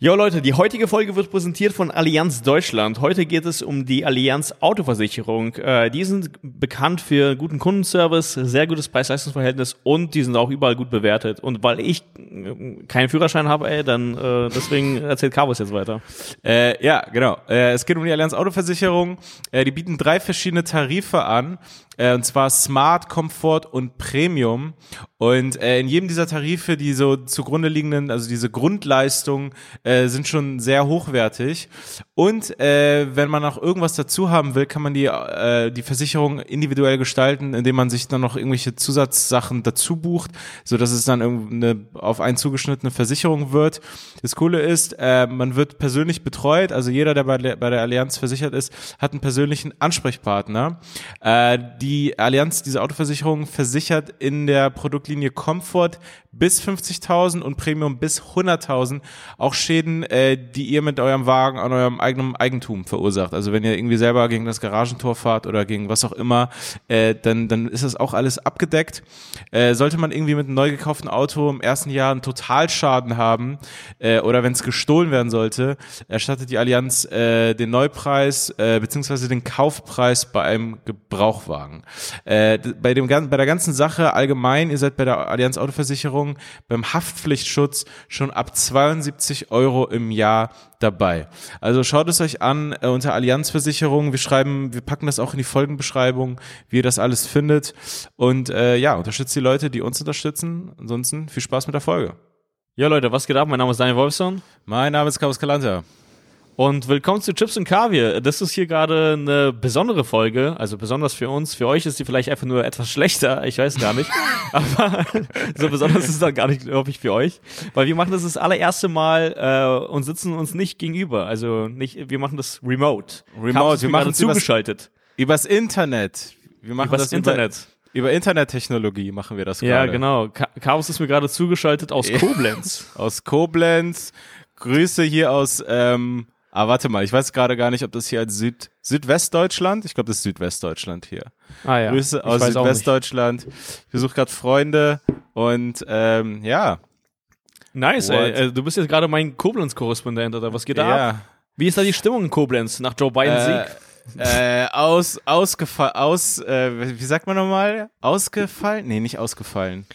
Jo Leute, die heutige Folge wird präsentiert von Allianz Deutschland. Heute geht es um die Allianz Autoversicherung. Äh, die sind bekannt für guten Kundenservice, sehr gutes Preis-Leistungs-Verhältnis und die sind auch überall gut bewertet. Und weil ich äh, keinen Führerschein habe, ey, dann äh, deswegen erzählt Carvus jetzt weiter. Äh, ja, genau. Äh, es geht um die Allianz Autoversicherung. Äh, die bieten drei verschiedene Tarife an und zwar Smart, Comfort und Premium. Und in jedem dieser Tarife, die so zugrunde liegenden, also diese Grundleistungen, äh, sind schon sehr hochwertig. Und äh, wenn man noch irgendwas dazu haben will, kann man die, äh, die Versicherung individuell gestalten, indem man sich dann noch irgendwelche Zusatzsachen dazu bucht, so dass es dann eine auf einen zugeschnittene Versicherung wird. Das Coole ist, äh, man wird persönlich betreut, also jeder, der bei, bei der Allianz versichert ist, hat einen persönlichen Ansprechpartner. Äh, die die Allianz, diese Autoversicherung, versichert in der Produktlinie Comfort bis 50.000 und Premium bis 100.000 auch Schäden, äh, die ihr mit eurem Wagen an eurem eigenen Eigentum verursacht. Also wenn ihr irgendwie selber gegen das Garagentor fahrt oder gegen was auch immer, äh, dann, dann ist das auch alles abgedeckt. Äh, sollte man irgendwie mit einem neu gekauften Auto im ersten Jahr einen Totalschaden haben äh, oder wenn es gestohlen werden sollte, erstattet die Allianz äh, den Neupreis äh, beziehungsweise den Kaufpreis bei einem Gebrauchwagen. Äh, bei, dem, bei der ganzen Sache allgemein, ihr seid bei der Allianz Autoversicherung beim Haftpflichtschutz schon ab 72 Euro im Jahr dabei. Also schaut es euch an äh, unter Allianzversicherung. Wir schreiben, wir packen das auch in die Folgenbeschreibung, wie ihr das alles findet. Und äh, ja, unterstützt die Leute, die uns unterstützen. Ansonsten viel Spaß mit der Folge. Ja Leute, was geht ab? Mein Name ist Daniel Wolfson. Mein Name ist Carlos Calanta. Und willkommen zu Chips und Kaviar. Das ist hier gerade eine besondere Folge, also besonders für uns. Für euch ist sie vielleicht einfach nur etwas schlechter, ich weiß gar nicht. Aber so besonders ist es dann gar nicht, glaube ich, für euch. Weil wir machen das das allererste Mal äh, und sitzen uns nicht gegenüber. Also nicht, wir machen das remote. Remote, wir machen zugeschaltet. Übers, übers Internet. Wir machen übers das Internet. Über, über Internettechnologie machen wir das gerade. Ja, genau. Chaos ist mir gerade zugeschaltet aus Koblenz. aus Koblenz. Grüße hier aus ähm, Ah, warte mal, ich weiß gerade gar nicht, ob das hier als Süd Südwestdeutschland, ich glaube, das ist Südwestdeutschland hier. Ah ja. Grüße aus Südwestdeutschland. Ich besuche gerade Freunde und ähm, ja. Nice, ey. Äh, du bist jetzt gerade mein Koblenz-Korrespondent oder was geht da ja. ab? Wie ist da die Stimmung in Koblenz nach Joe Bidens äh, Sieg? äh, aus, ausgefallen, aus, äh, wie sagt man nochmal? Ausgefallen? Nee, nicht ausgefallen.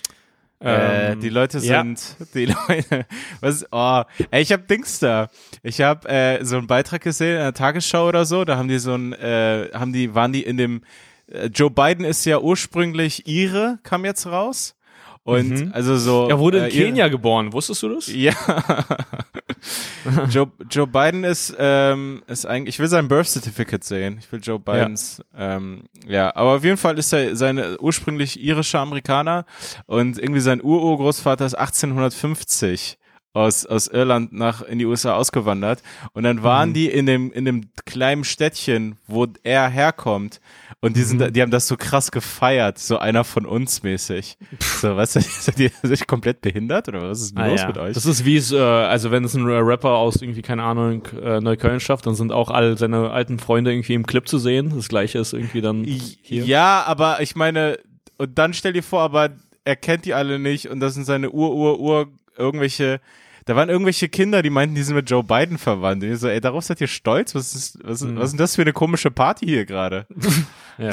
Äh, ähm, die Leute sind, ja. die Leute, was, oh, ey, ich hab Dings da. Ich hab äh, so einen Beitrag gesehen in der Tagesschau oder so, da haben die so ein, äh, haben die, waren die in dem, äh, Joe Biden ist ja ursprünglich ihre, kam jetzt raus. Und mhm. also so. Er wurde in äh, Kenia geboren, wusstest du das? Ja. Joe, Joe Biden ist, ähm, ist eigentlich, ich will sein Birth Certificate sehen. Ich will Joe Bidens, ja. Ähm, ja, aber auf jeden Fall ist er seine ursprünglich irischer Amerikaner und irgendwie sein Ururgroßvater ist 1850 aus, aus Irland nach in die USA ausgewandert und dann waren mhm. die in dem in dem kleinen Städtchen, wo er herkommt und die sind mhm. die haben das so krass gefeiert, so einer von uns mäßig. So, du, sind die sich komplett behindert oder was ist denn ah, los ja. mit euch? Das ist wie es äh, also wenn es ein Rapper aus irgendwie keine Ahnung äh, Neukölln schafft, dann sind auch all seine alten Freunde irgendwie im Clip zu sehen. Das gleiche ist irgendwie dann hier. Ja, aber ich meine und dann stell dir vor, aber er kennt die alle nicht und das sind seine Ur Ur Ur irgendwelche da waren irgendwelche Kinder, die meinten, die sind mit Joe Biden verwandt. Und ich so, ey, darauf seid ihr stolz? Was ist, was, mhm. was ist denn das für eine komische Party hier gerade? ja.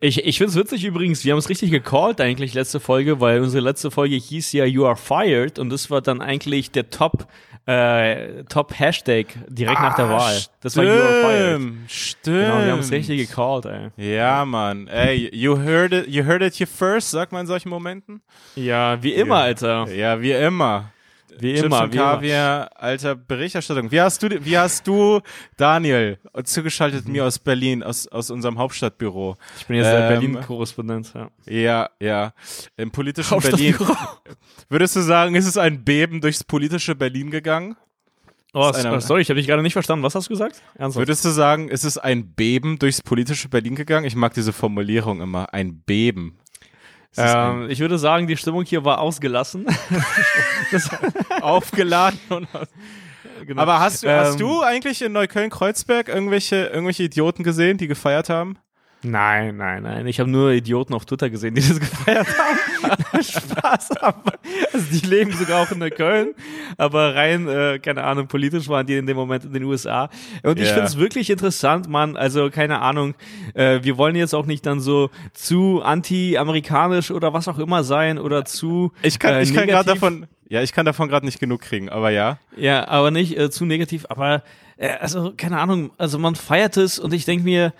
Ich, ich finde es witzig übrigens, wir haben es richtig gecallt eigentlich letzte Folge, weil unsere letzte Folge hieß ja You Are Fired und das war dann eigentlich der Top äh, Top Hashtag direkt ah, nach der ah, Wahl. Das stimmt, war You Are Fired. Stimmt. Genau, wir haben es richtig gecallt, ey. Ja, Mann. Ey, you heard it, you heard it here first, sagt man in solchen Momenten? Ja, wie immer, ja. Alter. Ja, wie immer. Wie Chips immer, und wie Kaviar, immer. alter Berichterstattung. Wie hast du, wie hast du, Daniel, zugeschaltet mhm. mir aus Berlin, aus, aus unserem Hauptstadtbüro? Ich bin jetzt ähm, der Berlin-Korrespondent, ja. Ja, ja. Im politischen Berlin. Würdest du sagen, ist es ein Beben durchs politische Berlin gegangen? Oh, sorry, ich habe dich gerade nicht verstanden. Was hast du gesagt? Ernsthaft? Würdest du sagen, ist es ein Beben durchs politische Berlin gegangen? Ich mag diese Formulierung immer. Ein Beben. Ähm, ich würde sagen, die Stimmung hier war ausgelassen. Aufgeladen. Und genau. Aber hast du, ähm, hast du eigentlich in Neukölln-Kreuzberg irgendwelche, irgendwelche Idioten gesehen, die gefeiert haben? Nein, nein, nein. Ich habe nur Idioten auf Twitter gesehen, die das gefeiert haben. Spaß haben. Also die leben sogar auch in der Köln, aber rein, äh, keine Ahnung, politisch waren die in dem Moment in den USA. Und ich Ja. finde es wirklich interessant, Mann. Also keine Ahnung, äh, wir wollen jetzt auch nicht dann so zu anti-amerikanisch oder was auch immer sein oder zu Ich kann, äh, ich kann gerade davon, ja, ich kann davon gerade nicht genug kriegen, aber ja. Ja, aber nicht äh, zu negativ. Aber äh, also keine Ahnung. Also man feiert es und ich denke mir,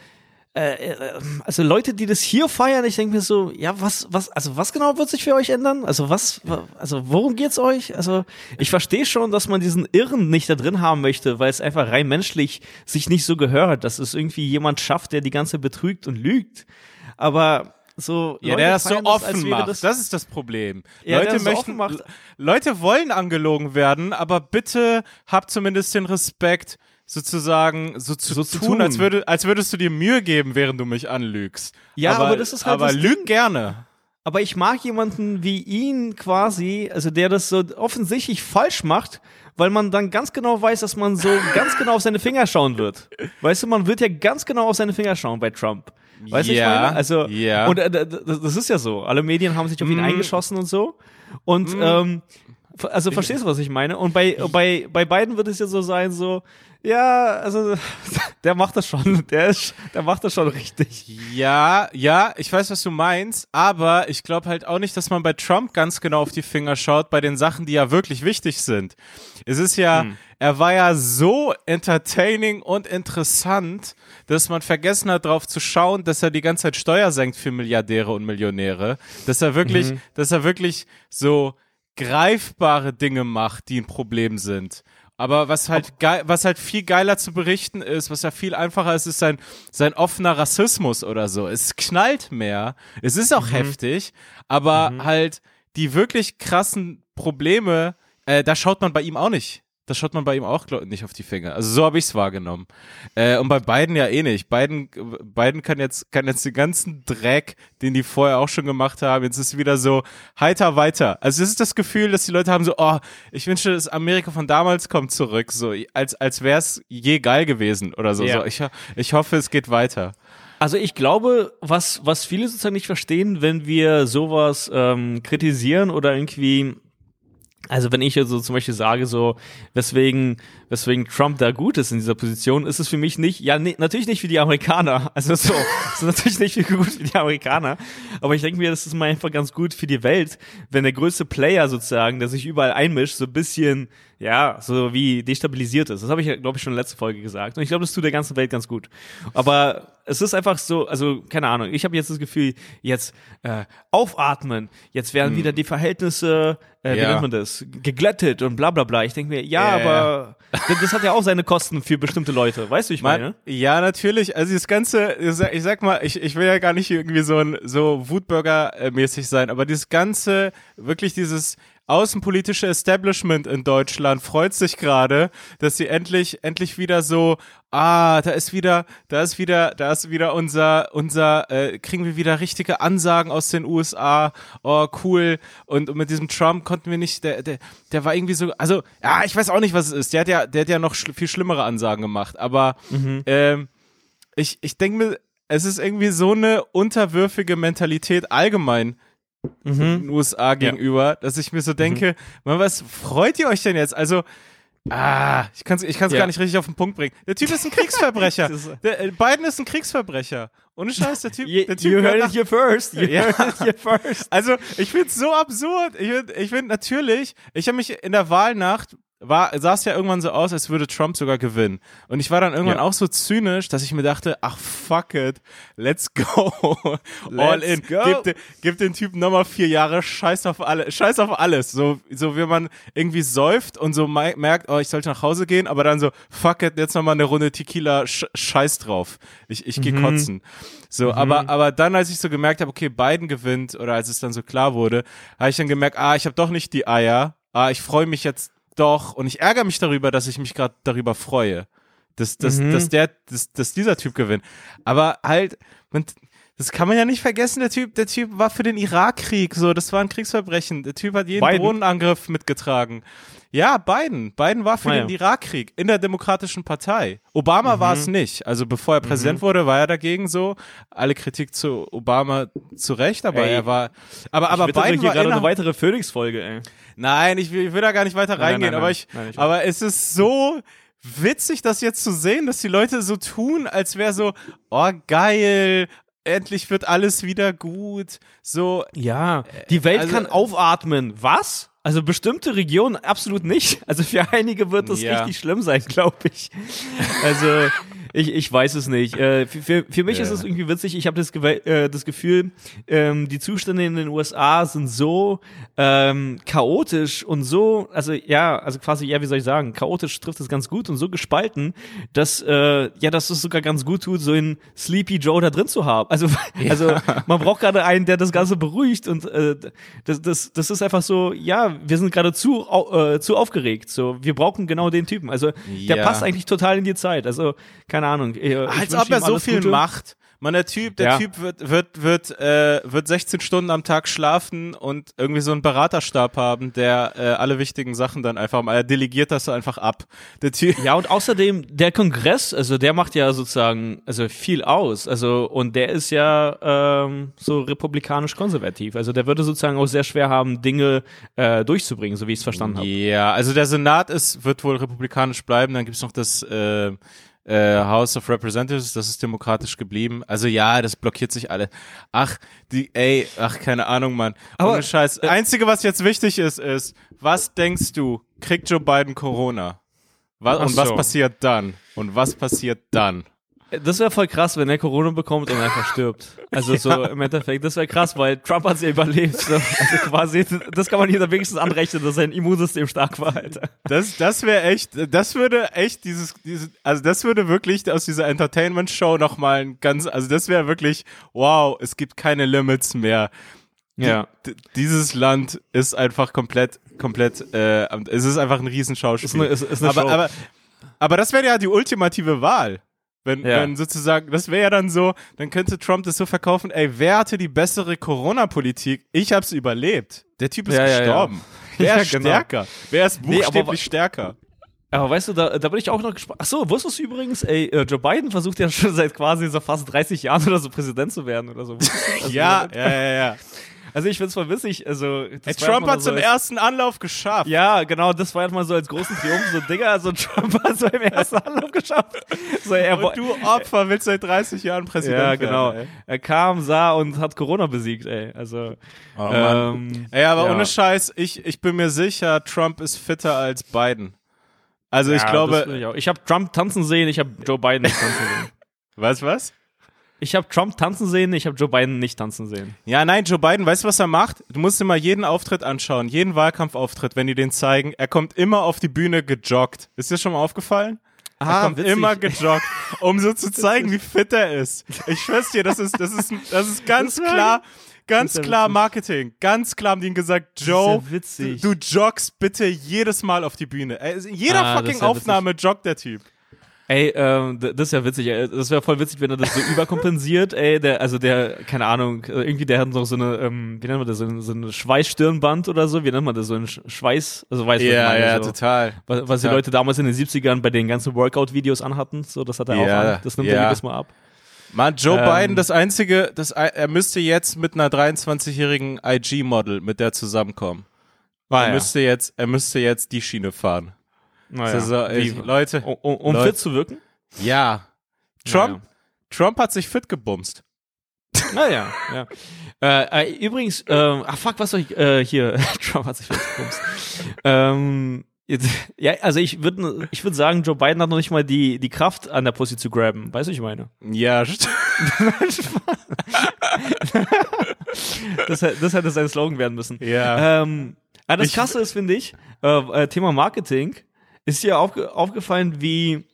äh, äh, also Leute, die das hier feiern, ich denke mir so, ja, was, was, also was genau wird sich für euch ändern? Also was, wa- also worum geht's euch? Also ich verstehe schon, dass man diesen Irren nicht da drin haben möchte, weil es einfach rein menschlich sich nicht so gehört, dass es irgendwie jemand schafft, der die ganze betrügt und lügt. Aber so Ja, Leute der das so offen wäre macht. Das, Das, ist das Problem. Ja, Leute das so möchten. Leute wollen angelogen werden, aber bitte habt zumindest den Respekt, sozusagen so zu, So zu tun, tun. Als, würde, als würdest du dir Mühe geben, während du mich anlügst. Ja, aber das ist halt Aber lüg gerne. Aber ich mag jemanden wie ihn quasi, also der das so offensichtlich falsch macht, weil man dann ganz genau weiß, dass man so ganz genau auf seine Finger schauen wird. Weißt du, man wird ja ganz genau auf seine Finger schauen bei Trump. Weißt du, ich Ja, meine? Also, ja. und äh, das ist ja so. Alle Medien haben sich auf ihn Mm. eingeschossen und so. Und, ähm, f- also verstehst du, was ich meine? Und bei, bei, bei beiden wird es ja so sein, so, ja, also, der macht das schon, der ist, der macht das schon richtig. Ja, ja, ich weiß, was du meinst, aber ich glaube halt auch nicht, dass man bei Trump ganz genau auf die Finger schaut bei den Sachen, die ja wirklich wichtig sind. Es ist ja, Hm. er war ja so entertaining und interessant, dass man vergessen hat, darauf zu schauen, dass er die ganze Zeit Steuer senkt für Milliardäre und Millionäre, dass er wirklich, Mhm. dass er wirklich so greifbare Dinge macht, die ein Problem sind. Aber was halt geil, was halt viel geiler zu berichten ist, was ja viel einfacher ist, ist sein, sein offener Rassismus oder so. Es knallt mehr. Es ist auch heftig, aber halt die wirklich krassen Probleme, äh, da schaut man bei ihm auch nicht. Da schaut man bei ihm auch glaub, nicht auf die Finger. Also so habe ich es wahrgenommen. Äh, und bei beiden ja eh nicht. Beiden, beiden kann jetzt, kann jetzt den ganzen Dreck, den die vorher auch schon gemacht haben, jetzt ist wieder so heiter weiter. Also es ist das Gefühl, dass die Leute haben so, oh, ich wünsche, das Amerika von damals kommt zurück, so als, als wäre es je geil gewesen oder so. Ja. so ich, ich hoffe, es geht weiter. Also ich glaube, was, was viele sozusagen nicht verstehen, wenn wir sowas ähm, kritisieren oder irgendwie, also wenn ich jetzt so zum Beispiel sage, so, weswegen, weswegen Trump da gut ist in dieser Position, ist es für mich nicht, ja, nee, natürlich nicht wie die Amerikaner, also so, ist natürlich nicht wie gut wie die Amerikaner, aber ich denke mir, das ist mal einfach ganz gut für die Welt, wenn der größte Player sozusagen, der sich überall einmischt, so ein bisschen, ja, so wie destabilisiert ist. Das habe ich, glaube ich, schon in der letzten Folge gesagt. Und ich glaube, das tut der ganzen Welt ganz gut. Aber es ist einfach so, also keine Ahnung, ich habe jetzt das Gefühl, jetzt äh, aufatmen, jetzt werden wieder die Verhältnisse, äh, wie Ja. nennt man das, geglättet und bla bla bla. Ich denke mir, ja, ja, aber das, hat ja auch seine Kosten für bestimmte Leute, weißt du, ich meine? Man, ja, natürlich. Also das Ganze, ich sag, mal, ich, ich will ja gar nicht irgendwie so ein so Wutbürger-mäßig sein, aber dieses Ganze, wirklich dieses außenpolitische Establishment in Deutschland freut sich gerade, dass sie endlich, endlich wieder so, ah, da ist wieder, da ist wieder, da ist wieder unser, unser, äh, kriegen wir wieder richtige Ansagen aus den USA, oh, cool. Und, und mit diesem Trump konnten wir nicht, der, der, der war irgendwie so, also, ja, ich weiß auch nicht, was es ist. Der hat ja, der hat ja noch schl viel schlimmere Ansagen gemacht, aber, ähm, ich, ich denke mir, es ist irgendwie so eine unterwürfige Mentalität allgemein den USA gegenüber, dass ich mir so denke, man, was freut ihr euch denn jetzt? Also, ah, ich kann es ich kann's Ja. gar nicht richtig auf den Punkt bringen. Der Typ ist ein Kriegsverbrecher. Der, äh, Biden ist ein Kriegsverbrecher. Ohne Scheiß, der Typ, You, der Typ you heard it here first. You Ja. heard it here first. also, ich find's so absurd. Ich find, ich find natürlich, ich habe mich in der Wahlnacht war, sah es ja irgendwann so aus, als würde Trump sogar gewinnen. Und ich war dann irgendwann Ja. auch so zynisch, dass ich mir dachte, ach fuck it, let's go. All Let's in. go. Gib, de, gib den Typen nochmal vier Jahre, scheiß auf alle, scheiß auf alles. So, so wie man irgendwie säuft und so merkt, oh, ich sollte nach Hause gehen, aber dann so, fuck it, jetzt nochmal eine Runde Tequila, sch scheiß drauf. Ich, ich geh kotzen. So, aber, aber dann, als ich so gemerkt habe, okay, Biden gewinnt, oder als es dann so klar wurde, habe ich dann gemerkt, ah, ich habe doch nicht die Eier. Ah, ich freue mich jetzt doch und ich ärgere mich darüber, dass ich mich gerade darüber freue. Dass, dass, dass, der, dass, dass dieser Typ gewinnt. Aber halt, man, Das kann man ja nicht vergessen, der Typ, der Typ war für den Irakkrieg, so, das war ein Kriegsverbrechen. Der Typ hat jeden Biden. Drohnenangriff mitgetragen. Ja, Biden. Biden war für Ah, den ja. Irakkrieg in der Demokratischen Partei. Obama war Mhm. es nicht. Also bevor er Präsident wurde, war er dagegen so. Alle Kritik zu Obama zu Recht, aber Ey, er war, aber, aber ich Biden hier war gerade eine weitere Phoenix-Folge, ey. Nein, ich will, ich will da gar nicht weiter Nein, reingehen, nein, aber nein, ich, nein, ich weiß. aber es ist so witzig, das jetzt zu sehen, dass die Leute so tun, als wäre so, oh geil, endlich wird alles wieder gut, so, Ja, die Welt also- kann aufatmen. Was? Also bestimmte Regionen absolut nicht. Also für einige wird das Ja. richtig schlimm sein, glaube ich. Also ich, ich weiß es nicht. Äh, für, für, für mich Ja. ist es irgendwie witzig. Ich habe das, äh, das Gefühl, ähm, die Zustände in den USA sind so ähm, chaotisch und so, also ja, also quasi, ja, wie soll ich sagen, chaotisch trifft es ganz gut und so gespalten, dass äh, ja, dass es sogar ganz gut tut, so einen Sleepy Joe da drin zu haben. Also, also man braucht gerade einen, der das Ganze beruhigt und äh, das, das, das ist einfach so, ja, wir sind gerade zu, au- äh, zu aufgeregt. So, wir brauchen genau den Typen. Also der Ja. passt eigentlich total in die Zeit. Also, keine Ahnung. äh, ich als wünsch ob er so viel Gute. macht. Man, der Typ, der Ja. Typ wird, wird, wird, äh, wird 16 Stunden am Tag schlafen und irgendwie so einen Beraterstab haben, der äh, alle wichtigen Sachen dann einfach mal, er delegiert das so einfach ab. Der Typ, Ja, und außerdem der Kongress, also der macht ja sozusagen also viel aus. Also und der ist ja ähm, so republikanisch-konservativ. Also der würde sozusagen auch sehr schwer haben, Dinge äh, durchzubringen, so wie ich es verstanden habe. Ja, also der Senat ist, wird wohl republikanisch bleiben. Dann gibt's noch das äh, äh, House of Representatives, das ist demokratisch geblieben. Also ja, das blockiert sich alle. Ach, die, ey, ach, keine Ahnung, Mann. Aber, Ohne Scheiß. Einzige, was jetzt wichtig ist, ist, was denkst du, kriegt Joe Biden Corona? Was, und was so. passiert dann? Und was passiert dann? Das wäre voll krass, wenn er Corona bekommt und einfach stirbt. Also so im Endeffekt, das wäre krass, weil Trump hat ja überlebt. So. Also quasi, das kann man hier wenigstens anrechnen, dass sein Immunsystem stark war, Alter. Das, das wäre echt, das würde echt dieses, dieses, also das würde wirklich aus dieser Entertainment-Show nochmal ein ganz, also das wäre wirklich, wow, es gibt keine Limits mehr. Ja. D dieses Land ist einfach komplett, komplett, äh, es ist einfach ein Riesenschauspiel. Ist eine- ist- ist eine aber, Show. aber, aber das wäre ja die ultimative Wahl. Wenn, Ja. wenn sozusagen, das wäre ja dann so, dann könnte Trump das so verkaufen, ey, wer hatte die bessere Corona-Politik? Ich hab's überlebt. Der Typ ist Ja, ja, ja. gestorben. Wer ist genau. stärker? Wer ist Nee, aber buchstäblich wa- stärker? Aber weißt du, da, da bin ich auch noch gespannt. Ach so, wusstest du übrigens, ey, äh, Joe Biden versucht ja schon seit quasi so fast 30 Jahren oder so Präsident zu werden oder so. Ja, ja, ja, ja. Also ich find's voll witzig. Also, das Ey, war Trump hat's so im als- ersten Anlauf geschafft. Ja, genau, das war erstmal so als großen Triumph, so Digga, so Trump hat so im ersten Anlauf geschafft. So, er, Und du Opfer willst seit 30 Jahren Präsident ja, werden. genau. ey. Er kam, sah und hat Corona besiegt, ey. Also, Oh, ähm, Ey, aber ja. ohne Scheiß, ich, ich bin mir sicher, Trump ist fitter als Biden. Also ich Ja, das glaube, ich, ich habe Trump tanzen sehen, ich habe Joe Biden tanzen sehen. was, was? Ich habe Trump tanzen sehen, ich habe Joe Biden nicht tanzen sehen. Ja, nein, Joe Biden, weißt du, was er macht? Du musst dir mal jeden Auftritt anschauen, jeden Wahlkampfauftritt, wenn die den zeigen. Er kommt immer auf die Bühne gejoggt. Ist dir schon mal aufgefallen? Ah, kommt witzig. immer gejoggt, um so zu zeigen, wie fit er ist. Ich schwör's dir, das ist, das ist, das ist ganz klar, ganz klar. Marketing. Ganz klar haben die ihm gesagt, Joe, du joggst bitte jedes Mal auf die Bühne. In jeder Ah, fucking Aufnahme joggt der Typ. Ey, ähm, das ist ja witzig. ey. Das wäre voll witzig, wenn er das so überkompensiert. Ey, der, also der, keine Ahnung, äh, irgendwie der hat noch so eine, ähm, wie nennt man das, so eine, so eine Schweißstirnband oder so. Wie nennt man das, so ein Sch- Schweiß, also weiß ich meine, so. total. Was, was die Ja. Leute damals in den 70ern bei den ganzen Workout-Videos anhatten, so das hat er Ja, auch an. Das nimmt er ja. jedes Mal ab. Mann, Joe Ähm, Biden, das einzige, das, ei- er müsste jetzt mit einer 23-jährigen IG-Model mit der zusammenkommen. Ah, er müsste jetzt, er müsste jetzt die Schiene fahren. Naja. Ey, Wie- Leute, um, um, Leute. fit zu wirken? ja. Trump, Trump hat sich fit gebumst. Naja, ja. Äh, äh, übrigens, ähm, ach fuck, was soll ich, äh, hier, Trump hat sich festgebumst. ähm, jetzt, ja, also ich würde ich würd sagen, Joe Biden hat noch nicht mal die, die Kraft an der Pussy zu grabben. Weißt du, was ich meine? Ja, st- Das, das hätte sein Slogan werden müssen. ja. Ähm, aber das Ich- Krasse ist, finde ich, äh, äh, Thema Marketing, ist dir aufge aufgefallen, wie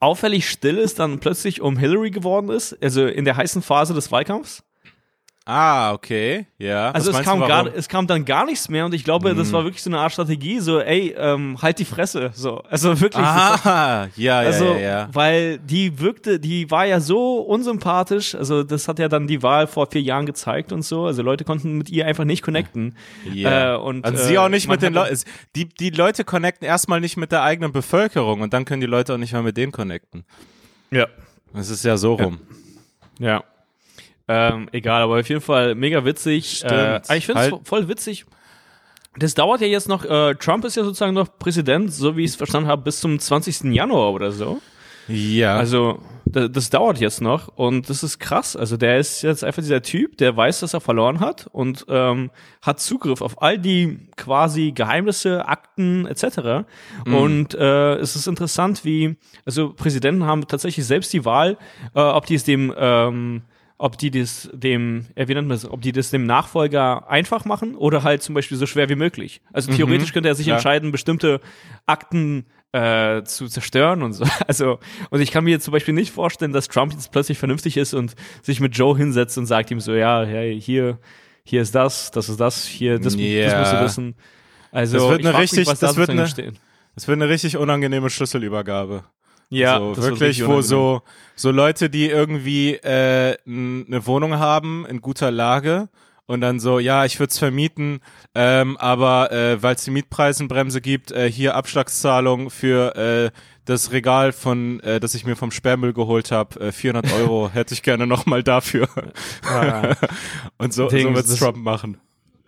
auffällig still es dann plötzlich um Hillary geworden ist, also in der heißen Phase des Wahlkampfs? Ah, okay, ja. Also es kam, gar, es kam dann gar nichts mehr und ich glaube, das war wirklich so eine Art Strategie, so, ey, ähm, halt die Fresse, so. Also wirklich. Ah, ja, also, ja, ja, ja. weil die wirkte, die war ja so unsympathisch, also das hat ja dann die Wahl vor vier Jahren gezeigt und so, also Leute konnten mit ihr einfach nicht connecten. Ja. Äh, und, also äh, sie auch nicht mit den Leuten. Die, die Leute connecten erstmal nicht mit der eigenen Bevölkerung und dann können die Leute auch nicht mehr mit denen connecten. Ja. Es ist ja so rum. Ja. Ähm, egal, aber auf jeden Fall mega witzig. Stimmt. Äh, aber ich finde es Halt- voll witzig. Das dauert ja jetzt noch, äh, Trump ist ja sozusagen noch Präsident, so wie ich es verstanden habe, bis zum 20. Januar oder so. Ja. Also, das, das dauert jetzt noch und das ist krass. Also, der ist jetzt einfach dieser Typ, der weiß, dass er verloren hat und ähm, hat Zugriff auf all die quasi Geheimnisse, Akten etc. Und äh, es ist interessant, wie, also Präsidenten haben tatsächlich selbst die Wahl, äh, ob die es dem ähm, ob die das dem, äh, wie nennt man das, ob die das dem Nachfolger einfach machen oder halt zum Beispiel so schwer wie möglich. Also theoretisch könnte er sich klar. entscheiden, bestimmte Akten äh, zu zerstören und so. Also, und ich kann mir jetzt zum Beispiel nicht vorstellen, dass Trump jetzt plötzlich vernünftig ist und sich mit Joe hinsetzt und sagt ihm so, ja, hey, hier, hier ist das, das ist das, hier, das, das Ja. musst du wissen. Also, Das wird ich eine mich, richtig- was da das wird eine-. Es wird eine richtig unangenehme Schlüsselübergabe. Ja, so, das wird wirklich, richtig wo so, so Leute, die irgendwie äh, eine Wohnung haben in guter Lage und dann so, ja, ich würde es vermieten, ähm, aber äh, weil es die Mietpreisenbremse gibt, äh, hier Abschlagszahlung für äh, das Regal von, äh, das ich mir vom Sperrmüll geholt habe, äh, 400 Euro hätte ich gerne nochmal dafür. Ah. Und so, Ding, so wird's das- Trump machen.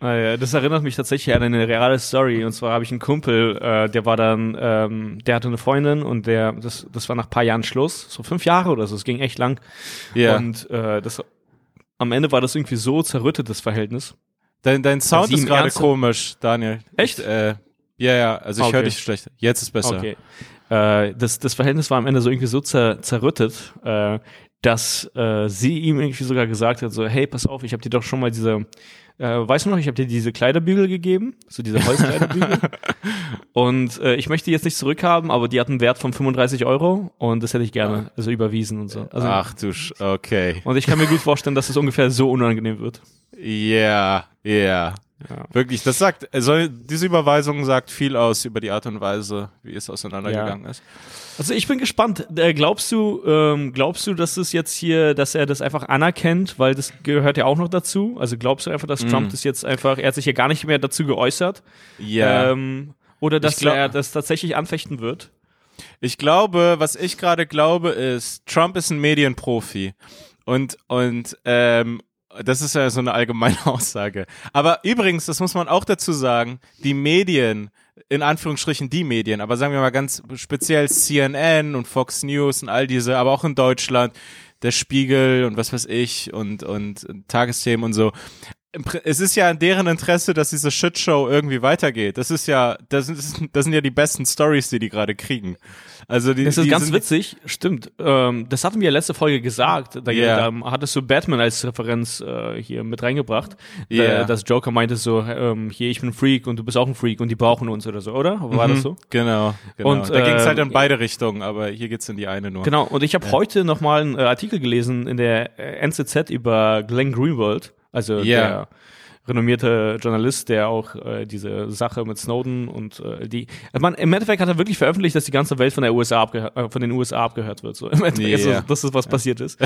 Ah, ja, das erinnert mich tatsächlich an eine reale Story. Und zwar habe ich einen Kumpel, äh, der war dann, ähm, der hatte eine Freundin und der, das, das war nach ein paar Jahren Schluss, so fünf Jahre oder so, es ging echt lang. Ja. Und äh, das, am Ende war das irgendwie so zerrüttet, das Verhältnis. Dein, dein Sound ist gerade komisch, Daniel. Echt? Ich, äh, ja, ja, also ich höre Okay. dich schlecht. Jetzt ist besser. Okay. Äh, das, das Verhältnis war am Ende so irgendwie so zer, zerrüttet, äh, dass äh, sie ihm irgendwie sogar gesagt hat, so, hey, pass auf, ich habe dir doch schon mal diese, äh, weißt du noch, ich habe dir diese Kleiderbügel gegeben, so diese Holzkleiderbügel. und äh, ich möchte die jetzt nicht zurückhaben, aber die hatten einen Wert von 35 Euro und das hätte ich gerne, also überwiesen und so. Also, Ach du, Sch okay. Und ich kann mir gut vorstellen, dass es ungefähr so unangenehm wird. Ja, ja. Ja. Wirklich, das sagt, also diese Überweisung sagt viel aus über die Art und Weise, wie es auseinandergegangen ist. Also ich bin gespannt. Äh, glaubst du, ähm, glaubst du, dass es jetzt hier, dass er das einfach anerkennt, weil das gehört ja auch noch dazu? Also glaubst du einfach, dass Trump das jetzt einfach, er hat sich ja gar nicht mehr dazu geäußert, Ja. ähm, oder dass glaub- er das tatsächlich anfechten wird? Ich glaube, was ich gerade glaube, ist, Trump ist ein Medienprofi. Und, und ähm, das ist ja so eine allgemeine Aussage. Aber übrigens, das muss man auch dazu sagen, die Medien, in Anführungsstrichen die Medien, aber sagen wir mal ganz speziell CNN und Fox News und all diese, aber auch in Deutschland, der Spiegel und was weiß ich und, und Tagesthemen und so. Es ist ja in deren Interesse, dass diese Shitshow irgendwie weitergeht. Das ist ja, das, ist, das sind ja die besten Stories, die die gerade kriegen. Also die, Das ist die ganz witzig, stimmt. Ähm, das hatten wir letzte Folge gesagt. Da, Ja. da hattest du Batman als Referenz äh, hier mit reingebracht. Ja. Da, dass Joker meinte so, ähm, hier, ich bin ein Freak und du bist auch ein Freak und die brauchen uns oder so, oder? War das so? Genau, genau. Und, da ging es äh, halt in beide Richtungen, aber hier geht's in die eine nur. Genau, und ich habe heute nochmal einen äh, Artikel gelesen in der äh, NZZ über Glenn Greenwald, also Ja. der renommierte Journalist, der auch äh, diese Sache mit Snowden und äh, die, also man, im Endeffekt hat er wirklich veröffentlicht, dass die ganze Welt von der USA äh, von den USA abgehört wird. So, im Endeffekt ist Ja. das, ist was passiert ist.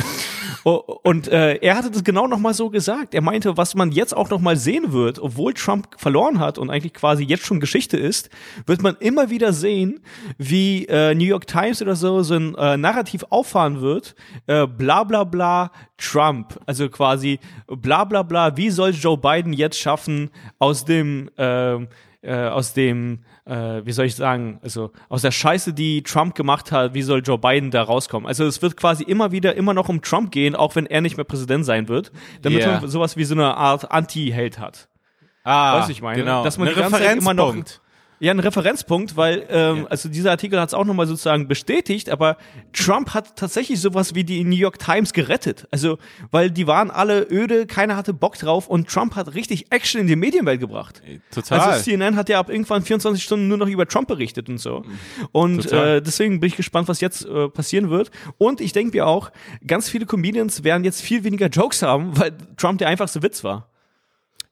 Und äh, er hatte das genau nochmal so gesagt. Er meinte, was man jetzt auch nochmal sehen wird, obwohl Trump verloren hat und eigentlich quasi jetzt schon Geschichte ist, wird man immer wieder sehen, wie äh, New York Times oder so so ein Narrativ auffahren wird, bla bla bla Trump, also quasi bla bla bla, wie soll Joe Biden jetzt schaffen, aus dem ähm, äh, aus dem, äh, wie soll ich sagen, also aus der Scheiße, die Trump gemacht hat, wie soll Joe Biden da rauskommen? Also es wird quasi immer wieder immer noch um Trump gehen, auch wenn er nicht mehr Präsident sein wird, damit Yeah. man sowas wie so eine Art Anti-Held hat. Ah, Weißt du, ich meine, genau. dass man Ein die ganze Zeit immer noch-. Ja, ein Referenzpunkt, weil ähm, also dieser Artikel hat es auch nochmal sozusagen bestätigt, aber Trump hat tatsächlich sowas wie die New York Times gerettet. Also, weil die waren alle öde, keiner hatte Bock drauf und Trump hat richtig Action in die Medienwelt gebracht. Total. Also CNN hat ja ab irgendwann 24 Stunden nur noch über Trump berichtet und so. Und Total. äh, deswegen bin ich gespannt, was jetzt äh, passieren wird. Und ich denke mir auch, ganz viele Comedians werden jetzt viel weniger Jokes haben, weil Trump der einfachste Witz war.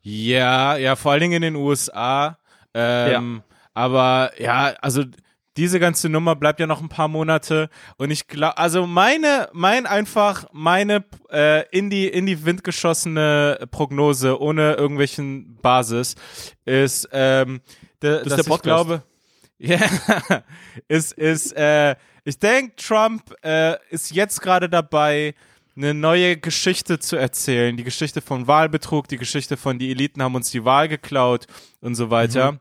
Ja, ja, vor allen Dingen in den USA. Ähm, Aber ja, also diese ganze Nummer bleibt ja noch ein paar Monate und ich glaube, also meine, mein einfach, meine äh, in die in die Wind geschossene Prognose ohne irgendwelchen Basis ist, ähm, de, ist dass der ich Podcast. glaube, ja, ist ist, äh, ich denke, Trump äh, ist jetzt gerade dabei eine neue Geschichte zu erzählen. Die Geschichte von Wahlbetrug, die Geschichte von die Eliten haben uns die Wahl geklaut und so weiter.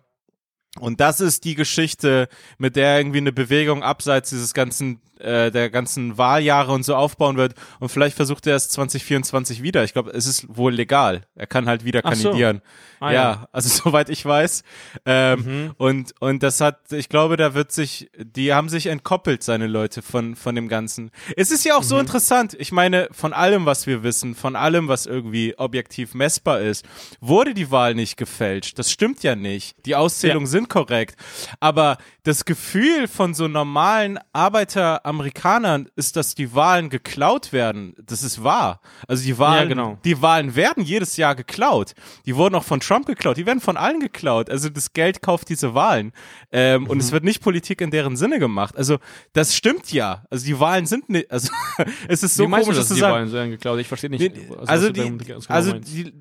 Und das ist die Geschichte, mit der irgendwie eine Bewegung abseits dieses ganzen, äh, der ganzen Wahljahre und so aufbauen wird. Und vielleicht versucht er es 2024 wieder. Ich glaube, es ist wohl legal. Er kann halt wieder Ach so. kandidieren. Ah, ja. ja. also soweit ich weiß. Ähm, Und und das hat, ich glaube, da wird sich, die haben sich entkoppelt, seine Leute von von dem Ganzen. Es ist ja auch so interessant. Ich meine, von allem, was wir wissen, von allem, was irgendwie objektiv messbar ist, wurde die Wahl nicht gefälscht. Das stimmt ja nicht. Die Auszählungen Ja. sind korrekt. Aber das Gefühl von so normalen Arbeiteramerikanern ist, dass die Wahlen geklaut werden. Das ist wahr. Also die Wahlen, Ja, genau. die Wahlen werden jedes Jahr geklaut. Die wurden auch von Trump geklaut. Die werden von allen geklaut. Also das Geld kauft diese Wahlen. Ähm, Und Mhm. es wird nicht Politik in deren Sinne gemacht. Also das stimmt ja. Also die Wahlen sind nicht, also es ist so Wie komisch, du, das dass zu die sagen. Wahlen so geklaut? Ich verstehe nicht. Also du die, also die,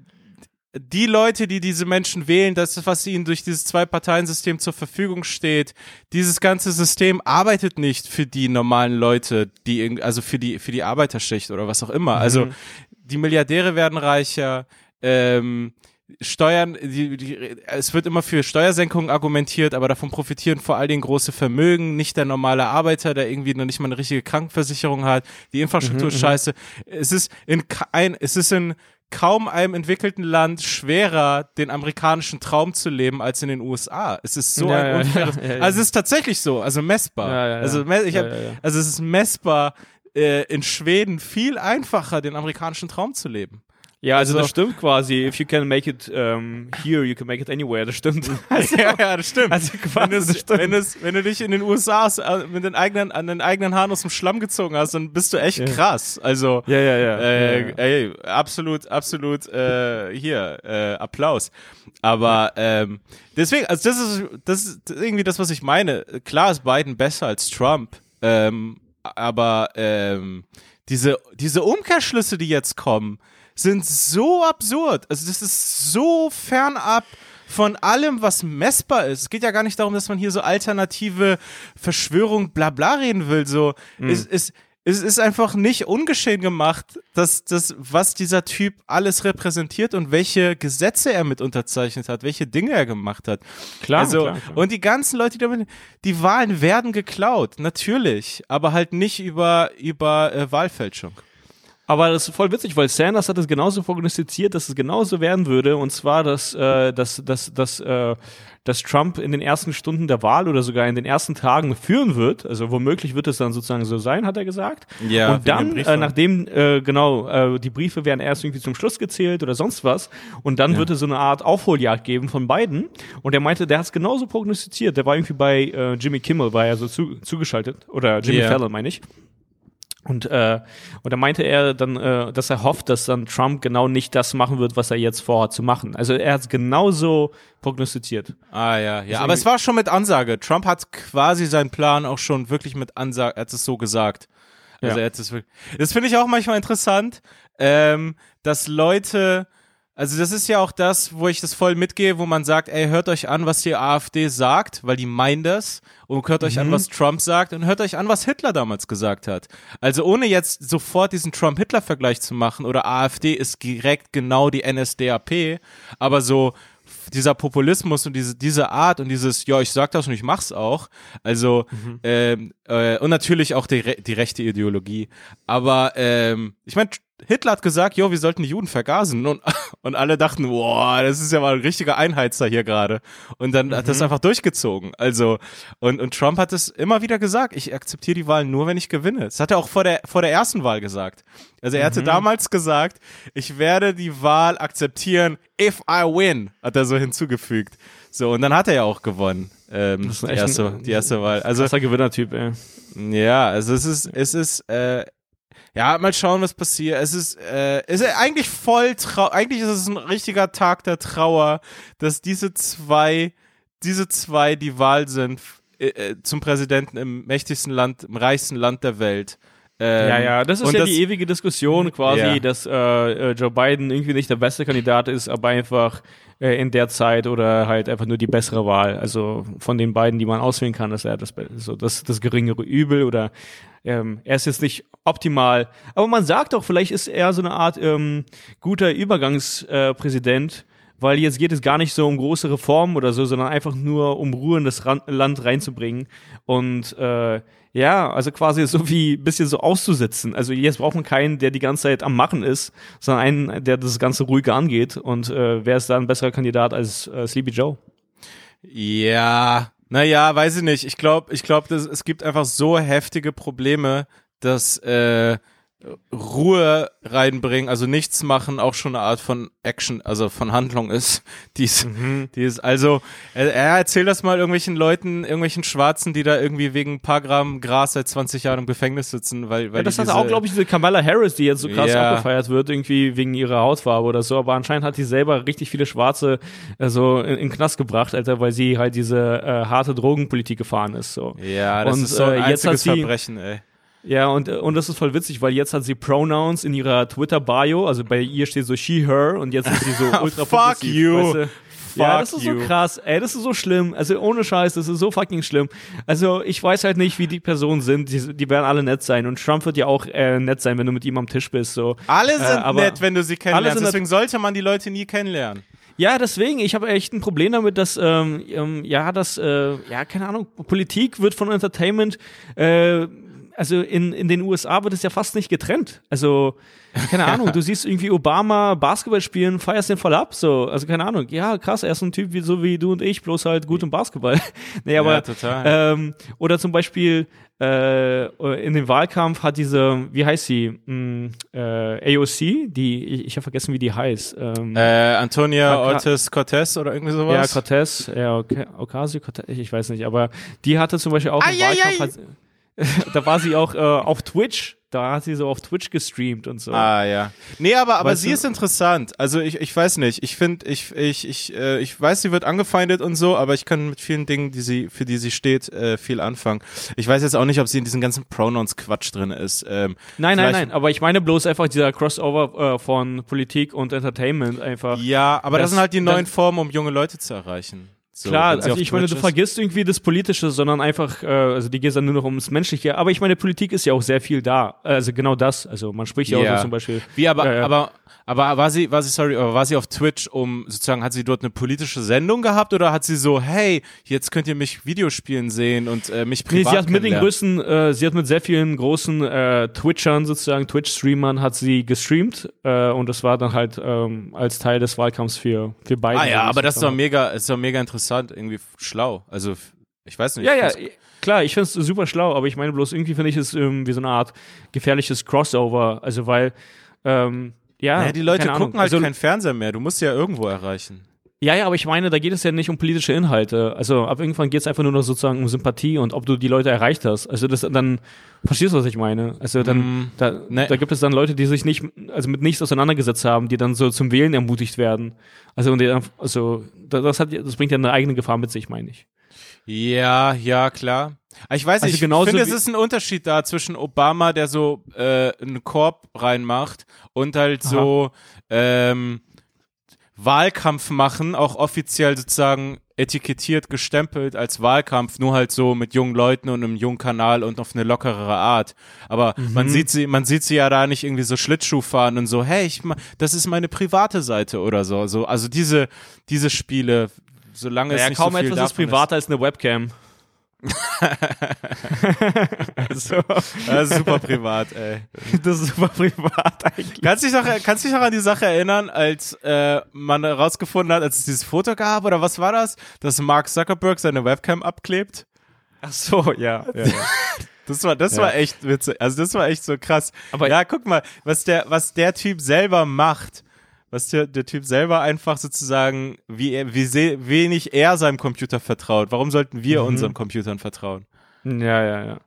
die Leute, die diese Menschen wählen, das ist, was ihnen durch dieses Zwei-Parteien-System zur Verfügung steht. Dieses ganze System arbeitet nicht für die normalen Leute, die also für die für die Arbeiterschicht oder was auch immer. Also die Milliardäre werden reicher. Ähm, Steuern, die, die, es wird immer für Steuersenkungen argumentiert, aber davon profitieren vor allen Dingen große Vermögen, nicht der normale Arbeiter, der irgendwie noch nicht mal eine richtige Krankenversicherung hat. Die Infrastruktur ist scheiße. Es ist in ka- ein, es ist in kaum einem entwickelten Land schwerer, den amerikanischen Traum zu leben, als in den USA. Es ist so Ja, ein ja, unfaires, ja, also es ist tatsächlich so, also messbar. Also, ich hab, also es ist messbar, äh, in Schweden viel einfacher, den amerikanischen Traum zu leben. Ja, also, Also- das stimmt quasi. If you can make it um, here, you can make it anywhere. Das stimmt. Also, ja, ja, das stimmt. also wenn, quasi, es, das stimmt. wenn, es, wenn du dich in den USA äh, mit den eigenen, an den eigenen Haaren aus dem Schlamm gezogen hast, dann bist du echt krass. Also, ja, ja, ja. äh, ja, ja. Ey, absolut, absolut, äh, hier, äh, Applaus. Aber ähm, deswegen, also das ist, das ist irgendwie das, was ich meine. Klar ist Biden besser als Trump, ähm, aber ähm, diese, diese Umkehrschlüsse, die jetzt kommen, sind so absurd. Also das ist so fernab von allem, was messbar ist. Es geht ja gar nicht darum, dass man hier so alternative Verschwörung, bla bla reden will. So, es, es, es ist einfach nicht ungeschehen gemacht, dass das, was dieser Typ alles repräsentiert und welche Gesetze er mit unterzeichnet hat, welche Dinge er gemacht hat. Klar, also, klar, klar. und die ganzen Leute, die damit, die Wahlen werden geklaut, natürlich, aber halt nicht über, über äh, Wahlfälschung. Aber das ist voll witzig, weil Sanders hat es genauso prognostiziert, dass es genauso werden würde. Und zwar, dass, äh, dass, dass, dass, äh, dass Trump in den ersten Stunden der Wahl oder sogar in den ersten Tagen führen wird. Also womöglich wird es dann sozusagen so sein, hat er gesagt. Ja, und dann, äh, nachdem, äh, genau, äh, die Briefe werden erst irgendwie zum Schluss gezählt oder sonst was. Und dann wird es so eine Art Aufholjagd geben von beiden. Und er meinte, der hat es genauso prognostiziert. Der war irgendwie bei äh, Jimmy Kimmel, war er so zu, zugeschaltet. Oder Jimmy Ja. Fallon, meine ich. Und, äh, und da meinte er dann, äh, dass er hofft, dass dann Trump genau nicht das machen wird, was er jetzt vorhat zu machen. Also er hat es genauso prognostiziert. Ah ja, ja. Deswegen- Aber es war schon mit Ansage. Trump hat quasi seinen Plan auch schon wirklich mit Ansage, er hat es so gesagt. Also Ja. er hat es wirklich. Das finde ich auch manchmal interessant, ähm, dass Leute, also das ist ja auch das, wo ich das voll mitgehe, wo man sagt, ey, hört euch an, was die AfD sagt, weil die meinen das. Und hört euch an, was Trump sagt und hört euch an, was Hitler damals gesagt hat. Also ohne jetzt sofort diesen Trump-Hitler-Vergleich zu machen oder AfD ist direkt genau die NSDAP, aber so dieser Populismus und diese, diese Art und dieses, ja, ich sag das und ich mach's auch. Also, ähm, äh, und natürlich auch die, die rechte Ideologie. Aber ähm, ich meine, Hitler hat gesagt, jo, wir sollten die Juden vergasen. Und, und alle dachten, boah, das ist ja mal ein richtiger Einheizer hier gerade. Und dann mhm. hat das einfach durchgezogen. Also, und, und Trump hat es immer wieder gesagt, ich akzeptiere die Wahl nur, wenn ich gewinne. Das hat er auch vor der, vor der ersten Wahl gesagt. Also er hatte mhm. damals gesagt, ich werde die Wahl akzeptieren, if I win, hat er so hinzugefügt. So, und dann hat er ja auch gewonnen. Ähm, die, erste, ein, die erste Wahl. Also, krasser Gewinnertyp, ey. Ja, also es ist, es ist, äh, ja, mal schauen, was passiert. Es ist, äh, ist eigentlich voll trau eigentlich ist es ein richtiger Tag der Trauer, dass diese zwei, diese zwei die Wahl sind äh, äh zum Präsidenten im mächtigsten Land, im reichsten Land der Welt. Ähm, ja, ja, das ist ja das, die ewige Diskussion quasi, ja. dass äh, äh, Joe Biden irgendwie nicht der beste Kandidat ist, aber einfach äh, in der Zeit oder halt einfach nur die bessere Wahl. Also von den beiden, die man auswählen kann, ist er das, so das, das geringere Übel oder ähm, er ist jetzt nicht optimal. Aber man sagt auch, vielleicht ist er so eine Art ähm, guter Übergangspräsident. Äh, weil jetzt geht es gar nicht so um große Reformen oder so, sondern einfach nur um Ruhe in das Land reinzubringen. Und äh, ja, also quasi so wie ein bisschen so auszusetzen. Also jetzt braucht man keinen, der die ganze Zeit am Machen ist, sondern einen, der das Ganze ruhiger angeht. Und äh, wer ist da ein besserer Kandidat als äh, Sleepy Joe? Ja, naja, weiß ich nicht. Ich glaube, ich glaube, es gibt einfach so heftige Probleme, dass äh, Ruhe reinbringen, also nichts machen, auch schon eine Art von Action, also von Handlung ist. Die ist, mhm. die ist also, er, er erzählt das mal irgendwelchen Leuten, irgendwelchen Schwarzen, die da irgendwie wegen ein paar Gramm Gras seit 20 Jahren im Gefängnis sitzen, weil, weil ja, das hat auch, glaube ich, diese Kamala Harris, die jetzt so krass ja. abgefeiert wird, irgendwie wegen ihrer Hautfarbe oder so, aber anscheinend hat die selber richtig viele Schwarze also in, in Knast gebracht, Alter, weil sie halt diese äh, harte Drogenpolitik gefahren ist, so. Ja, das Und, ist so ein äh, einziges Verbrechen, ey. Ja, und, und das ist voll witzig, weil jetzt hat sie Pronouns in ihrer Twitter-Bio, also bei ihr steht so she, her und jetzt ist sie so ultra Fuck you. Weißt du? ja, das ist so krass, ey, das ist so schlimm. Also ohne Scheiß, das ist so fucking schlimm. Also ich weiß halt nicht, wie die Personen sind. Die, die werden alle nett sein. Und Trump wird ja auch äh, nett sein, wenn du mit ihm am Tisch bist. So. Alle äh, sind äh, nett, wenn du sie kennenlernst. Deswegen sollte man die Leute nie kennenlernen. Ja, deswegen, ich habe echt ein Problem damit, dass, ähm, ähm, ja, das, äh, ja, keine Ahnung, Politik wird von Entertainment äh, also in, in den USA wird es ja fast nicht getrennt. Also, keine Ahnung, du siehst irgendwie Obama Basketball spielen, feierst den voll ab, so. Also, keine Ahnung, ja, krass, er ist ein Typ wie, so wie du und ich, bloß halt gut im Basketball. nee, aber, ja, total. Ähm, oder zum Beispiel, äh, in dem Wahlkampf hat diese, wie heißt sie, mh, hm, äh, AOC, die, ich, ich habe vergessen, wie die heißt. Ähm, äh, Antonia Ortiz Cortez oder irgendwie sowas? Ja, Cortez, ja, Ocasio Cortez, ich weiß nicht, aber die hatte zum Beispiel auch im Wahlkampf, hat, da war sie auch äh, auf Twitch. Da hat sie so auf Twitch gestreamt und so. Ah, ja. Nee, aber, aber sie du? ist interessant. Also ich, ich weiß nicht. Ich finde, ich, ich, ich, äh, ich weiß, sie wird angefeindet und so, aber ich kann mit vielen Dingen, die sie, für die sie steht, äh, viel anfangen. Ich weiß jetzt auch nicht, ob sie in diesem ganzen Pronouns-Quatsch drin ist. Ähm, nein, nein, nein. Aber ich meine bloß einfach dieser Crossover äh, von Politik und Entertainment einfach. Ja, aber das, das sind halt die neuen Formen, um junge Leute zu erreichen. So, Klar, also ich meine, du vergisst irgendwie das Politische, sondern einfach, äh, also die geht dann nur noch ums Menschliche. Aber ich meine, Politik ist ja auch sehr viel da. Also genau das. Also man spricht ja yeah. auch so zum Beispiel. Wie aber, äh, aber aber war sie, war sie, sorry, aber war sie auf Twitch, um sozusagen, hat sie dort eine politische Sendung gehabt oder hat sie so, hey, jetzt könnt ihr mich Videospielen sehen und äh, mich privat Nee, sie hat mit den größten, äh, sie hat mit sehr vielen großen äh, Twitchern sozusagen, Twitch-Streamern hat sie gestreamt äh, und das war dann halt ähm, als Teil des Wahlkampfs für, für beide. Ah ja, aber das ist doch mega, ist doch mega interessant, irgendwie schlau. Also ich weiß nicht. Ja, ja, klar, ich finde es super schlau, aber ich meine bloß irgendwie finde ich es irgendwie so eine Art gefährliches Crossover. Also weil ähm, ja, naja, die Leute gucken halt also, keinen Fernseher mehr. Du musst ja irgendwo erreichen. Ja, ja, aber ich meine, da geht es ja nicht um politische Inhalte. Also ab irgendwann geht es einfach nur noch sozusagen um Sympathie und ob du die Leute erreicht hast. Also das dann, verstehst du, was ich meine? Also dann, mm, da, ne. da gibt es dann Leute, die sich nicht, also mit nichts auseinandergesetzt haben, die dann so zum Wählen ermutigt werden. Also und die, also das hat, das bringt ja eine eigene Gefahr mit sich, meine ich. Ja, ja, klar. Ich weiß nicht, also ich finde, es ist ein Unterschied da zwischen Obama, der so äh, einen Korb reinmacht und halt Aha. so ähm, Wahlkampf machen, auch offiziell sozusagen etikettiert, gestempelt als Wahlkampf, nur halt so mit jungen Leuten und einem jungen Kanal und auf eine lockerere Art. Aber mhm. man sieht sie, man sieht sie ja da nicht irgendwie so Schlittschuh fahren und so, hey, ich, das ist meine private Seite oder so. so also diese, diese Spiele, solange naja, es nicht kaum so viel etwas ist privater als eine Webcam. also, das ist super privat, ey. Das ist super privat eigentlich. Kannst du dich noch, kannst dich noch an die Sache erinnern, als äh, man herausgefunden hat, als es dieses Foto gab, oder was war das, dass Mark Zuckerberg seine Webcam abklebt? Ach so, ja. ja, ja. Das war, das Ja. war echt witzig. Also das war echt so krass. Aber- ja, guck mal, was der, was der Typ selber macht, was der, der Typ selber einfach sozusagen, wie, er, wie se, wenig er seinem Computer vertraut. Warum sollten wir Mhm. unseren Computern vertrauen? Ja, ja, ja.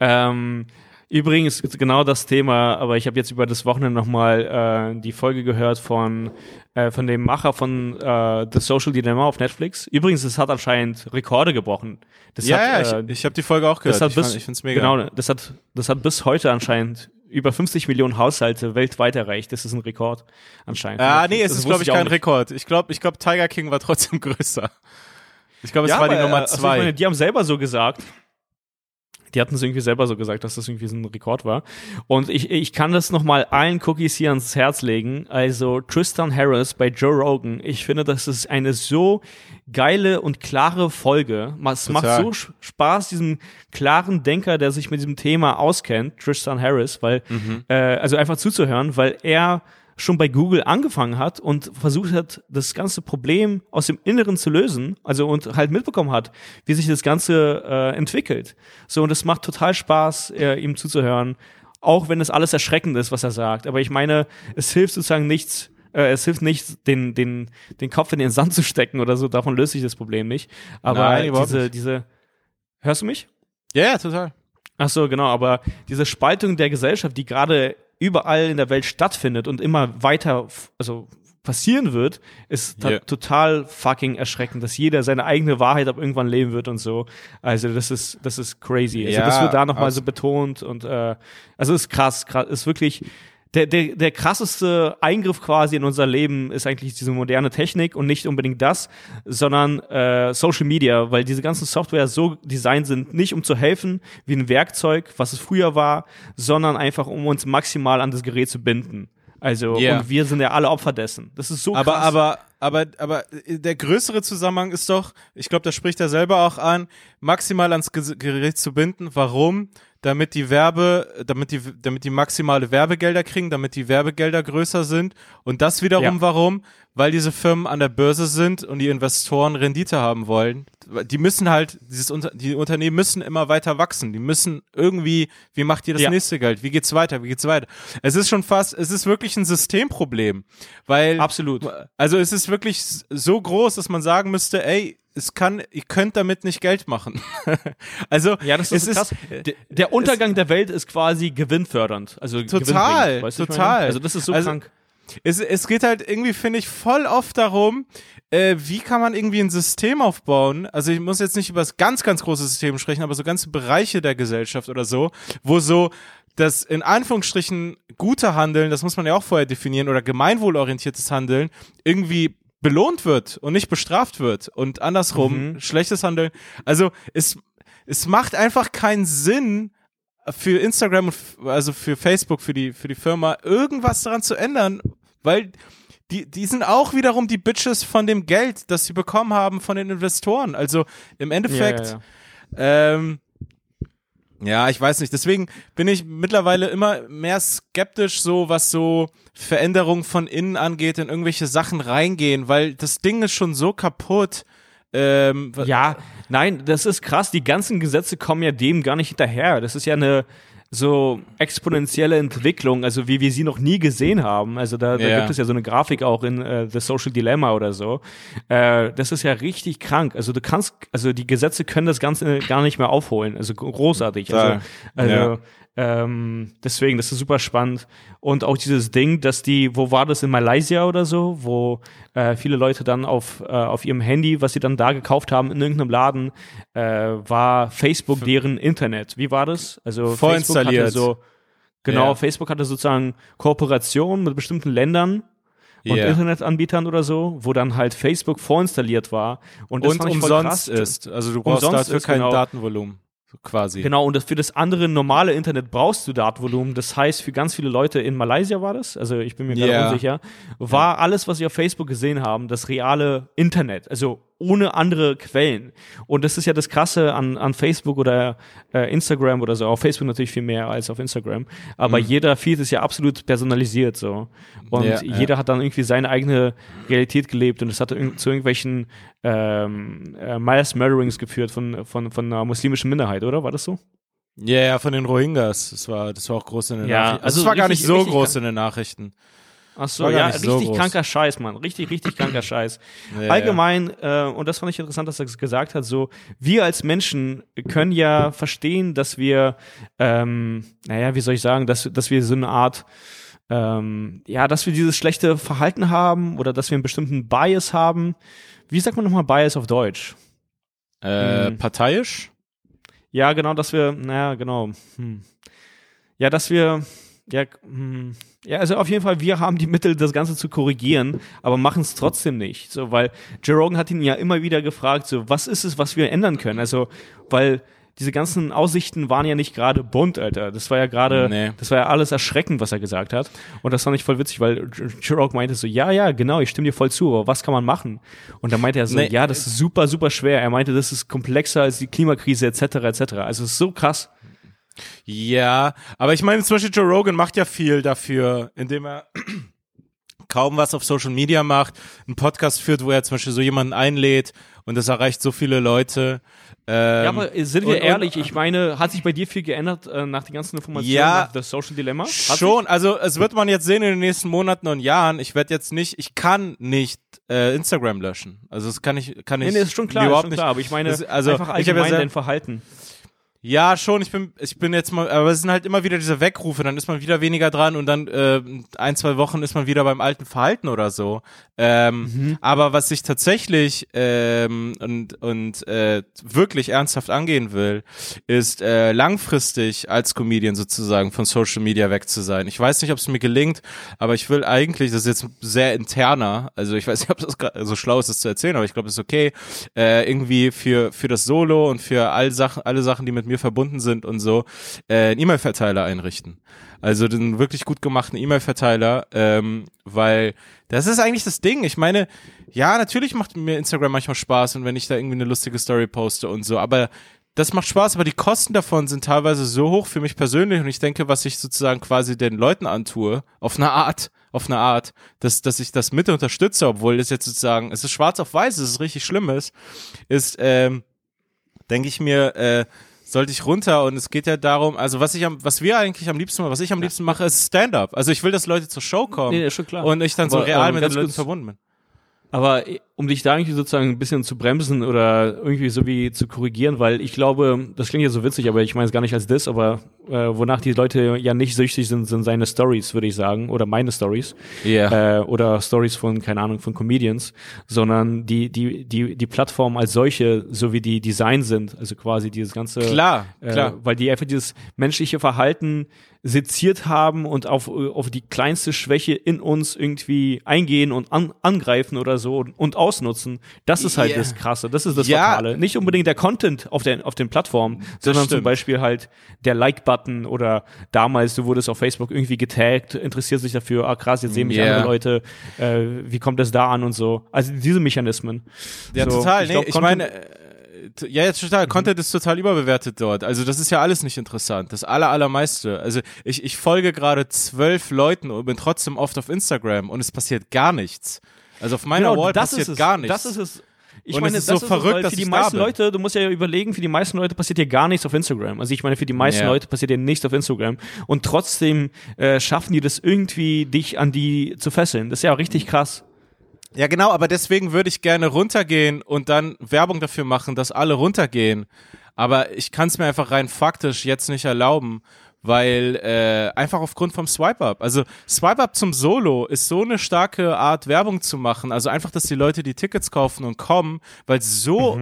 Ähm, übrigens genau das Thema, aber ich habe jetzt über das Wochenende nochmal äh, die Folge gehört von, äh, von dem Macher von äh, The Social Dilemma auf Netflix. Übrigens, es hat anscheinend Rekorde gebrochen. Das ja, hat, ja, äh, ich, ich habe die Folge auch gehört. das hat ich bis, fand, ich find's mega. Genau, das hat, das hat bis heute anscheinend über 50 Millionen Haushalte weltweit erreicht. Das ist ein Rekord anscheinend. Ah, nee, es ist, glaube ich, kein nicht. Rekord. Ich glaube, ich glaub, Tiger King war trotzdem größer. Ich glaube, es Ja, war die Nummer äh, also zwei. ich meine, die haben selber so gesagt. Die hatten es irgendwie selber so gesagt, dass das irgendwie so ein Rekord war. Und ich, ich kann das nochmal allen Cookies hier ans Herz legen. Also Tristan Harris bei Joe Rogan. Ich finde, das ist eine so geile und klare Folge. Es macht Total. so Spaß, diesem klaren Denker, der sich mit diesem Thema auskennt, Tristan Harris, weil, Mhm. äh, also einfach zuzuhören, weil er schon bei Google angefangen hat und versucht hat, das ganze Problem aus dem Inneren zu lösen, also und halt mitbekommen hat, wie sich das Ganze äh, entwickelt. So, und es macht total Spaß, äh, ihm zuzuhören, auch wenn es alles erschreckend ist, was er sagt. Aber ich meine, es hilft sozusagen nichts, äh, es hilft nicht, den, den, den Kopf in den Sand zu stecken oder so, davon löst sich das Problem nicht. Aber Nein, diese, nicht. diese, hörst du mich? ja, ja, total. Ach so, genau, aber diese Spaltung der Gesellschaft, die gerade überall in der Welt stattfindet und immer weiter, also passieren wird, ist Ja. total fucking erschreckend, dass jeder seine eigene Wahrheit ab irgendwann leben wird und so. Also das ist, das ist crazy. Also Ja, das wird da nochmal abs- so betont und äh, also ist krass, krass, ist wirklich der, der, der krasseste Eingriff quasi in unser Leben ist eigentlich diese moderne Technik und nicht unbedingt das, sondern äh, Social Media, weil diese ganzen Software so designt sind, nicht um zu helfen wie ein Werkzeug, was es früher war, sondern einfach um uns maximal an das Gerät zu binden. Also Ja. und wir sind ja alle Opfer dessen. Das ist so Aber, krass. aber, aber, aber der größere Zusammenhang ist doch, ich glaube, das spricht er selber auch an, maximal ans Gerät zu binden. Warum? Damit die Werbe, damit die, damit die maximale Werbegelder kriegen, damit die Werbegelder größer sind. Und das wiederum Ja. warum? Weil diese Firmen an der Börse sind und die Investoren Rendite haben wollen. Die müssen halt, dieses die Unternehmen müssen immer weiter wachsen. Die müssen irgendwie, wie macht ihr das Ja. nächste Geld? Wie geht's weiter? Wie geht's weiter? Es ist schon fast, es ist wirklich ein Systemproblem. Weil Absolut. also es ist wirklich so groß, dass man sagen müsste, ey, es kann, ihr könnt damit nicht Geld machen. also Ja, das ist es krass. Ist, Der, der Untergang der Welt ist quasi gewinnfördernd. Also Total, total. Also das ist so Also- krank. es, es geht halt irgendwie, finde ich, voll oft darum, äh, wie kann man irgendwie ein System aufbauen? Also ich muss jetzt nicht über das ganz, ganz große System sprechen, aber so ganze Bereiche der Gesellschaft oder so, wo so das in Anführungsstrichen gute Handeln, das muss man ja auch vorher definieren, oder gemeinwohlorientiertes Handeln irgendwie belohnt wird und nicht bestraft wird und andersrum Mhm. schlechtes Handeln. Also es, es macht einfach keinen Sinn, für Instagram und also für Facebook, für die, für die Firma, irgendwas daran zu ändern, weil die, die sind auch wiederum die Bitches von dem Geld, das sie bekommen haben von den Investoren. Also im Endeffekt, Ja, ja, ja. ähm, ja, ich weiß nicht. Deswegen bin ich mittlerweile immer mehr skeptisch, so was so Veränderungen von innen angeht, in irgendwelche Sachen reingehen, weil das Ding ist schon so kaputt. Ähm, Ja, nein, das ist krass. Die ganzen Gesetze kommen ja dem gar nicht hinterher. Das ist ja eine so exponentielle Entwicklung, also wie wir sie noch nie gesehen haben. Also da, da Ja. gibt es ja so eine Grafik auch in äh, The Social Dilemma oder so. Äh, das ist ja richtig krank. Also du kannst, also die Gesetze können das Ganze gar nicht mehr aufholen. Also großartig. Also, also Ja. Ähm, deswegen, das ist super spannend. Und auch dieses Ding, dass die, wo war das in Malaysia oder so, wo äh, viele Leute dann auf, äh, auf ihrem Handy, was sie dann da gekauft haben in irgendeinem Laden, äh, war Facebook deren Internet. Wie war das? Also Facebook Vorinstalliert. hatte so, genau, Ja. Facebook hatte sozusagen Kooperationen mit bestimmten Ländern und Yeah. Internetanbietern oder so, wo dann halt Facebook vorinstalliert war. Und, das und umsonst krass. ist. Also du brauchst dafür kein genau. Datenvolumen. So quasi. Genau, und für das andere normale Internet brauchst du Datenvolumen. Das heißt, für ganz viele Leute in Malaysia war das, also ich bin mir gerade Ja. unsicher, war alles, was sie auf Facebook gesehen haben, das reale Internet. Also ohne andere Quellen. Und das ist ja das Krasse an, an Facebook oder äh, Instagram oder so. Auf Facebook natürlich viel mehr als auf Instagram. Aber Mhm. jeder Feed ist ja absolut personalisiert so. Und Ja, ja. jeder hat dann irgendwie seine eigene Realität gelebt und es hat zu irgendwelchen ähm, äh, Mass Murderings geführt von, von, von einer muslimischen Minderheit, oder? War das so? Ja, ja, von den Rohingyas. Das war, das war auch groß in den Ja, Nachrichten. also es war gar nicht so groß in den Nachrichten. Ach so, ja, so richtig groß. kranker Scheiß, Mann. Richtig, richtig kranker Scheiß. Ja, Allgemein, äh, und das fand ich interessant, dass er es gesagt hat, so, wir als Menschen können ja verstehen, dass wir, ähm, naja, wie soll ich sagen, dass, dass wir so eine Art, ähm, ja, dass wir dieses schlechte Verhalten haben oder dass wir einen bestimmten Bias haben. Wie sagt man nochmal Bias auf Deutsch? Ja. Äh, Mhm. parteiisch? Ja, genau, dass wir, naja, genau. Hm. Ja, dass wir, ja, hm. ja, also auf jeden Fall, wir haben die Mittel, das Ganze zu korrigieren, aber machen es trotzdem nicht. So, weil Joe Rogan hat ihn ja immer wieder gefragt, so, was ist es, was wir ändern können? Also, weil diese ganzen Aussichten waren ja nicht gerade bunt, Alter. Das war ja gerade, Nee. das war ja alles erschreckend, was er gesagt hat. Und das fand ich voll witzig, weil Rogan meinte so, ja, ja, genau, ich stimme dir voll zu, aber was kann man machen? Und dann meinte er so, Nee. ja, das ist super, super schwer. Er meinte, das ist komplexer als die Klimakrise etc. etc. Also es ist so krass. Ja, aber ich meine, zum Beispiel Joe Rogan macht ja viel dafür, indem er kaum was auf Social Media macht, einen Podcast führt, wo er zum Beispiel so jemanden einlädt und das erreicht so viele Leute. Ähm, ja, aber sind wir und- ehrlich, ich meine, hat sich bei dir viel geändert äh, nach den ganzen Informationen Ja. das Social Dilemma? Hat sich? Schon, also es wird man jetzt sehen in den nächsten Monaten und Jahren. Ich werde jetzt nicht, ich kann nicht äh, Instagram löschen. Also das kann ich, kann ich Nee, nee, ist schon klar, ist überhaupt schon nicht. klar, aber ich meine, Das- also, einfach ich hab ja allgemein dein Verhalten. Ja, schon. Ich bin, ich bin jetzt mal, aber es sind halt immer wieder diese Weckrufe. Dann ist man wieder weniger dran und dann äh, ein, zwei Wochen ist man wieder beim alten Verhalten oder so. Ähm, Mhm. Aber was ich tatsächlich ähm, und und äh, wirklich ernsthaft angehen will, ist äh, langfristig als Comedian sozusagen von Social Media weg zu sein. Ich weiß nicht, ob es mir gelingt, aber ich will eigentlich, das ist jetzt sehr interner. Also ich weiß nicht, ob das so schlau ist, das zu erzählen, aber ich glaube, es ist okay. Äh, irgendwie für für das Solo und für all Sachen, alle Sachen, die mit mir verbunden sind und so, äh, einen E-Mail-Verteiler einrichten. Also den wirklich gut gemachten E-Mail-Verteiler, ähm, weil das ist eigentlich das Ding. Ich meine, ja, natürlich macht mir Instagram manchmal Spaß und wenn ich da irgendwie eine lustige Story poste und so, aber das macht Spaß, aber die Kosten davon sind teilweise so hoch für mich persönlich und ich denke, was ich sozusagen quasi den Leuten antue, auf eine Art, auf eine Art, dass, dass ich das mit unterstütze, obwohl es jetzt sozusagen, es ist schwarz auf weiß, es ist richtig Schlimmes, ist, ähm, denke ich mir, äh, sollte ich runter und es geht ja darum, also was ich am, was wir eigentlich am liebsten, was ich am liebsten mache, ist Stand-up. Also ich will, dass Leute zur Show kommen Nee, ist schon klar. und ich dann so Aber, real ähm, mit den Leuten verbunden bin. Aber um dich da irgendwie sozusagen ein bisschen zu bremsen oder irgendwie so wie zu korrigieren, weil ich glaube, das klingt ja so witzig, aber ich meine es gar nicht als das, aber äh, wonach die Leute ja nicht süchtig sind, sind seine Stories, würde ich sagen, oder meine Stories. Ja. äh, oder Stories von, keine Ahnung, von Comedians, sondern die, die, die, die Plattform als solche, so wie die Design sind, also quasi dieses ganze, Klar, äh, klar. weil die einfach dieses menschliche Verhalten seziert haben und auf, auf die kleinste Schwäche in uns irgendwie eingehen und an, angreifen oder so und, und ausnutzen. Das ist halt Ja. das Krasse, das ist das Ja. Fatale. Nicht unbedingt der Content auf den, auf den Plattformen, sondern zum stimmt. Beispiel halt der Like-Button oder damals, du wurdest auf Facebook irgendwie getaggt, interessiert sich dafür, ah krass, jetzt sehen mich Ja. andere Leute, äh, wie kommt das da an und so. Also diese Mechanismen. Ja, So, total. ich nee, ich meine, äh, ja, jetzt total. Content ist total überbewertet dort. Also das ist ja alles nicht interessant. Das aller, allermeiste. Also ich, ich folge gerade zwölf Leuten und bin trotzdem oft auf Instagram und es passiert gar nichts. Also auf meiner Wall das passiert ist es. gar nichts. Das ist es. Ich Und meine, es ist das so ist verrückt, es, dass für die meisten. Leute, du musst ja überlegen, für die meisten Leute passiert hier gar nichts auf Instagram. Also ich meine, für die meisten Ja. Leute passiert hier nichts auf Instagram. Und trotzdem äh, schaffen die das irgendwie, dich an die zu fesseln. Das ist ja auch richtig krass. Ja, genau, aber deswegen würde ich gerne runtergehen und dann Werbung dafür machen, dass alle runtergehen. Aber ich kann es mir einfach rein faktisch jetzt nicht erlauben, weil äh, einfach aufgrund vom Swipe-Up. Also Swipe-Up zum Solo ist so eine starke Art, Werbung zu machen. Also einfach, dass die Leute die Tickets kaufen und kommen, weil so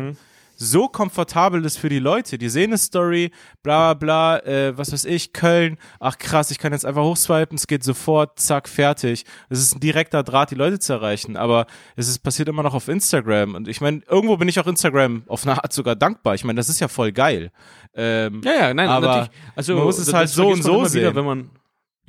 so komfortabel ist für die Leute. Die sehen eine Story, bla bla bla, äh, was weiß ich, Köln, ach krass, ich kann jetzt einfach hochswipen, es geht sofort, zack, fertig. Es ist ein direkter Draht, die Leute zu erreichen, aber es ist passiert immer noch auf Instagram. Und ich meine, irgendwo bin ich auch Instagram auf eine Art sogar dankbar. Ich meine, das ist ja voll geil. Ähm, Ja, ja, nein, Aber natürlich. Also man muss es halt so und so immer wieder, sehen. wenn man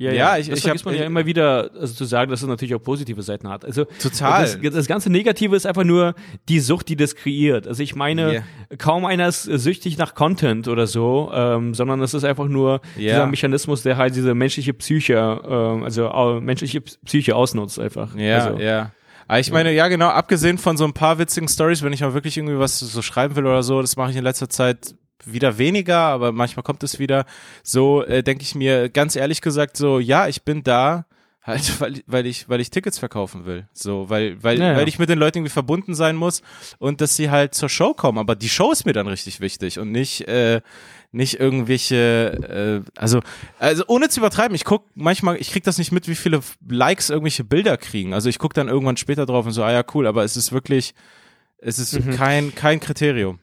Ja, ja, Ja, ich- das ich vergisst hab- man ja ich- immer wieder, also zu sagen, dass es natürlich auch positive Seiten hat. Also Total. Das, das ganze Negative ist einfach nur die Sucht, die das kreiert. Also ich meine, Yeah. kaum einer ist süchtig nach Content oder so, ähm, sondern es ist einfach nur Ja. dieser Mechanismus, der halt diese menschliche Psyche, ähm, also äh, menschliche Psyche ausnutzt einfach. Ja, also, ja. Aber ich meine, ja genau, abgesehen von so ein paar witzigen Stories, wenn ich mal wirklich irgendwie was so schreiben will oder so, das mache ich in letzter Zeit wieder weniger, aber manchmal kommt es wieder. So äh, denke ich mir ganz ehrlich gesagt so, ja, ich bin da halt, weil, weil ich weil ich Tickets verkaufen will. So, weil weil Ja, ja. weil ich mit den Leuten irgendwie verbunden sein muss und dass sie halt zur Show kommen, aber die Show ist mir dann richtig wichtig und nicht äh, nicht irgendwelche, äh, also, also ohne zu übertreiben, ich guck manchmal, ich krieg das nicht mit, wie viele Likes irgendwelche Bilder kriegen. Also ich guck dann irgendwann später drauf und so, ah ja, cool, aber es ist wirklich, es ist Mhm. kein, kein Kriterium.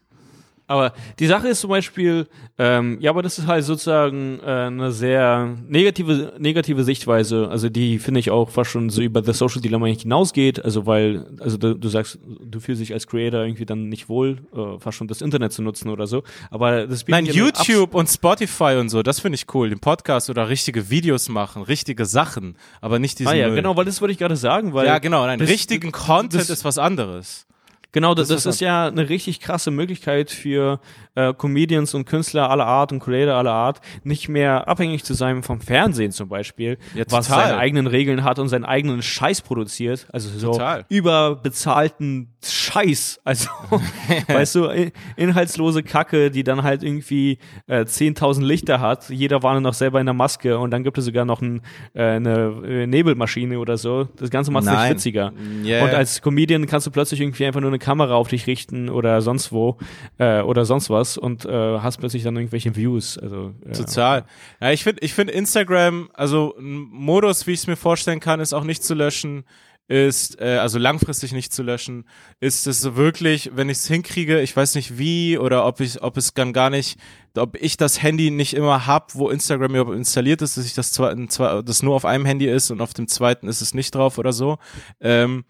Aber die Sache ist zum Beispiel, ähm, ja, aber das ist halt sozusagen äh, eine sehr negative, negative Sichtweise, also die finde ich auch fast schon so über das Social Dilemma hinausgeht, also weil, also du, du sagst, du fühlst dich als Creator irgendwie dann nicht wohl, äh, fast schon das Internet zu nutzen oder so, aber das bietet Nein, YouTube und Spotify und so, das finde ich cool. Den Podcast oder richtige Videos machen, richtige Sachen, aber nicht diesen Ah ja, Müll. genau, weil das wollte ich gerade sagen, weil Ja, genau, nein, das- richtigen Content das- ist was anderes. Genau, das, Das das, ist ist ja eine richtig krasse Möglichkeit für äh, Comedians und Künstler aller Art und Creator aller Art, nicht mehr abhängig zu sein vom Fernsehen zum Beispiel, Ja, was seine eigenen Regeln hat und seinen eigenen Scheiß produziert. Also so Total. überbezahlten Scheiß. Also, weißt du, in- inhaltslose Kacke, die dann halt irgendwie äh, 10.000 Lichter hat. Jeder war nur noch selber in der Maske und dann gibt es sogar noch ein, äh, eine äh, Nebelmaschine oder so. Das Ganze macht es nicht witziger. Yeah. Und als Comedian kannst du plötzlich irgendwie einfach nur eine Kamera auf dich richten oder sonst wo äh, oder sonst was und äh, hast plötzlich dann irgendwelche Views. Also äh, Total. Ja, ich finde ich finde Instagram, also ein Modus, wie ich es mir vorstellen kann, ist auch nicht zu löschen, ist, äh, also langfristig nicht zu löschen, ist es wirklich, wenn ich es hinkriege, ich weiß nicht wie oder ob ich, ob es dann gar nicht, ob ich das Handy nicht immer hab, wo Instagram überhaupt installiert ist, dass ich das zwar das nur auf einem Handy ist und auf dem zweiten ist es nicht drauf oder so. Ähm,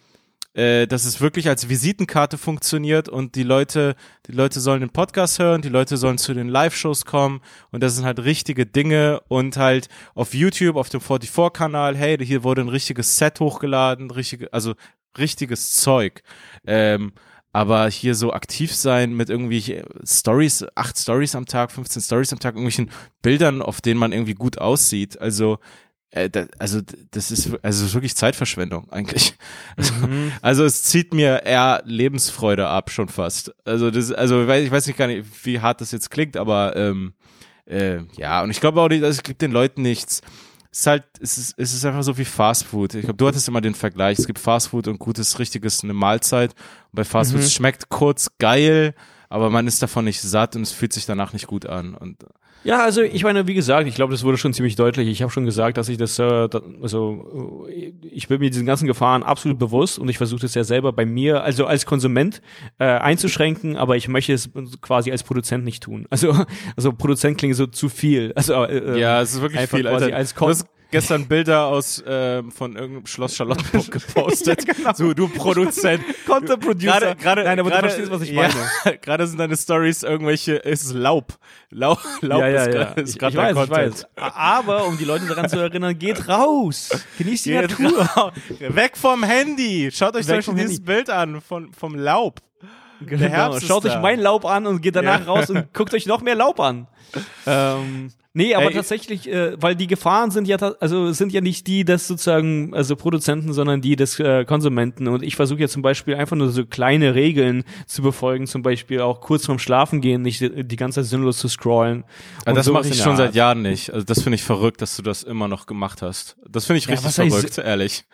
äh, dass es wirklich als Visitenkarte funktioniert und die Leute, die Leute sollen den Podcast hören, die Leute sollen zu den Live-Shows kommen und das sind halt richtige Dinge und halt auf YouTube, auf dem 44-Kanal, hey, hier wurde ein richtiges Set hochgeladen, richtige, also richtiges Zeug. Ähm, aber hier so aktiv sein mit irgendwie Stories, acht Stories am Tag, 15 Stories am Tag, irgendwelchen Bildern, auf denen man irgendwie gut aussieht, also äh, da, also das ist also wirklich Zeitverschwendung eigentlich. Also, also es zieht mir eher Lebensfreude ab schon fast. Also das also ich weiß, ich weiß nicht gar nicht, wie hart das jetzt klingt, aber ähm, äh, ja und ich glaube auch, nicht, es gibt den Leuten nichts. Es ist halt, es ist, es ist einfach so wie Fast Food. Ich glaube, du hattest immer den Vergleich. Es gibt Fast Food und gutes, richtiges, eine Mahlzeit. Und bei Fast Food es schmeckt kurz geil, aber man ist davon nicht satt und es fühlt sich danach nicht gut an. Und Ja, also ich meine, wie gesagt, ich glaube, das wurde schon ziemlich deutlich. Ich habe schon gesagt, dass ich das, äh, also äh, ich bin mir diesen ganzen Gefahren absolut bewusst und ich versuche das ja selber bei mir, also als Konsument äh, einzuschränken, aber ich möchte es quasi als Produzent nicht tun. Also, also Produzent klingt so zu viel. Also äh, Ja, es ist wirklich einfach viel. quasi Alter. als du Kon hast gestern Bilder aus ähm, von irgendeinem Schloss Charlottenburg gepostet. So, du Produzent. Content Producer. Gerade, gerade, Nein, aber gerade, du verstehst, was ich ja, meine. Gerade sind deine Stories irgendwelche, es ist Laub. Laub, Laub ja, ja, ist ja. gerade ist Ich, grad ich weiß, ich Content. weiß. Aber um die Leute daran zu erinnern, geht raus. Genießt die Geht Natur. raus. Weg vom Handy. Schaut euch zum Weg Beispiel vom dieses Handy. Bild an von, vom Laub. Genau. Schaut euch mein Laub an und geht danach Ja. raus und guckt euch noch mehr Laub an. ähm, nee, aber Ey. tatsächlich, äh, weil die Gefahren sind ja, also sind ja nicht die des sozusagen, also Produzenten, sondern die des äh, Konsumenten. Und ich versuche ja zum Beispiel einfach nur so kleine Regeln zu befolgen, zum Beispiel auch kurz vorm Schlafen gehen, nicht die, die ganze Zeit sinnlos zu scrollen. Also das mache ich schon Art. seit Jahren nicht. Also das finde ich verrückt, dass du das immer noch gemacht hast. Das finde ich Ja, richtig verrückt, ehrlich.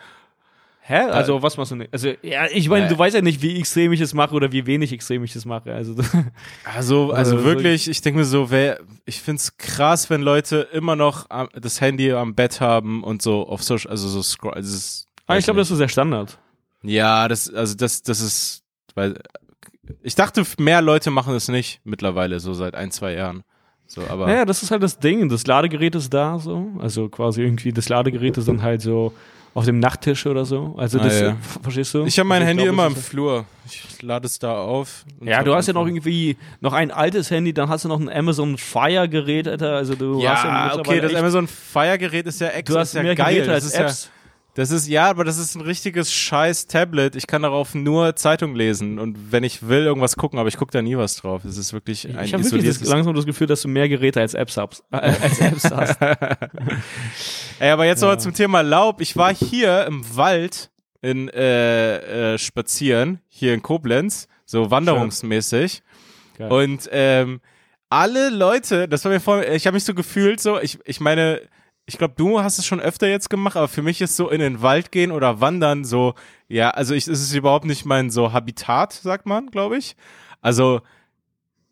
Hä? Also was machst du nicht? Also ja, ich meine, Äh. du weißt ja nicht, wie extrem ich es mache oder wie wenig extrem ich es mache. Also Also, also Äh, wirklich, ich denke mir so, wer, ich find's krass, wenn Leute immer noch am, das Handy am Bett haben und so auf Social, also so scroll, also ist, aber ich glaube, das ist der Standard. ja, das, also das, das ist, weil, ich dachte, mehr Leute machen das nicht mittlerweile, so seit ein, zwei Jahren. So, aber Naja, das ist halt das Ding. Das Ladegerät ist da so. Also quasi irgendwie das Ladegerät ist dann halt so auf dem Nachttisch oder so. Also das, Ah, ja. verstehst du? ich habe mein Also Handy glaube, immer im Flur. Ich lade es da auf. Ja, du hast ja noch irgendwie noch ein altes Handy, dann hast du noch ein Amazon Fire Gerät, Alter. Also du hast ja Ja, mittlerweile okay, das Amazon Fire Gerät ist ja extra du hast ist ja mehr geil. Geräte als Apps. Ja, das ist ja, aber das ist ein richtiges scheiß Tablet. Ich kann darauf nur Zeitung lesen und wenn ich will irgendwas gucken, aber ich gucke da nie was drauf. Es ist wirklich ein ich habe wirklich das, langsam das Gefühl, dass du mehr Geräte als Apps hast. Äh, als Apps hast. Ey, aber jetzt nochmal zum Thema Laub. Ich war hier im Wald in äh, äh, spazieren, hier in Koblenz, so wanderungsmäßig. Und ähm, alle Leute, das war mir vor, ich habe mich so gefühlt, so, ich, ich meine, ich glaube, du hast es schon öfter jetzt gemacht, aber für mich ist so in den Wald gehen oder wandern so, ja, also ich, es ist überhaupt nicht mein so Habitat, sagt man, glaube ich. Also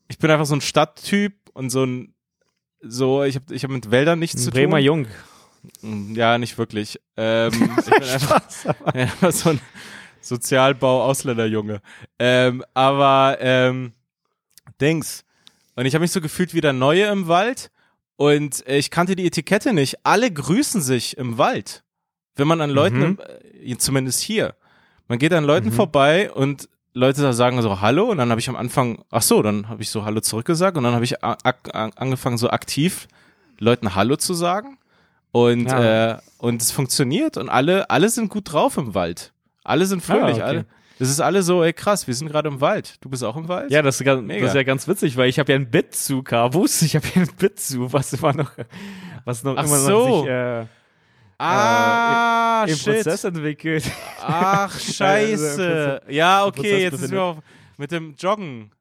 ich bin einfach so ein Stadttyp und so ein, so, ich habe ich hab mit Wäldern nichts zu Bremer tun. Jung. Mm, Ja, nicht wirklich. Ähm, ich bin einfach, ja, so ein Sozialbau-Ausländerjunge. Ähm, aber ähm, Dings. Und ich habe mich so gefühlt wie der Neue im Wald. Und äh, ich kannte die Etikette nicht. Alle grüßen sich im Wald. Wenn man an Leuten, Mhm. im, äh, zumindest hier, man geht an Leuten Mhm. vorbei und Leute da sagen so Hallo und dann habe ich am Anfang, ach so, dann habe ich so Hallo zurückgesagt und dann habe ich angefangen so aktiv Leuten Hallo zu sagen und Ja. äh, und es funktioniert und alle alle sind gut drauf im Wald. Alle sind fröhlich, Ah, okay. alle. Das ist alle so, ey krass, wir sind gerade im Wald. Du bist auch im Wald? Ja, das ist, ganz, das ist ja ganz witzig, weil ich habe ja ein Bit zu Carvus. Ich habe ja ein Bit zu, was immer noch, was noch Ach immer so. noch sich äh, Ah, im shit. Prozess entwickelt. Ach, Also, scheiße. Ja, okay, jetzt ist befindet. mir auf, mit dem Joggen.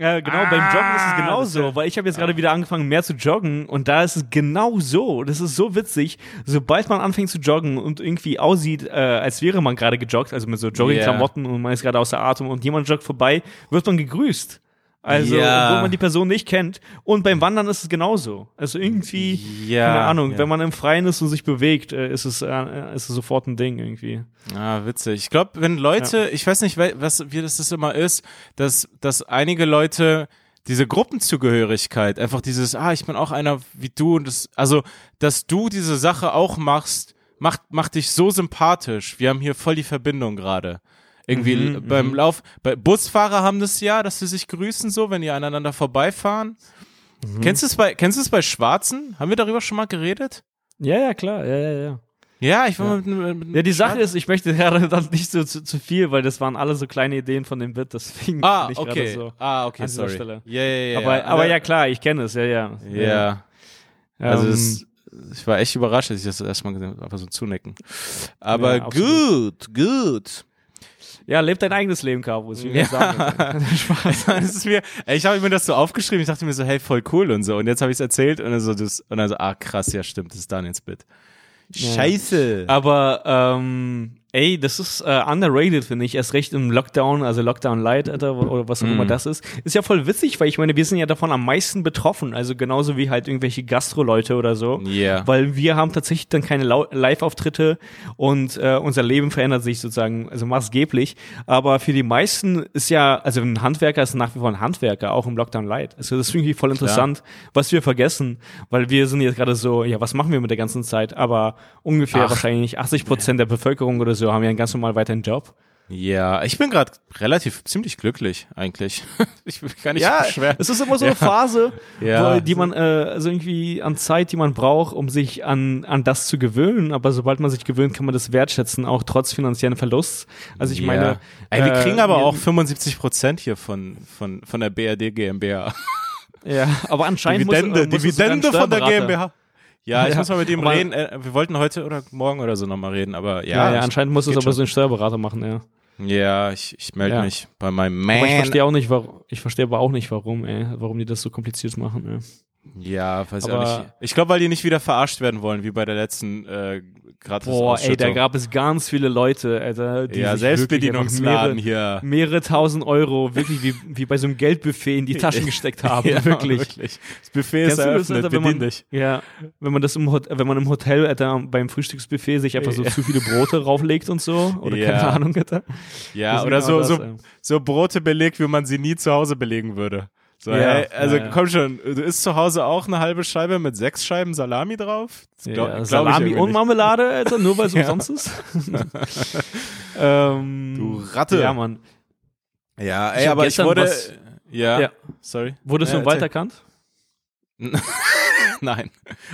Ja, genau, beim Joggen ist es Ah, genauso, weil ich habe jetzt gerade wieder angefangen, mehr zu joggen und da ist es genau so. Das ist so witzig. Sobald man anfängt zu joggen und irgendwie aussieht, äh, als wäre man gerade gejoggt, also mit so Joggingklamotten und man ist gerade außer Atem und jemand joggt vorbei, wird man gegrüßt. Also, Ja. obwohl man die Person nicht kennt. Und beim Wandern ist es genauso. Also irgendwie, Ja, keine Ahnung, ja. wenn man im Freien ist und sich bewegt, äh, ist es, äh, ist es sofort ein Ding irgendwie. Ah, witzig. Ich glaube, wenn Leute, ich weiß nicht, was, wie das, das immer ist, dass, dass einige Leute diese Gruppenzugehörigkeit, einfach dieses, ah, ich bin auch einer wie du und das, also, dass du diese Sache auch machst, macht, macht dich so sympathisch. Wir haben hier voll die Verbindung gerade. Irgendwie Mhm, beim Lauf, bei Busfahrer haben das ja, dass sie sich grüßen so, wenn die aneinander vorbeifahren. Mhm. Kennst du es bei, kennst du es bei Schwarzen? Haben wir darüber schon mal geredet? Ja, ja, klar, ja, ja, ja. Ja, ich war Ja. mit, mit, mit Ja, die Sache ist, ich möchte gerade dann nicht so zu, zu viel, weil das waren alle so kleine Ideen von dem Bit, deswegen Ah, bin ich gerade okay. so. ah, okay, an sorry. Stelle. Ja, ja, ja. aber, ja. aber ja, klar, ich kenne es, ja, ja. Ja. Also Ähm, das, ich war echt überrascht, als ich das erstmal gesehen habe, einfach so zunecken. Aber Ja, gut, gut. Ja, lebt dein eigenes Leben, wie wir sagen. Spaß. ist mir, ich habe mir das so aufgeschrieben, ich dachte mir so, hey, voll cool und so. Und jetzt habe ich es erzählt und dann so, das, und dann so, ah, krass, ja, stimmt, das ist Daniels Bit. Scheiße. Aber, ähm, ey, das ist äh, underrated, finde ich. Erst recht im Lockdown, also Lockdown Light, Alter, oder was auch Mhm. immer das ist. Ist ja voll witzig, weil ich meine, wir sind ja davon am meisten betroffen. Also genauso wie halt irgendwelche Gastro-Leute oder so. Ja. Weil wir haben tatsächlich dann keine Live-Auftritte und äh, unser Leben verändert sich sozusagen, also maßgeblich. Aber für die meisten ist ja, also ein Handwerker ist nach wie vor ein Handwerker, auch im Lockdown Light. Also das ist irgendwie voll interessant, was wir vergessen, weil wir sind jetzt gerade so, ja, was machen wir mit der ganzen Zeit? Aber ungefähr Ach. wahrscheinlich 80 Prozent der Bevölkerung oder so haben ja einen ganz normal weiteren Job. Ja, ich bin gerade relativ ziemlich glücklich, eigentlich. ich will gar nicht Ja, beschweren. es ist immer so eine Ja. Phase, Ja. wo, die man, äh, also irgendwie an Zeit, die man braucht, um sich an, an das zu gewöhnen. Aber sobald man sich gewöhnt, kann man das wertschätzen, auch trotz finanziellen Verlusts. Also ich Ja. meine. Ey, wir äh, kriegen aber wir- auch 75 Prozent hier von, von, von der BRD GmbH. Ja, aber anscheinend Dividende, muss, äh, muss Dividende von der GmbH. Ja, ich muss mal mit ihm aber- reden. Äh, wir wollten heute oder morgen oder so nochmal reden, aber ja. Ja, anscheinend muss es aber schon. so ein Steuerberater machen, ja. Ja, ich, ich melde mich bei meinem Aber ich Man. verstehe auch nicht, warum, ich verstehe aber auch nicht, warum, ey, warum die das so kompliziert machen, ey. Ja, weiß ich Aber- auch nicht. Ich glaube, weil die nicht wieder verarscht werden wollen, wie bei der letzten äh, gratis Boah, ey, da gab es ganz viele Leute, Alter, die Ja, sich wirklich Selbstbedienungsladen einfach hier. mehrere, mehrere tausend Euro wirklich wie, wie bei so einem Geldbuffet in die Taschen gesteckt haben, Ja, wirklich. Das Buffet Kennst ist du das, eröffnet, Alter, wenn man, dich. ja, wenn man das im Hot wenn man im Hotel, Alter, beim Frühstücksbuffet sich einfach so zu viele Brote rauflegt und so, oder Ja. keine Ahnung, Alter. Ja, oder genau so, das, so, so Brote belegt, wie man sie nie zu Hause belegen würde. So, Ja, hey, also ja, komm schon, du isst zu Hause auch eine halbe Scheibe mit sechs Scheiben Salami drauf? Glaub- ja, ich Salami und. Marmelade, Alter, nur weil es umsonst ist. ähm, Du Ratte. Ja, Mann. Ja, Ich ey, hab aber ich wurde. was- ja, Ja. sorry. Wurdest du Ja, im Wald erkannt? Nein.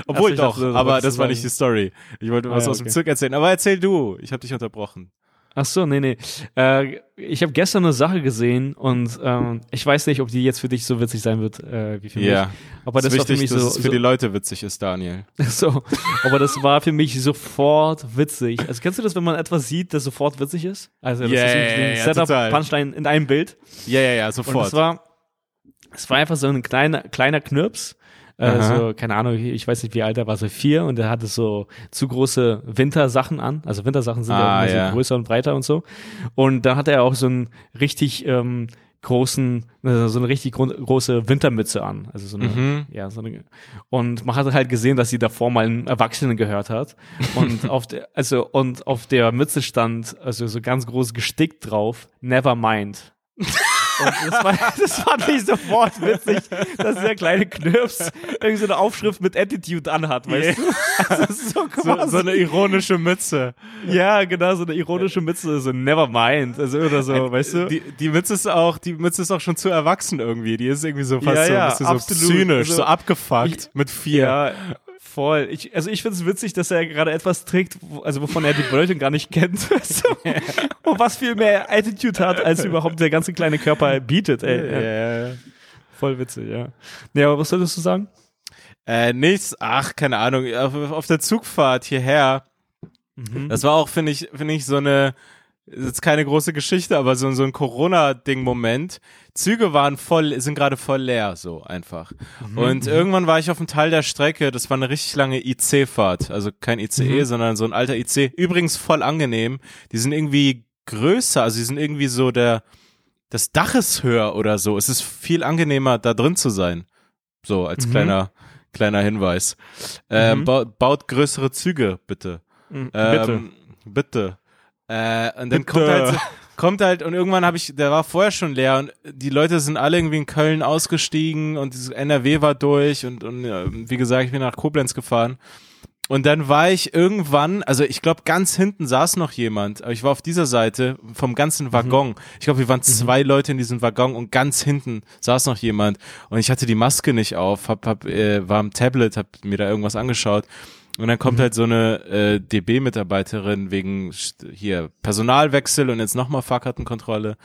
Obwohl ich doch, dachte, aber das war sagen. nicht die Story. Ich wollte was Ah, ja, aus dem okay. Zirk erzählen. Aber erzähl du. Ich habe dich unterbrochen. Ach so, nee, nee. Äh, ich habe gestern eine Sache gesehen und ähm, ich weiß nicht, ob die jetzt für dich so witzig sein wird äh, wie für Ja. mich. Aber das, ist war für mich dass so, es für so, die Leute witzig ist, Daniel. so. Aber das war für mich sofort witzig. Also kennst du das, wenn man etwas sieht, das sofort witzig ist? Also das Ja, ist so ja, ein Setup, total. Punchline in einem Bild. Ja, ja, ja, Und sofort. es war, es war einfach so ein kleiner, kleiner Knirps. Äh, Aha. so, keine Ahnung, ich weiß nicht, wie alt er war, so vier und er hatte so zu große Wintersachen an. Also Wintersachen sind ja Ah, immer ja. so größer und breiter und so. Und da hatte er auch so einen richtig ähm, großen, also so eine richtig gro große Wintermütze an. Also so eine, Mhm. ja, so eine. Und man hat halt gesehen, dass sie davor mal einen Erwachsenen gehört hat. Und auf der, also, und auf der Mütze stand, also so ganz groß gestickt drauf, never mind. Und das, war, das fand ich sofort witzig, dass dieser kleine Knirps irgendwie so eine Aufschrift mit Attitude anhat, weißt du? Das ist so, so, so eine ironische Mütze. ja, genau, so eine ironische Mütze, so never mind, also oder so, weißt du? Die, die Mütze ist auch, die Mütze ist auch schon zu erwachsen irgendwie. Die ist irgendwie so fast Ja, so, ja, ein so absolut. zynisch, Also, so abgefuckt ich- mit vier. Ja, voll. Ich, also ich finde es witzig, dass er gerade etwas trägt, wo, also wovon er die Bedeutung gar nicht kennt. Und was viel mehr Attitude hat, als überhaupt der ganze kleine Körper bietet. Ey. Ja, ja. Voll witzig, ja. Nee, aber was solltest du sagen? Äh, nichts, ach, keine Ahnung, auf, auf der Zugfahrt hierher, Mhm. das war auch, finde ich, finde ich, so eine, ist jetzt keine große Geschichte, aber so, so ein Corona-Ding-Moment. Züge waren voll, sind gerade voll leer, so einfach. Und irgendwann war ich auf einem Teil der Strecke, das war eine richtig lange IC-Fahrt, also kein ICE, sondern so ein alter IC. Übrigens voll angenehm. Die sind irgendwie größer, also die sind irgendwie so der, das Dach ist höher oder so. Es ist viel angenehmer, da drin zu sein. So, als Mhm. kleiner, kleiner Hinweis. Ähm, Mhm. baut, baut größere Züge, bitte. Mhm. Ähm, bitte. Äh, und dann Bitte. kommt halt, so- kommt halt, und irgendwann habe ich, der war vorher schon leer und die Leute sind alle irgendwie in Köln ausgestiegen und dieses NRW war durch und, und wie gesagt, ich bin nach Koblenz gefahren. Und dann war ich irgendwann, also ich glaube, ganz hinten saß noch jemand, aber ich war auf dieser Seite vom ganzen Waggon. Ich glaube, wir waren zwei Leute in diesem Waggon und ganz hinten saß noch jemand und ich hatte die Maske nicht auf, hab, hab, äh, war am Tablet, hab mir da irgendwas angeschaut. Und dann kommt halt so eine äh, DB-Mitarbeiterin wegen hier Personalwechsel und jetzt nochmal Fahrkartenkontrolle.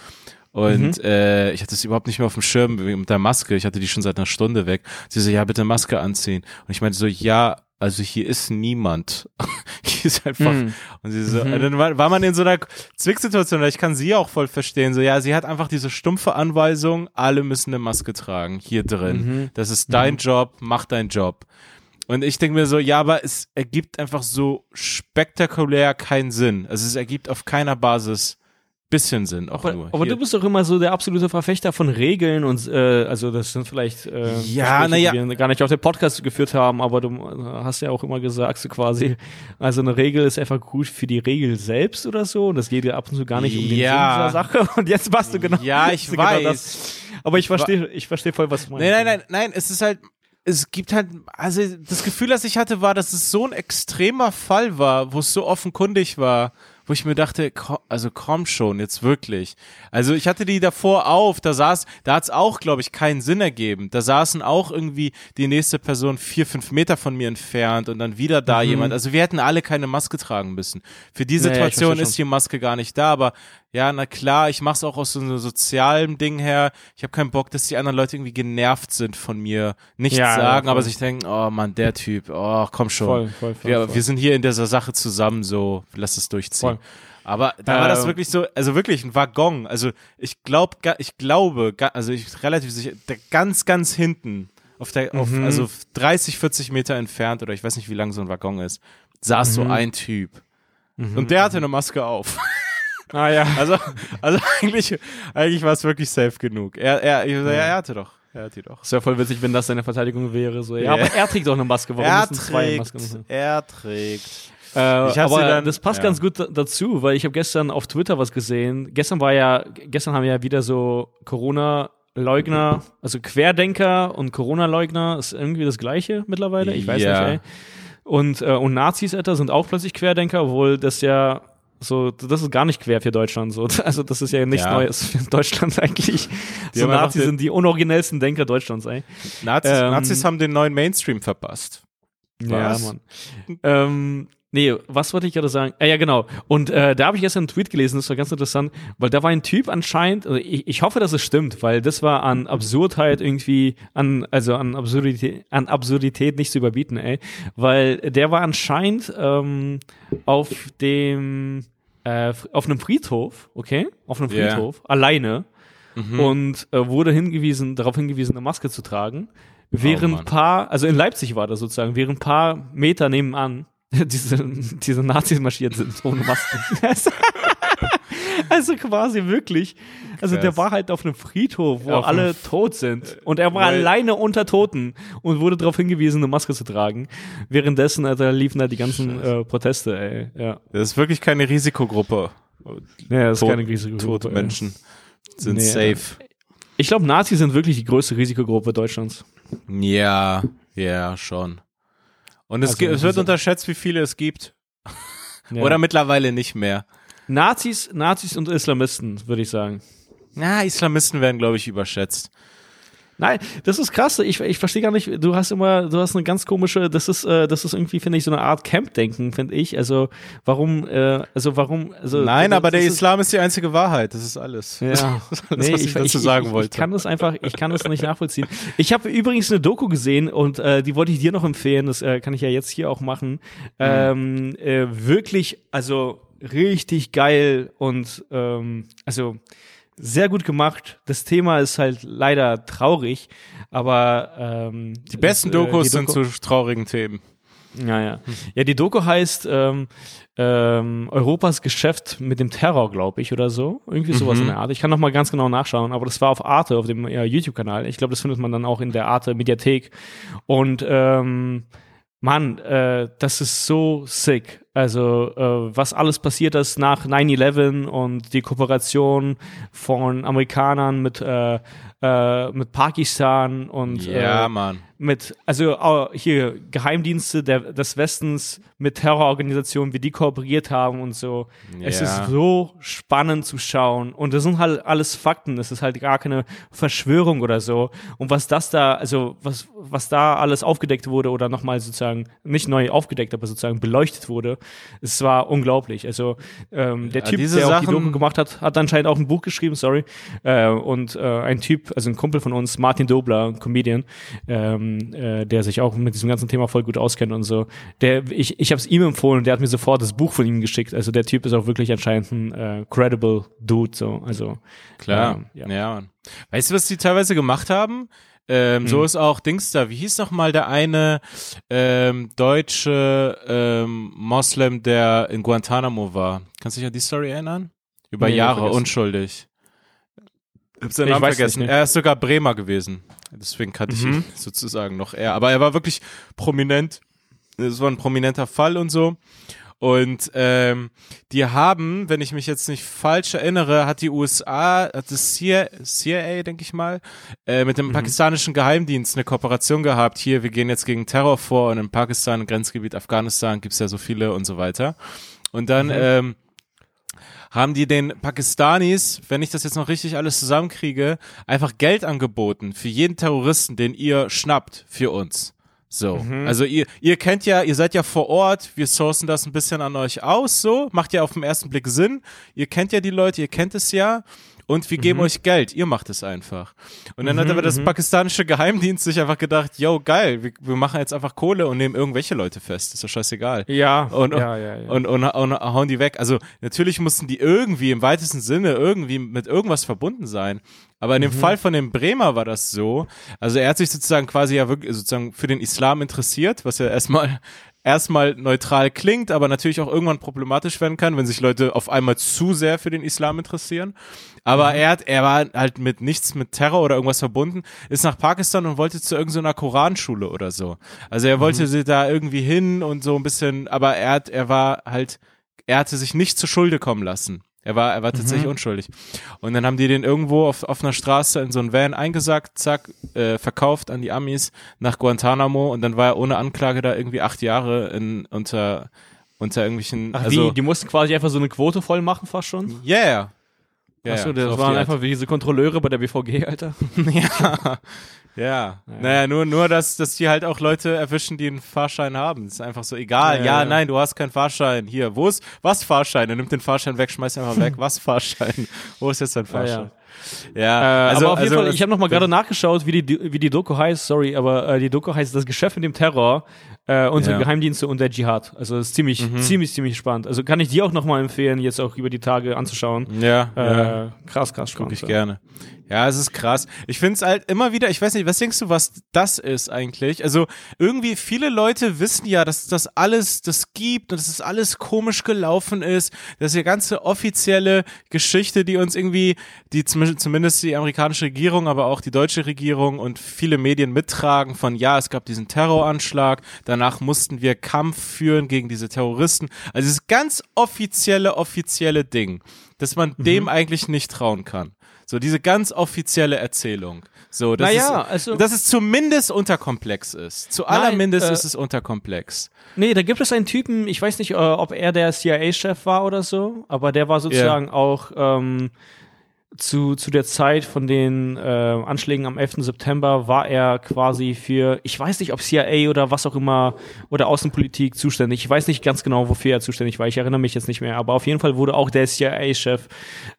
Und äh, ich hatte es überhaupt nicht mehr auf dem Schirm mit der Maske. Ich hatte die schon seit einer Stunde weg. Sie so, ja, bitte Maske anziehen. Und ich meinte so, ja, also hier ist niemand. hier ist einfach. Mhm. Und sie so, und dann war, war man in so einer Zwicksituation, ich kann sie auch voll verstehen. So, ja, sie hat einfach diese stumpfe Anweisung, alle müssen eine Maske tragen, hier drin. Das ist dein Job, mach deinen Job. Und ich denke mir so, ja, aber es ergibt einfach so spektakulär keinen Sinn. Also es ergibt auf keiner Basis bisschen Sinn, auch Aber, nur. aber Hier. du bist doch immer so der absolute Verfechter von Regeln und äh, also das sind vielleicht äh, Ja, Gespräche, na ja. die wir gar nicht auf dem Podcast geführt haben, aber du äh, hast ja auch immer gesagt, so quasi, also eine Regel ist einfach gut für die Regel selbst oder so und das geht ja ab und zu gar nicht um den Ja. Sinn dieser Sache und jetzt machst du genau. Ja, ich du genau weiß. das. aber ich verstehe, ich verstehe voll, was du meinst. Nein, nein, nein, nein, es ist halt, es gibt halt, also das Gefühl, das ich hatte, war, dass es so ein extremer Fall war, wo es so offenkundig war, wo ich mir dachte, ko- also komm schon, jetzt wirklich. Also ich hatte die davor auf, da saß, da hat's auch, glaube ich, keinen Sinn ergeben. Da saßen auch irgendwie die nächste Person vier, fünf Meter von mir entfernt und dann wieder da jemand. Also wir hätten alle keine Maske tragen müssen. Für die Mhm. Situation verstehe ist die Maske gar nicht da, aber ja, na klar, ich mach's auch aus so einem sozialen Ding her. Ich habe keinen Bock, dass die anderen Leute irgendwie genervt sind von mir, nichts Ja, ja, sagen, voll. aber sich denken, oh Mann, der Typ, oh, komm schon. Voll, voll, voll, wir, voll. wir sind hier in dieser Sache zusammen, so, lass es durchziehen. Voll. Aber da war das Ähm. wirklich so, also wirklich ein Waggon. Also ich glaube, ich glaube, also ich relativ sicher, ganz, ganz hinten, auf der, auf, Mhm. also 30, 40 Meter entfernt oder ich weiß nicht, wie lang so ein Waggon ist, saß Mhm. so ein Typ. Und der hatte eine Maske auf. Ah ja. Also, also eigentlich, eigentlich war es wirklich safe genug. Er, er, so, ja, er hatte doch. Er hat die doch. Es wäre voll witzig, wenn das seine Verteidigung wäre. So, ja, Ja. aber er trägt doch eine Maske. Warum Er müssen zwei Masken? trägt, er trägt. Äh, aber dann- das passt ja. ganz gut da- dazu, weil ich habe gestern auf Twitter was gesehen. Gestern war ja, gestern haben ja wieder so Corona Corona-Leugner, also Querdenker und Corona-Leugner ist irgendwie das Gleiche mittlerweile. Ich weiß Ja. nicht, ey. Und, äh, und Nazis, Alter, sind auch plötzlich Querdenker, obwohl das ja so, das ist gar nicht quer für Deutschland so. Also das ist ja nichts Ja. Neues für Deutschland eigentlich. Die so Nazis sind die unoriginellsten Denker Deutschlands, ey. Nazis, Ähm, Nazis haben den neuen Mainstream verpasst. Ja, Was? Mann. Ähm, nee, was wollte ich gerade sagen? Ah, ja, genau. Und äh, da habe ich gestern einen Tweet gelesen, das war ganz interessant, weil da war ein Typ anscheinend, also ich, ich hoffe, dass es stimmt, weil das war an Absurdheit irgendwie, an, also an Absurdität, an Absurdität nicht zu überbieten, ey. Weil der war anscheinend ähm, auf dem, äh, auf einem Friedhof, okay? Auf einem. Friedhof, alleine Mhm. und äh, wurde hingewiesen, darauf hingewiesen, eine Maske zu tragen. Während Oh, paar, also in Leipzig war das sozusagen, während paar Meter nebenan diese, diese Nazis marschiert sind ohne Masken. also quasi wirklich. Also der Krass. war halt auf einem Friedhof, wo Auf alle tot sind. Und er war alleine unter Toten und wurde darauf hingewiesen, eine Maske zu tragen. Währenddessen, Alter, liefen da die ganzen äh, Proteste, ey. Ja. Das ist wirklich keine Risikogruppe. Ja, das ist keine riesige Tote. Menschen sind Nee, safe. Ich glaube, Nazis sind wirklich die größte Risikogruppe Deutschlands. Ja, ja, schon. Und es, Also, gibt, es wird unterschätzt, wie viele es gibt. Ja. Oder mittlerweile nicht mehr. Nazis, Nazis und Islamisten, würde ich sagen. Na, Islamisten werden, glaube ich, überschätzt. Nein, das ist krass. Ich, ich verstehe gar nicht. Du hast immer, du hast eine ganz komische. Das ist, äh, das ist irgendwie, finde ich, so eine Art Camp-Denken, finde ich. Also warum, äh, also warum, also Nein, das, aber der ist- Islam ist die einzige Wahrheit. Das ist alles. Ja, Das ist alles, was ich, dazu sagen ich, wollte. Ich kann das einfach, ich kann das nicht nachvollziehen. Ich habe übrigens eine Doku gesehen und äh, die wollte ich dir noch empfehlen. Das äh, kann ich ja jetzt hier auch machen. Ähm, äh, wirklich, also richtig geil und ähm, also sehr gut gemacht. Das Thema ist halt leider traurig, aber ähm, die besten das, äh, Dokus die sind Doku- zu traurigen Themen. ja, ja. Ja, die Doku heißt ähm, ähm, Europas Geschäft mit dem Terror, glaube ich, oder so. Irgendwie sowas Mhm. in der Art. Ich kann noch mal ganz genau nachschauen, aber das war auf Arte, auf dem ja, YouTube-Kanal. Ich glaube, das findet man dann auch in der Arte Mediathek. Und ähm, Mann, äh, das ist so sick. Also, äh, was alles passiert ist nach 9-11 und die Kooperation von Amerikanern mit, äh, äh, mit Pakistan und Ja, äh, mit, also hier Geheimdienste der, des Westens mit Terrororganisationen, wie die kooperiert haben und so. Es Ja. ist so spannend zu schauen. Und das sind halt alles Fakten. Es ist halt gar keine Verschwörung oder so. Und was das da, also was, was da alles aufgedeckt wurde oder nochmal sozusagen, nicht neu aufgedeckt, aber sozusagen beleuchtet wurde, es war unglaublich. Also ähm, der Ja, Typ, der auch die Sachen- Doku gemacht hat, hat anscheinend auch ein Buch geschrieben, sorry. Äh, und äh, ein Typ, also ein Kumpel von uns, Martin Dobler, ein Comedian, ähm, äh, der sich auch mit diesem ganzen Thema voll gut auskennt und so. Der, ich, ich habe es ihm empfohlen und der hat mir sofort das Buch von ihm geschickt. Also der Typ ist auch wirklich anscheinend ein äh, credible Dude. So, also Klar. ähm, ja. ja. Weißt du, was die teilweise gemacht haben? Ähm, So Hm. ist auch Dings da. Wie hieß noch mal der eine ähm, deutsche ähm, Moslem, der in Guantanamo war? Kannst du dich an die Story erinnern? Über Nee, Jahre unschuldig. Ich hab seinen Ich Namen vergessen. Er ist sogar Bremer gewesen. Deswegen kannte ich Mhm. ihn sozusagen noch eher. Aber er war wirklich prominent. Es war ein prominenter Fall und so. Und ähm, die haben, wenn ich mich jetzt nicht falsch erinnere, hat die USA, hat das CIA, CIA denke ich mal, äh, mit dem Mhm. pakistanischen Geheimdienst eine Kooperation gehabt. Hier, wir gehen jetzt gegen Terror vor und in Pakistan, im Grenzgebiet Afghanistan gibt's ja so viele und so weiter. Und dann Mhm. ähm, haben die den Pakistanis, wenn ich das jetzt noch richtig alles zusammenkriege, einfach Geld angeboten für jeden Terroristen, den ihr schnappt für uns. So, Mhm. also ihr, ihr kennt ja, ihr seid ja vor Ort, wir sourcen das ein bisschen an euch aus, so, macht ja auf den ersten Blick Sinn. Ihr kennt ja die Leute, ihr kennt es ja und wir Mhm. geben euch Geld, ihr macht es einfach. Und dann hat aber das pakistanische Geheimdienst sich einfach gedacht, yo, geil, wir, wir machen jetzt einfach Kohle und nehmen irgendwelche Leute fest, ist doch scheißegal Ja, und, ja, ja, ja. Und, und, und hauen die weg. Also natürlich mussten die irgendwie im weitesten Sinne irgendwie mit irgendwas verbunden sein. Aber in dem Fall von dem Bremer war das so. Also er hat sich sozusagen quasi ja wirklich sozusagen für den Islam interessiert, was ja erstmal erstmal neutral klingt, aber natürlich auch irgendwann problematisch werden kann, wenn sich Leute auf einmal zu sehr für den Islam interessieren. Aber er hat, er war halt mit nichts mit Terror oder irgendwas verbunden, ist nach Pakistan und wollte zu irgendeiner Koranschule oder so. Also er wollte sie da irgendwie hin und so ein bisschen, aber er hat, er war halt, er hatte sich nicht zur Schulde kommen lassen. Er war, er war tatsächlich mhm. unschuldig. Und dann haben die den irgendwo auf, auf einer Straße in so einen Van eingesackt, zack, äh, verkauft an die Amis nach Guantanamo und dann war er ohne Anklage da irgendwie acht Jahre in, unter, unter irgendwelchen. Ach, also, wie? Die mussten quasi einfach so eine Quote voll machen, fast schon? Yeah. Ja, Achso, das so waren einfach wie diese Kontrolleure bei der BVG, Alter. ja. Ja. ja. Naja, nur, nur dass, dass die halt auch Leute erwischen, die einen Fahrschein haben. Das ist einfach so egal. Ja, ja, ja, nein, du hast keinen Fahrschein. Hier, wo ist, was Fahrschein? Er nimmt den Fahrschein weg, schmeißt einfach weg. Was Fahrschein? Wo ist jetzt dein Fahrschein? Ja, äh, also, aber auf jeden also, Fall, ich habe nochmal gerade nachgeschaut, wie die, wie die Doku heißt, sorry, aber äh, die Doku heißt Das Geschäft mit dem Terror, äh, unsere ja. Geheimdienste und der Dschihad. Also das ist ziemlich, mhm. ziemlich, ziemlich spannend. Also kann ich dir auch nochmal empfehlen, jetzt auch über die Tage anzuschauen. Ja, äh, ja. Krass, krass spannend. Guck ich ja. gerne. Ja, es ist krass. Ich finde es halt immer wieder, ich weiß nicht, was denkst du, was das ist eigentlich? Also irgendwie viele Leute wissen ja, dass das alles das gibt und dass das alles komisch gelaufen ist, dass die ganze offizielle Geschichte, die uns irgendwie, die zumindest die amerikanische Regierung, aber auch die deutsche Regierung und viele Medien mittragen von, ja, es gab diesen Terroranschlag, danach mussten wir Kampf führen gegen diese Terroristen. Also dieses ganz offizielle, offizielle Ding, dass man mhm. dem eigentlich nicht trauen kann. So diese ganz offizielle Erzählung. So, dass, naja, es, also, dass es zumindest unterkomplex ist. Zu allermindest äh, ist es unterkomplex. Nee, da gibt es einen Typen, ich weiß nicht, äh, ob er der CIA-Chef war oder so, aber der war sozusagen yeah. auch ähm, zu, zu der Zeit von den äh, Anschlägen am 11. September war er quasi für, ich weiß nicht, ob CIA oder was auch immer oder Außenpolitik zuständig. Ich weiß nicht ganz genau, wofür er zuständig war. Ich erinnere mich jetzt nicht mehr. Aber auf jeden Fall wurde auch der CIA-Chef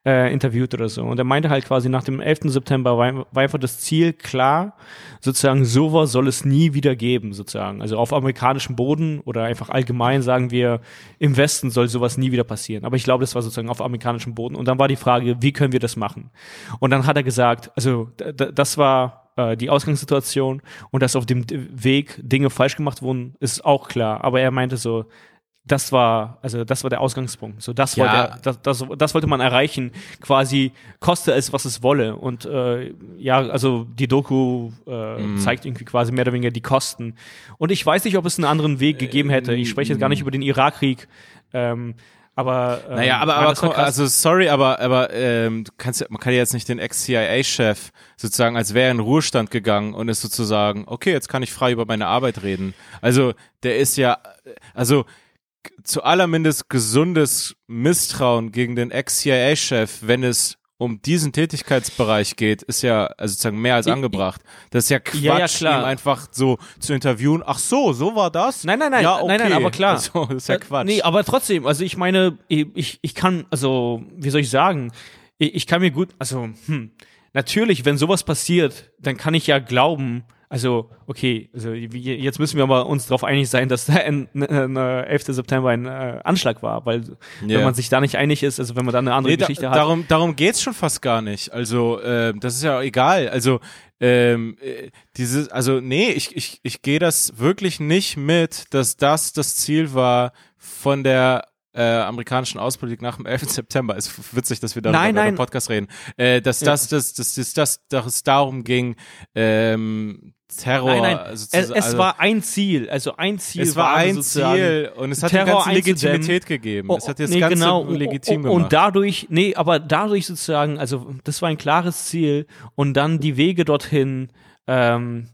äh, interviewt oder so. Und er meinte halt quasi nach dem 11. September war, war einfach das Ziel klar, sozusagen sowas soll es nie wieder geben, sozusagen. Also auf amerikanischem Boden oder einfach allgemein sagen wir, im Westen soll sowas nie wieder passieren. Aber ich glaube, das war sozusagen auf amerikanischem Boden. Und dann war die Frage, wie können wir das machen? Und dann hat er gesagt, also das war äh, die Ausgangssituation und dass auf dem Weg Dinge falsch gemacht wurden, ist auch klar. Aber er meinte so, das war, also das war der Ausgangspunkt. So, das, ja. wollte, das, das, das wollte man erreichen, quasi koste es, was es wolle. Und äh, ja, also die Doku äh, mm. zeigt irgendwie quasi mehr oder weniger die Kosten. Und ich weiß nicht, ob es einen anderen Weg gegeben hätte. Ich spreche jetzt gar nicht über den Irakkrieg. Ähm, aber ähm, naja, aber, aber also sorry, aber aber ähm, du kannst man kann ja jetzt nicht den Ex-CIA-Chef sozusagen, als wäre er in Ruhestand gegangen und ist sozusagen, okay, jetzt kann ich frei über meine Arbeit reden. Also der ist ja, also zu allermindest gesundes Misstrauen gegen den Ex-CIA-Chef, wenn es um diesen Tätigkeitsbereich geht, ist ja also sozusagen mehr als angebracht. Das ist ja Quatsch, ja, ja, ihm einfach so zu interviewen. Ach so, so war das? Nein, nein, nein, ja, okay. nein, nein, aber klar. Also, das ist ja äh, Quatsch. nee, aber trotzdem, also ich meine, ich, ich kann, also, wie soll ich sagen, ich, ich kann mir gut, also, hm, natürlich, wenn sowas passiert, dann kann ich ja glauben, also, okay, also jetzt müssen wir aber uns darauf einig sein, dass der 11. September ein äh, Anschlag war, weil yeah. wenn man sich da nicht einig ist, also wenn man da eine andere nee, Geschichte da, hat. Darum, darum geht's schon fast gar nicht. Also, äh, das ist ja egal. Also, ähm, äh, dieses, also nee, ich, ich, ich gehe das wirklich nicht mit, dass das das Ziel war von der äh, amerikanischen Außenpolitik nach dem 11. September. Ist witzig, dass wir darüber nein, nein. im Podcast reden. Äh, dass, das, dass, dass, dass, dass, dass es darum ging, ähm, Terror. Nein, nein. es, es also, war ein Ziel, also ein Ziel. Es war, war ein Ziel und es hat Terror ganze Legitimität gegeben. Oh, es hat das nee, Ganze genau. legitim gemacht. Und dadurch, nee, aber dadurch sozusagen, also das war ein klares Ziel und dann die Wege dorthin ähm,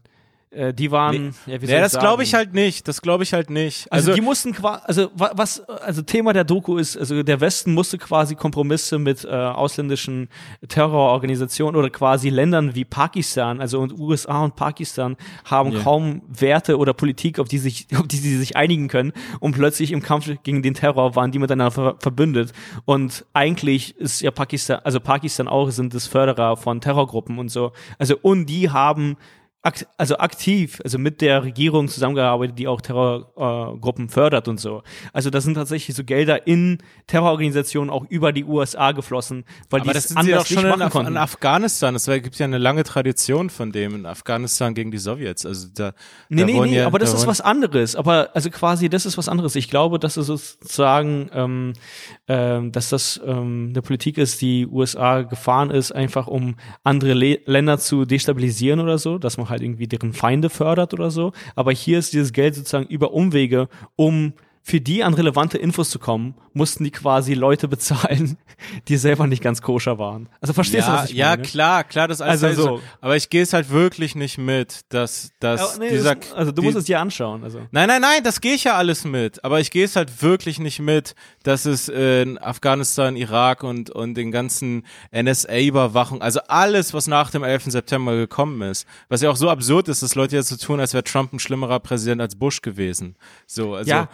äh, die waren, nee, ja, wie nee, das glaube ich halt nicht. Das glaube ich halt nicht. Also, also die mussten quasi, also was, also Thema der Doku ist, also der Westen musste quasi Kompromisse mit äh, ausländischen Terrororganisationen oder quasi Ländern wie Pakistan, also und USA und Pakistan haben yeah. kaum Werte oder Politik, auf die sich, auf die sie sich einigen können. Und plötzlich im Kampf gegen den Terror waren die miteinander ver verbündet. Und eigentlich ist ja Pakistan, also Pakistan auch sind das Förderer von Terrorgruppen und so. Also und die haben akt also aktiv, also mit der Regierung zusammengearbeitet, die auch Terrorgruppen äh, fördert und so. Also da sind tatsächlich so Gelder in Terrororganisationen auch über die USA geflossen, weil Aber die das sind anders sie auch schon in, Af in, Afghanistan. Es gibt ja eine lange Tradition von dem in Afghanistan gegen die Sowjets. Also da, nee, da nee, nee, ja, aber das ist was anderes. Aber also quasi, das ist was anderes. Ich glaube, dass es sozusagen, ähm, ähm, dass das ähm, eine Politik ist, die USA gefahren ist, einfach um andere Le Länder zu destabilisieren oder so, dass halt irgendwie deren Feinde fördert oder so. Aber hier ist dieses Geld sozusagen über Umwege, um für die an relevante Infos zu kommen, mussten die quasi Leute bezahlen, die selber nicht ganz koscher waren. Also verstehst ja, du, was ich ja, meine? klar, klar, das alles Also so. so. Aber ich gehe es halt wirklich nicht mit, dass, dass Ja, nee, dieser. das, also du die- musst es dir anschauen. Also. Nein, nein, nein, das gehe ich ja alles mit. Aber ich gehe es halt wirklich nicht mit, dass es in Afghanistan, Irak und, und den ganzen NSA-Überwachung, also alles, was nach dem 11. September gekommen ist, was ja auch so absurd ist, dass Leute jetzt so tun, als wäre Trump ein schlimmerer Präsident als Bush gewesen. So, also. ja,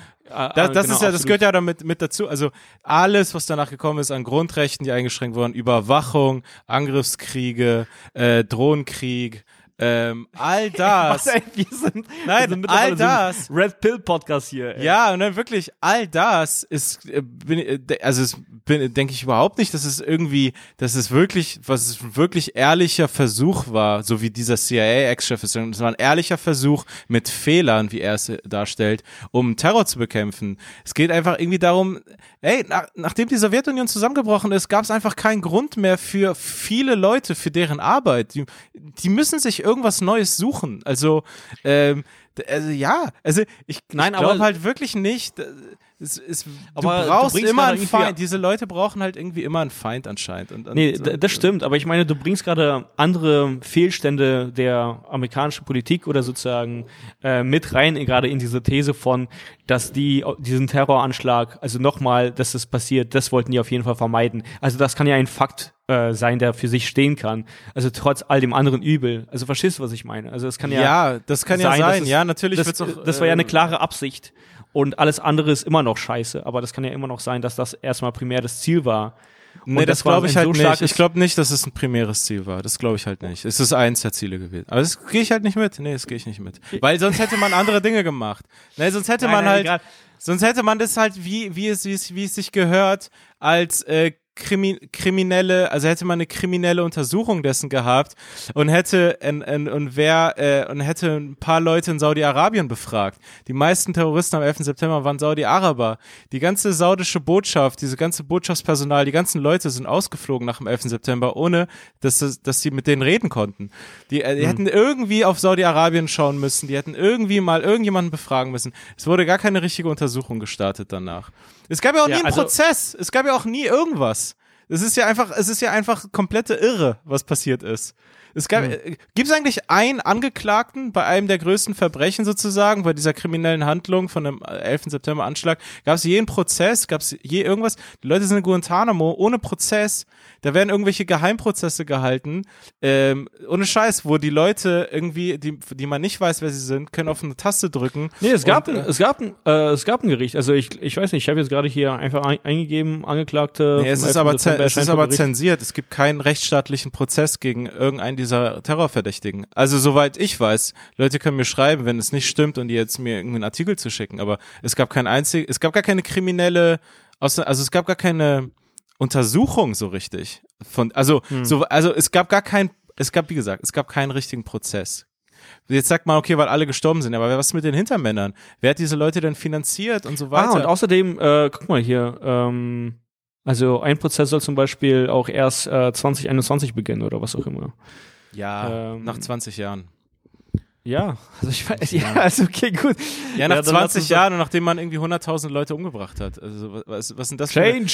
Das, äh, das genau, ist ja, das gehört ja damit mit dazu. Also alles, was danach gekommen ist an Grundrechten, die eingeschränkt wurden, Überwachung, Angriffskriege, äh, Drohnenkrieg, ähm, all das. Was, ey, wir sind, Nein, wir sind all so das. Red Pill Podcast hier. Ey. Ja, und dann wirklich all das ist, äh, bin, äh, also es bin, denke ich überhaupt nicht, dass es irgendwie, dass es wirklich, was es wirklich ehrlicher Versuch war, so wie dieser CIA-Ex-Chef ist. Es war ein ehrlicher Versuch mit Fehlern, wie er es äh, darstellt, um Terror zu bekämpfen. Es geht einfach irgendwie darum, ey, nach, nachdem die Sowjetunion zusammengebrochen ist, gab es einfach keinen Grund mehr für viele Leute, für deren Arbeit. Die, die müssen sich irgendwas Neues suchen. Also, ähm, also ja, also ich, Nein, ich glaube aber- halt wirklich nicht. Äh, Es, es, Aber du du brauchst bringst immer einen Feind. Diese Leute brauchen halt irgendwie immer einen Feind anscheinend. Und, und, Nee, d- das stimmt, aber ich meine, du bringst gerade andere Fehlstände der amerikanischen Politik oder sozusagen äh, mit rein, gerade in diese These von, dass die diesen Terroranschlag, also nochmal, dass das passiert, das wollten die auf jeden Fall vermeiden. Also das kann ja ein Fakt äh, sein, der für sich stehen kann. Also trotz all dem anderen Übel. Also verstehst du, was ich meine? Also es kann ja, Ja, das kann ja sein, sein. dass es- ja, natürlich das, auch. das war ja äh, eine klare Absicht. Und alles andere ist immer noch scheiße. Aber das kann ja immer noch sein, dass das erstmal primär das Ziel war. Nee, Und das, das war glaube ich halt so nicht. Ich glaube nicht, dass es ein primäres Ziel war. Das glaube ich halt nicht. Es ist eins der Ziele gewesen. Aber das gehe ich halt nicht mit. Nee, das gehe ich nicht mit. Weil sonst hätte man andere Dinge gemacht. Nee, sonst hätte Nein, man nein, halt, egal. sonst hätte man das halt, wie, wie es, wie es, wie es sich gehört, als äh, Krimi kriminelle, also hätte man eine kriminelle Untersuchung dessen gehabt und hätte und, und, und wer äh, und hätte ein paar Leute in Saudi-Arabien befragt. Die meisten Terroristen am 11. September waren Saudi-Araber. Die ganze saudische Botschaft, diese ganze Botschaftspersonal, die ganzen Leute sind ausgeflogen nach dem 11. September, ohne dass, das- dass sie mit denen reden konnten. Die, äh, die hätten irgendwie auf Saudi-Arabien schauen müssen, die hätten irgendwie mal irgendjemanden befragen müssen. Es wurde gar keine richtige Untersuchung gestartet danach. Es gab ja auch Ja, nie einen also- Prozess. Es gab ja auch nie irgendwas. Es ist ja einfach, es ist ja einfach komplette Irre, was passiert ist. Es gab, äh, gibt es eigentlich einen Angeklagten bei einem der größten Verbrechen sozusagen, bei dieser kriminellen Handlung von dem äh, 11. September Anschlag? Gab es je einen Prozess? Gab es je irgendwas? Die Leute sind in Guantanamo ohne Prozess. Da werden irgendwelche Geheimprozesse gehalten. Ähm, ohne Scheiß, wo die Leute irgendwie, die, die man nicht weiß, wer sie sind, können auf eine Taste drücken. Nee, es gab, Und, ein, äh, es gab, ein, äh, es gab ein Gericht. Also ich, ich weiß nicht, ich habe jetzt gerade hier einfach ein, eingegeben, Angeklagte. Nee, es ist 11. aber, es ist aber zensiert. Es gibt keinen rechtsstaatlichen Prozess gegen irgendeinen dieser Terrorverdächtigen. Also soweit ich weiß, Leute können mir schreiben, wenn es nicht stimmt und die jetzt mir irgendeinen Artikel zu schicken. Aber es gab kein einzig, es gab gar keine kriminelle, also es gab gar keine Untersuchung so richtig. Von, also so, also es gab gar kein, es gab wie gesagt, es gab keinen richtigen Prozess. Jetzt sagt man, okay, weil alle gestorben sind, aber was mit den Hintermännern? Wer hat diese Leute denn finanziert und so weiter? Ah, und außerdem, äh, guck mal hier, ähm, also ein Prozess soll zum Beispiel auch erst äh, 2021 beginnen oder was auch immer. ja, ähm, nach 20 Jahren. Ja, also ich weiß, ja, also okay, gut. Ja, nach lass 20 uns Jahren und nachdem man irgendwie 100.000 Leute umgebracht hat. Also was, was sind das für eine,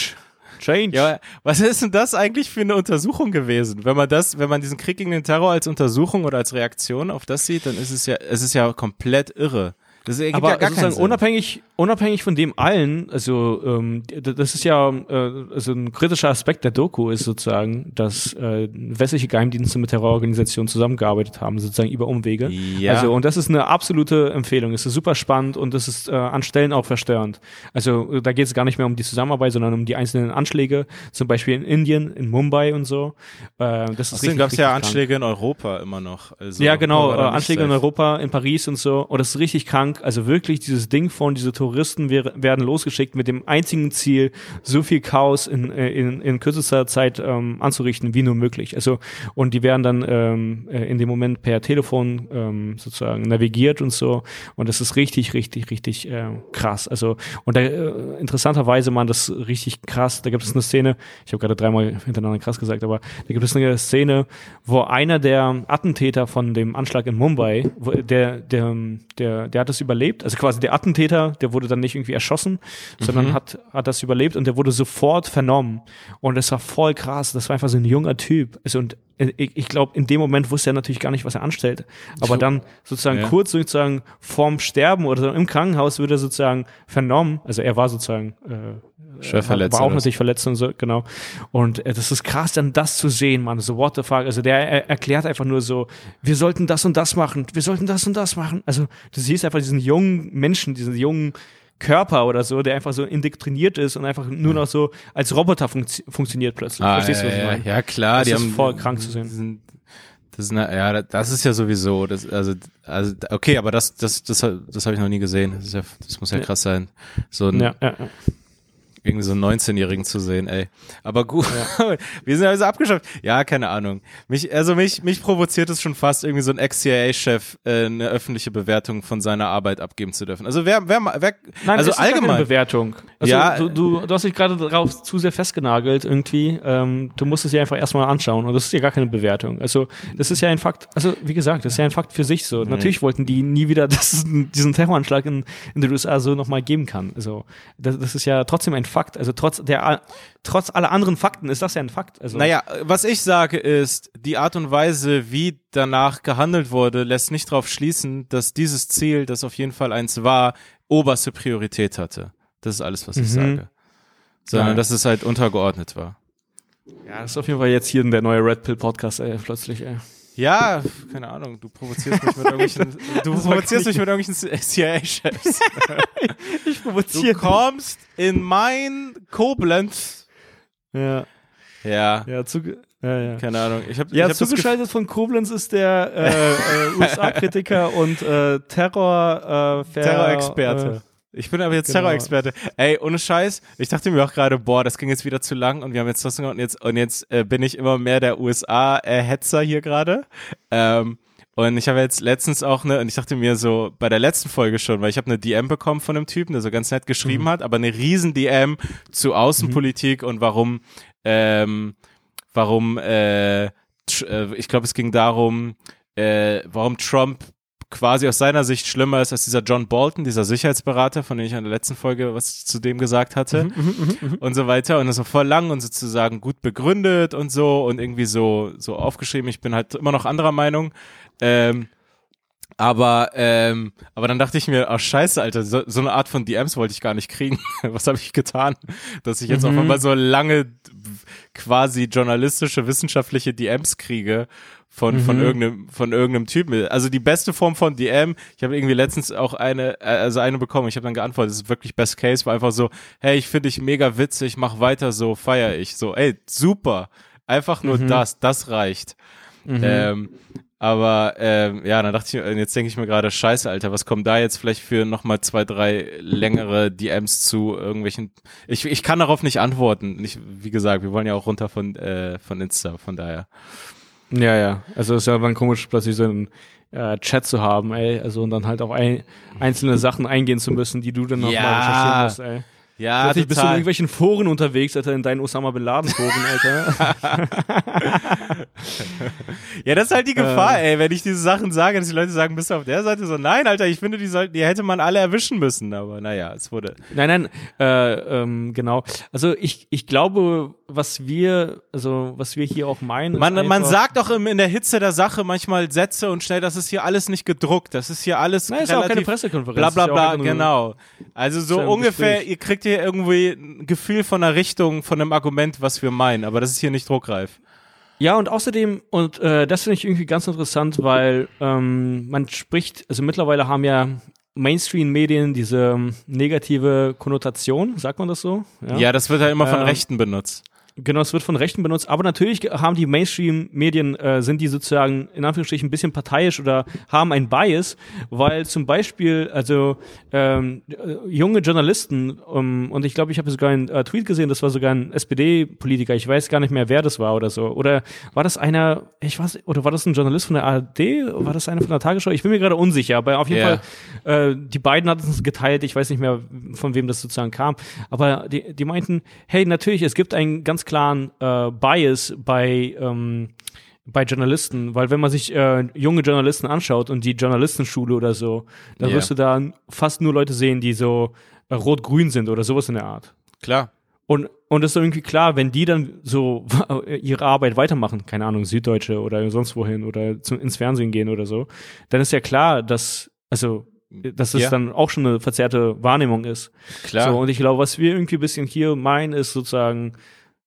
Change. Ja, was ist denn das eigentlich für eine Untersuchung gewesen? Wenn man das, wenn man diesen Krieg gegen den Terror als Untersuchung oder als Reaktion auf das sieht, dann ist es ja, es ist ja komplett irre. Das ergibt aber ja gar sozusagen Sinn. unabhängig, unabhängig von dem allen, also ähm, das ist ja äh, also ein kritischer Aspekt der Doku ist sozusagen, dass äh, westliche Geheimdienste mit Terrororganisationen zusammengearbeitet haben, sozusagen über Umwege. Ja. Also und das ist eine absolute Empfehlung. Es ist super spannend und es ist äh, an Stellen auch verstörend. Also äh, da geht es gar nicht mehr um die Zusammenarbeit, sondern um die einzelnen Anschläge, zum Beispiel in Indien, in Mumbai und so. Äh, das ist richtig, gab es ja krank. Anschläge in Europa immer noch. Also, Ja, genau, äh, Anschläge in. Europa, in Paris und so. Und das ist richtig krank. Also wirklich dieses Ding von, diese Touristen wäre, werden losgeschickt mit dem einzigen Ziel, so viel Chaos in, äh, in, in kürzester Zeit ähm, anzurichten, wie nur möglich. Also, und die werden dann ähm, äh, in dem Moment per Telefon ähm, sozusagen navigiert und so. Und das ist richtig, richtig, richtig äh, krass. Also, und da, äh, interessanterweise, man, das richtig krass. Da gibt es eine Szene, ich habe gerade dreimal hintereinander krass gesagt, aber da gibt es eine Szene, wo einer der Attentäter von dem Anschlag in Mumbai, der, der, der, der hat es das überlebt. Also quasi der Attentäter, der wurde dann nicht irgendwie erschossen, sondern Mhm. hat, hat das überlebt und der wurde sofort vernommen. Und das war voll krass. Das war einfach so ein junger Typ. Also und äh, ich, ich glaube, in dem Moment wusste er natürlich gar nicht, was er anstellt. Aber dann sozusagen Ja. kurz sozusagen vorm Sterben oder so im Krankenhaus wird er sozusagen vernommen. Also er war sozusagen äh, Schwer verletzt war auch natürlich verletzt und so, genau. Und äh, das ist krass, dann das zu sehen, man. So, what the fuck. Also der er, erklärt einfach nur so, wir sollten das und das machen, wir sollten das und das machen. Also du siehst einfach diesen jungen Menschen, diesen jungen Körper oder so, der einfach so indoktriniert ist und einfach nur noch so als Roboter funktio- funktioniert plötzlich. Ah, Verstehst du, was ja, ich meine? ja, klar, Das die ist haben voll krank zu sehen. Sind, das ist eine, ja, das ist ja sowieso, das, also, also, okay, aber das, das, das, das habe ich noch nie gesehen. Das, ja, das muss ja Ja. krass sein, so ein, Ja, ja, ja. Irgendwie so einen 19-Jährigen zu sehen, ey. Aber gut, wir sind also abgeschafft. Ja, keine Ahnung. Mich, also mich, mich provoziert es schon fast, irgendwie so ein Ex-CIA-Chef äh, eine öffentliche Bewertung von seiner Arbeit abgeben zu dürfen. Also wer, wer, wer Nein, also allgemein. Bewertung. Also Ja. du, du, du hast dich gerade darauf zu sehr festgenagelt irgendwie. Ähm, du musst es dir einfach erstmal anschauen und das ist ja gar keine Bewertung. Also das ist ja ein Fakt. Also wie gesagt, das ist ja ein Fakt für sich so. Natürlich wollten die nie wieder, dass es diesen Terroranschlag in, in den USA so nochmal geben kann. Also das, das ist ja trotzdem ein Fakt. Also trotz der trotz aller anderen Fakten ist das ja ein Fakt. Also Naja, was ich sage ist, die Art und Weise, wie danach gehandelt wurde, lässt nicht darauf schließen, dass dieses Ziel, das auf jeden Fall eins war, oberste Priorität hatte. Das ist alles, was ich Mhm. sage. Sondern, Ja. dass es halt untergeordnet war. ja, das ist auf jeden Fall jetzt hier der neue Red Pill Podcast ey, plötzlich. Ey. Ja, keine Ahnung, du provozierst mich mit irgendwelchen, du provozierst mich mit irgendwelchen CIA-Chefs. Ich Du provoziere. kommst in mein Koblenz. Ja, Ja, ja, zu, ja, ja. keine Ahnung. Ich habe Ja, ich hab zugeschaltet von Koblenz ist der äh, äh, USA-Kritiker und äh, Terror äh, Terrorexperte. Ich bin aber jetzt genau. Terrorexperte. Ey, ohne Scheiß, ich dachte mir auch gerade, boah, das ging jetzt wieder zu lang und wir haben jetzt das und jetzt und jetzt äh, bin ich immer mehr der USA-Hetzer hier gerade. Ähm, und ich habe jetzt letztens auch eine, und ich dachte mir so, bei der letzten Folge schon, weil ich habe eine DM bekommen von einem Typen, der so ganz nett geschrieben hat, aber eine riesen DM zu Außenpolitik und warum, ähm, warum, äh, äh, ich glaube, es ging darum, äh, warum Trump quasi aus seiner Sicht schlimmer ist als dieser John Bolton, dieser Sicherheitsberater, von dem ich in der letzten Folge was zu dem gesagt hatte und so weiter und das war voll lang und sozusagen gut begründet und so und irgendwie so so aufgeschrieben. Ich bin halt immer noch anderer Meinung. Ähm, aber ähm, aber dann dachte ich mir, ach scheiße, Alter, so, so eine Art von DMs wollte ich gar nicht kriegen. Was habe ich getan, dass ich jetzt auf einmal so lange quasi journalistische, wissenschaftliche DMs kriege von von irgendeinem von irgendeinem Typen. Also die beste Form von DM. Ich habe irgendwie letztens auch eine äh, also eine bekommen. Ich habe dann geantwortet, das ist wirklich Best Case, war einfach so, hey, ich finde dich mega witzig, mach weiter so, feier ich. So, ey, super. Einfach nur das, das reicht. Ähm, aber ähm, ja, dann dachte ich, mir, jetzt denke ich mir gerade, scheiße, Alter, was kommen da jetzt vielleicht für nochmal zwei, drei längere DMs zu irgendwelchen. Ich, ich kann darauf nicht antworten. Ich, wie gesagt, wir wollen ja auch runter von, äh, von Insta, von daher. Ja, ja. Also es ist ja dann komisch, plötzlich so einen äh, Chat zu haben, ey. Also und dann halt auf ein, einzelne Sachen eingehen zu müssen, die du dann nochmal Ja. recherchieren musst, ey. Ja, Plötzlich bist du in irgendwelchen Foren unterwegs, Alter, in deinen Osama Bin Laden Foren, Alter. Ja, das ist halt die Äh. Gefahr, ey, wenn ich diese Sachen sage, dass die Leute sagen, bist du auf der Seite so, nein, Alter, ich finde, die sollten, die hätte man alle erwischen müssen, aber naja, es wurde. Nein, nein, äh, ähm, genau. Also ich, ich glaube, was wir, also was wir hier auch meinen, Man, man sagt doch im, in der Hitze der Sache manchmal Sätze und schnell, das ist hier alles nicht gedruckt, das ist hier alles Nein, ist ja auch keine Pressekonferenz. bla bla ja auch bla, genau. Also so ja ungefähr, Gespräch. ihr kriegt hier irgendwie ein Gefühl von einer Richtung, von einem Argument, was wir meinen, aber das ist hier nicht druckreif. Ja, und außerdem, und äh, das finde ich irgendwie ganz interessant, weil ähm, man spricht, also mittlerweile haben ja Mainstream-Medien diese ähm, negative Konnotation, sagt man das so? Ja, das wird halt immer von Ähm, Rechten benutzt. Genau, es wird von Rechten benutzt, aber natürlich haben die Mainstream-Medien, äh, sind die sozusagen in Anführungsstrichen ein bisschen parteiisch oder haben einen Bias, weil zum Beispiel, also ähm, äh, junge Journalisten, ähm, und ich glaube, ich habe sogar einen äh, Tweet gesehen, das war sogar ein SPD-Politiker, ich weiß gar nicht mehr, wer das war oder so. Oder war das einer, ich weiß, oder war das ein Journalist von der ARD? War das einer von der Tagesschau? Ich bin mir gerade unsicher, aber auf jeden Ja. Fall äh, die beiden hatten es geteilt, ich weiß nicht mehr, von wem das sozusagen kam, aber die, die meinten, hey, natürlich, es gibt einen ganz klaren äh, Bias bei, ähm, bei Journalisten, weil wenn man sich äh, junge Journalisten anschaut und die Journalistenschule oder so, dann Ja. wirst du da fast nur Leute sehen, die so äh, rot-grün sind oder sowas in der Art. Klar. Und, und es ist irgendwie klar, wenn die dann so ihre Arbeit weitermachen, keine Ahnung, Süddeutsche oder sonst wohin oder zum, ins Fernsehen gehen oder so, dann ist ja klar, dass, also, dass es Ja. dann auch schon eine verzerrte Wahrnehmung ist. Klar. So, und ich glaube, was wir irgendwie ein bisschen hier meinen, ist sozusagen,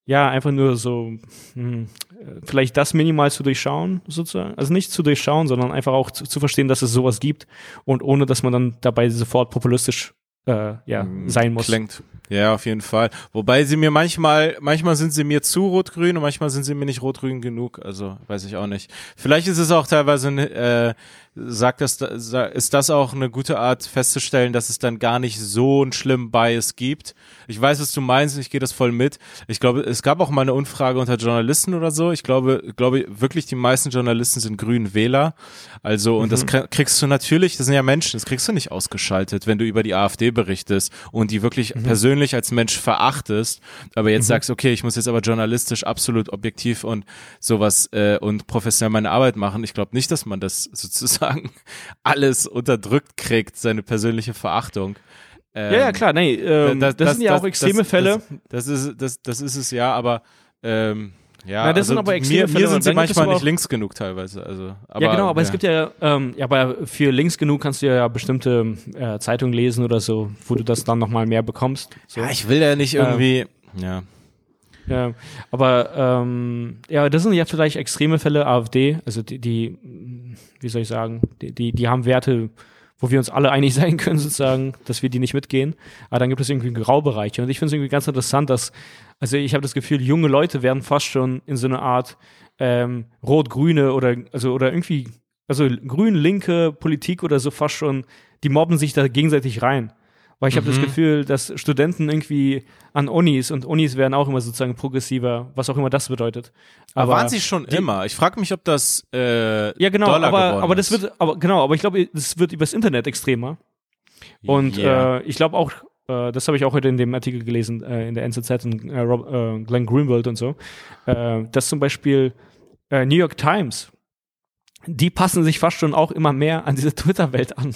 ja, einfach nur so, hm, äh, vielleicht das minimal zu durchschauen, sozusagen. Also nicht zu durchschauen, sondern einfach auch zu, zu verstehen, dass es sowas gibt und ohne, dass man dann dabei sofort populistisch äh, ja, sein muss. Klingt. Ja, auf jeden Fall. Wobei sie mir manchmal, manchmal sind sie mir zu rot-grün und manchmal sind sie mir nicht rot-grün genug. Also weiß ich auch nicht. Vielleicht ist es auch teilweise, äh, sagt das, ist das auch eine gute Art festzustellen, dass es dann gar nicht so einen schlimmen Bias gibt. Ich weiß, was du meinst und ich gehe das voll mit. Ich glaube, es gab auch mal eine Umfrage unter Journalisten oder so. Ich glaube, glaube wirklich die meisten Journalisten sind grünen Wähler. Also, und das krie- kriegst du natürlich, das sind ja Menschen, das kriegst du nicht ausgeschaltet, wenn du über die AfD berichtest und die wirklich persönlich als Mensch verachtest, aber jetzt sagst, okay, ich muss jetzt aber journalistisch absolut objektiv und sowas äh, und professionell meine Arbeit machen. Ich glaube nicht, dass man das sozusagen alles unterdrückt kriegt, seine persönliche Verachtung. Ähm, Ja, ja, klar, nee, ähm, das, sind ja auch extreme das, Fälle. Das, das, ist, das, das ist es ja, aber ähm, ja, Na, das sind also aber extreme mir, Fälle mir sind sie manchmal nicht links genug teilweise. Also, aber, ja, genau, aber es gibt ja, ähm, ja, aber für links genug kannst du ja bestimmte äh, Zeitungen lesen oder so, wo du das dann nochmal mehr bekommst. So. Ja, ich will ja nicht irgendwie. ja. Ja, aber ähm, ja, das sind ja vielleicht extreme Fälle AfD, also die, die wie soll ich sagen, die, die, die haben Werte, wo wir uns alle einig sein können, sozusagen, dass wir die nicht mitgehen. Aber dann gibt es irgendwie Graubereiche. Und ich finde es irgendwie ganz interessant, dass, also ich habe das Gefühl, junge Leute werden fast schon in so eine Art ähm, rot-grüne oder also oder irgendwie, also grün-linke Politik oder so fast schon, die mobben sich da gegenseitig rein. Weil ich habe das Gefühl, dass Studenten irgendwie an Unis und Unis werden auch immer sozusagen progressiver, was auch immer das bedeutet. Aber, waren sie schon immer? Ich frage mich, ob das äh, ja, genau, Dollar aber, aber das wird, aber genau, aber ich glaube, das wird übers Internet extremer. Und Ja. äh, ich glaube auch, äh, das habe ich auch heute in dem Artikel gelesen, äh, in der NZZ und äh, Rob, äh, Glenn Greenwald und so, äh, dass zum Beispiel New York Times, die passen sich fast schon auch immer mehr an diese Twitter-Welt an.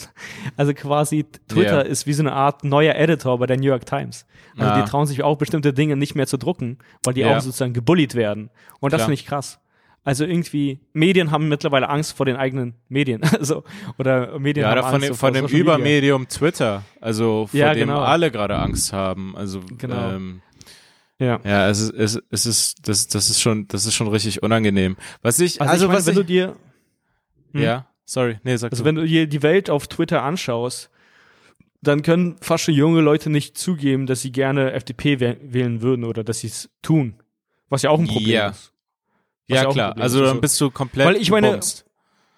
Also quasi Twitter Ja. ist wie so eine Art neuer Editor bei der New York Times. Also Ah. die trauen sich auch bestimmte Dinge nicht mehr zu drucken, weil die Ja. auch sozusagen gebullied werden. Und das finde ich krass. Also irgendwie, Medien haben mittlerweile Angst vor den eigenen Medien. Also, oder Medien ja, haben oder von Angst dem, vor dem Social Media. Übermedium Twitter, also vor Ja, dem genau. alle gerade Angst haben. Also Genau. ähm, Ja. ja, es ist, es, es ist, das, das ist schon, das ist schon richtig unangenehm. Was ich, Also, also, ich meine, was wenn ich, du dir, hm. ja, sorry, nee, sag also du. wenn du dir die Welt auf Twitter anschaust, dann können fast schon junge Leute nicht zugeben, dass sie gerne FDP wäh- wählen würden oder dass sie es tun. Was ja auch ein Problem Ja. ist. Was ja klar, also dann bist du komplett Weil ich meine- gebumst.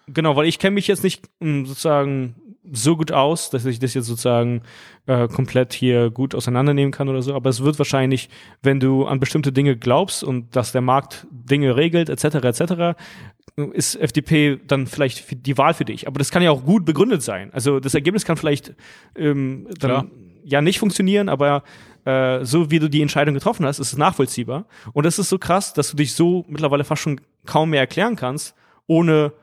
Genau, weil ich kenne mich jetzt nicht mh, sozusagen so gut aus, dass ich das jetzt sozusagen äh, komplett hier gut auseinandernehmen kann oder so. Aber es wird wahrscheinlich, wenn du an bestimmte Dinge glaubst und dass der Markt Dinge regelt, etc., etc., ist FDP dann vielleicht die Wahl für dich. Aber das kann ja auch gut begründet sein. Also das Ergebnis kann vielleicht ähm, Klar. dann ja nicht funktionieren, aber äh, so wie du die Entscheidung getroffen hast, ist es nachvollziehbar. Und das ist so krass, dass du dich so mittlerweile fast schon kaum mehr erklären kannst, ohne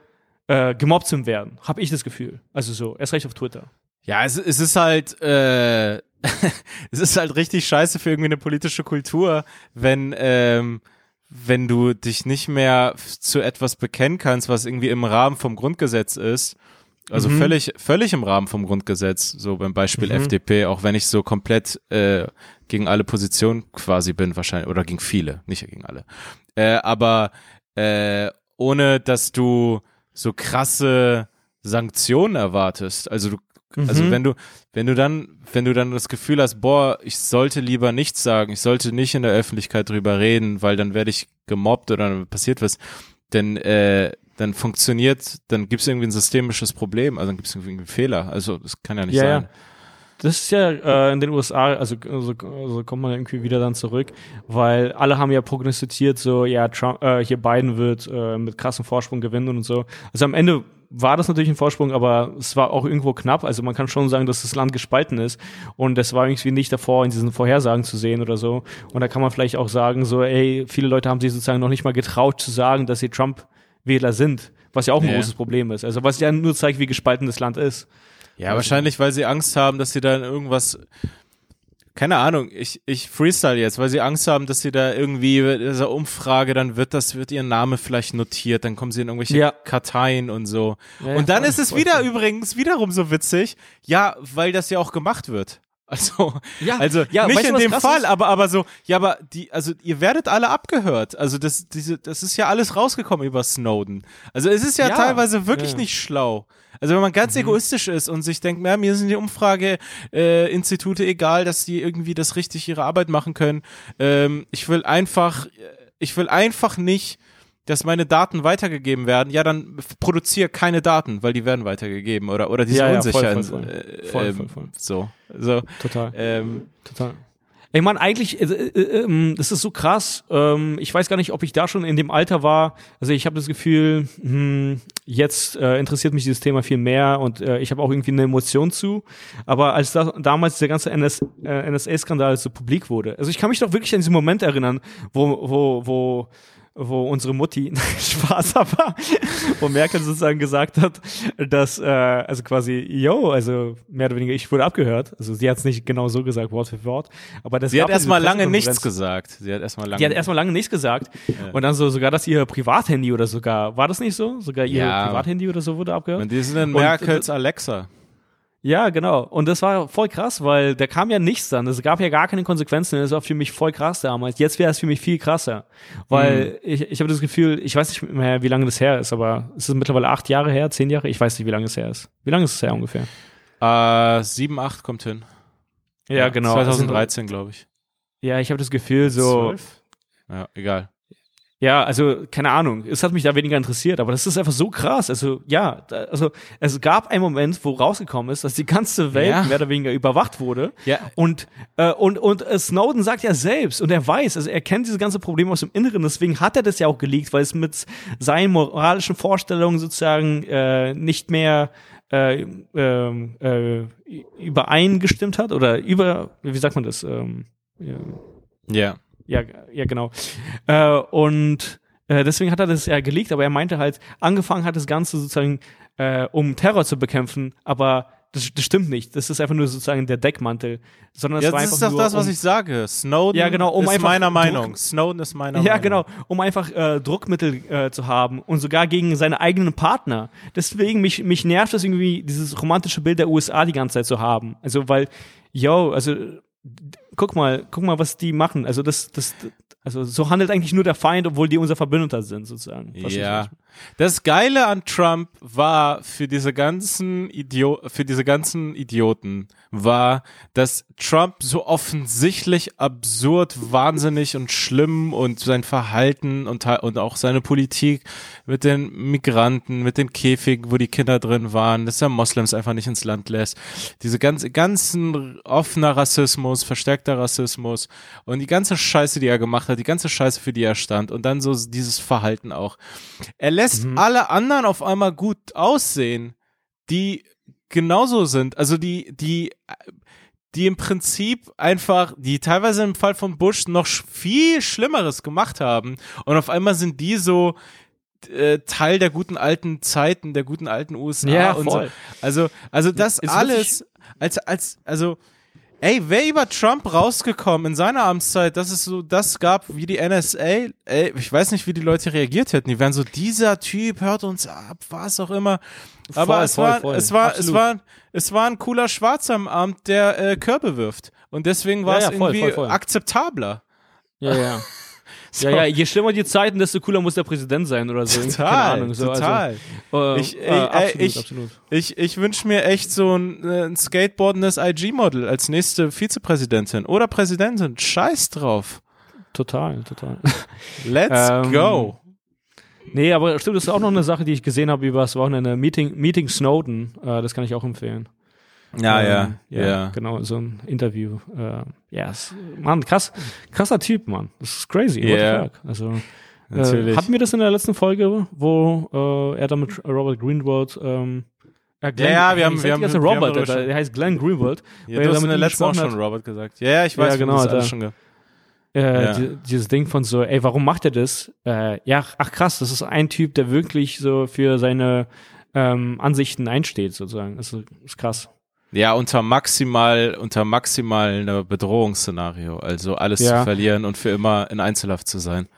äh, gemobbt zu werden, habe ich das Gefühl. Also so, erst recht auf Twitter. Ja, es, es ist halt, äh, es ist halt richtig scheiße für irgendwie eine politische Kultur, wenn, ähm, wenn du dich nicht mehr zu etwas bekennen kannst, was irgendwie im Rahmen vom Grundgesetz ist. Also Mhm. völlig, völlig im Rahmen vom Grundgesetz, so beim Beispiel Mhm. FDP, auch wenn ich so komplett äh, gegen alle Positionen quasi bin, wahrscheinlich, oder gegen viele, nicht gegen alle. Äh, aber äh, ohne dass du so krasse Sanktionen erwartest. Also du, also Mhm. wenn du, wenn du dann, wenn du dann das Gefühl hast, boah, ich sollte lieber nichts sagen, ich sollte nicht in der Öffentlichkeit drüber reden, weil dann werde ich gemobbt oder dann passiert was, denn äh, dann funktioniert, dann gibt es irgendwie ein systemisches Problem, also dann gibt es irgendwie einen Fehler. Also das kann ja nicht Ja, sein. ja. Das ist ja äh, in den USA, also, also, also kommt man irgendwie wieder dann zurück, weil alle haben ja prognostiziert, so, ja, Trump, äh, hier Biden wird äh, mit krassem Vorsprung gewinnen und so. Also am Ende war das natürlich ein Vorsprung, aber es war auch irgendwo knapp. Also man kann schon sagen, dass das Land gespalten ist und das war irgendwie nicht davor in diesen Vorhersagen zu sehen oder so. Und da kann man vielleicht auch sagen, so, ey, viele Leute haben sich sozusagen noch nicht mal getraut zu sagen, dass sie Trump Wähler sind, was ja auch ein Ja. großes Problem ist. Also was ja nur zeigt, wie gespalten das Land ist. Ja, wahrscheinlich, weil sie Angst haben, dass sie da in irgendwas. Keine Ahnung, ich, ich freestyle jetzt, weil sie Angst haben, dass sie da irgendwie in dieser Umfrage, dann wird das, wird ihr Name vielleicht notiert, dann kommen sie in irgendwelche Ja. Karteien und so. Ja, und dann ist es wieder übrigens wiederum so witzig, ja, weil das ja auch gemacht wird. Also, Ja, also ja, nicht weißt du, in dem Fall, ist? aber aber so, ja, aber die, also ihr werdet alle abgehört. Also das, diese, das ist ja alles rausgekommen über Snowden. Also es ist ja, Ja. teilweise wirklich Ja. Mhm. nicht schlau. Also wenn man ganz egoistisch ist und sich denkt, ja, mir sind die Umfrageinstitute äh, egal, dass die irgendwie das richtig ihre Arbeit machen können. Ähm, ich will einfach, ich will einfach nicht, dass meine Daten weitergegeben werden. Ja, dann produziere keine Daten, weil die werden weitergegeben oder oder die sind Ja, ja, unsicher. voll, voll, in- voll. äh, Voll, ähm, voll, voll. So, so. Total. Ähm, Total. Ich meine, eigentlich, äh, äh, ähm, das ist so krass. Ähm, ich weiß gar nicht, ob ich da schon in dem Alter war. Also ich habe das Gefühl, hm, jetzt äh, interessiert mich dieses Thema viel mehr und äh, ich habe auch irgendwie eine Emotion zu. Aber als da, damals der ganze NS, äh, NSA-Skandal so publik wurde, also ich kann mich doch wirklich an diesen Moment erinnern, wo, wo, wo wo unsere Mutti Spaß aber wo Merkel sozusagen gesagt hat, dass äh, also quasi yo, also mehr oder weniger ich wurde abgehört. Also sie hat es nicht genau so gesagt Wort für Wort, aber das sie hat erstmal lange nichts gesagt. Sie hat erstmal lange. Die hat erstmal lange nichts gesagt und dann so sogar, dass ihr Privathandy oder sogar war das nicht so? Sogar ihr Ja. Privathandy oder so wurde abgehört. und die sind in Und- Merkels Alexa. Ja, genau. Und das war voll krass, weil da kam ja nichts dann. Es gab ja gar keine Konsequenzen. Das war für mich voll krass damals. Jetzt wäre es für mich viel krasser. Weil ich, ich habe das Gefühl, ich weiß nicht mehr, wie lange das her ist, aber es ist mittlerweile acht Jahre her, zehn Jahre? Ich weiß nicht, wie lange es her ist. Wie lange ist es her ungefähr? Äh, 7, 8 kommt hin. Ja, genau. 2013, glaube ich. Ja, ich habe das Gefühl, so. 12? Ja, egal. Ja, also keine Ahnung, es hat mich da weniger interessiert, aber das ist einfach so krass. Also ja, da, also es gab einen Moment, wo rausgekommen ist, dass die ganze Welt Ja. mehr oder weniger überwacht wurde. Ja. Und äh, und und äh, Snowden sagt ja selbst und er weiß, also er kennt diese ganze Probleme aus dem Inneren, deswegen hat er das ja auch geleakt, weil es mit seinen moralischen Vorstellungen sozusagen äh, nicht mehr äh, ähm, äh, übereingestimmt hat oder über, wie sagt man das? Ähm, ja, Ja. Ja, ja, genau. Äh, und äh, deswegen hat er das ja geleakt, aber er meinte halt, angefangen hat das Ganze sozusagen, äh, um Terror zu bekämpfen, aber das, das stimmt nicht. Das ist einfach nur sozusagen der Deckmantel. Sondern es Ja, das ist doch das, was um, ich sage. Snowden Ja, genau, um ist meiner Druck- Meinung. Snowden ist meiner Ja, Meinung. genau, um einfach äh, Druckmittel äh, zu haben und sogar gegen seine eigenen Partner. Deswegen mich mich nervt das irgendwie dieses romantische Bild der USA die ganze Zeit zu haben. Also weil yo, also guck mal, guck mal, was die machen. Also das das also so handelt eigentlich nur der Feind, obwohl die unser Verbündeter sind sozusagen. Was Ja. ich meine? Das Geile an Trump war für diese ganzen Idio für diese ganzen Idioten war, dass Trump so offensichtlich absurd, wahnsinnig und schlimm und sein Verhalten und, und auch seine Politik mit den Migranten, mit den Käfigen, wo die Kinder drin waren, dass er Moslems einfach nicht ins Land lässt. Diese ganze, ganzen offener Rassismus, verstärkter Rassismus und die ganze Scheiße, die er gemacht hat, die ganze Scheiße, für die er stand und dann so dieses Verhalten auch. Er lässt alle anderen auf einmal gut aussehen, die genauso sind. Also die, die, die im Prinzip einfach, die teilweise im Fall von Bush noch viel Schlimmeres gemacht haben. Und auf einmal sind die so äh, Teil der guten alten Zeiten, der guten alten USA Ja, und voll. so. Also, also das ist alles, als, als, also, Ey, wäre über Trump rausgekommen in seiner Amtszeit, dass es so das gab wie die NSA, ey, ich weiß nicht, wie die Leute reagiert hätten. Die wären so, dieser Typ hört uns ab, was auch immer. Aber Voll, es, voll, war, voll. es war, es war, es war ein cooler Schwarzer am Amt, der äh, Körbe wirft. Und deswegen war Ja, es ja, irgendwie akzeptabler. Ja, ja. Ja, ja, je schlimmer die Zeiten, desto cooler muss der Präsident sein oder so. Total, Keine Ahnung. So, total. Also, äh, Ich- äh, ey, absolut, ich- absolut. Ich, ich wünsche mir echt so ein, äh, ein skateboardendes IG-Model als nächste Vizepräsidentin oder Präsidentin. Scheiß drauf. Total, total. Let's Ähm, go. Nee, aber stimmt, das ist auch noch eine Sache, die ich gesehen habe über das Wochenende. Meeting, Meeting Snowden, äh, das kann ich auch empfehlen. Ja, Ähm, ja, ja. Genau, so ein Interview. Äh, ja, es- Mann, krass, krasser Typ, Mann. Das ist crazy. Ja. What the fuck? Also, Natürlich. Äh, hatten wir das in der letzten Folge, wo äh, er da mit Robert Greenwald ähm, äh, Ja, ja, wir haben- wir haben- Zeit wir haben Robert, darüber der, heißt Glenn Greenwald. Ja, du hast in der letzten auch gesprochen schon. Robert gesagt. Ja, ja, ich weiß, Ja, genau, das alles schon ge Äh, Ja. die, dieses Ding von so, ey, warum macht er das? Äh, ja, ach krass, das ist ein Typ, der wirklich so für seine ähm, Ansichten einsteht, sozusagen. Das ist, ist krass. Ja, unter maximal, unter maximal Bedrohungsszenario. Also alles Ja. zu verlieren und für immer in Einzelhaft zu sein.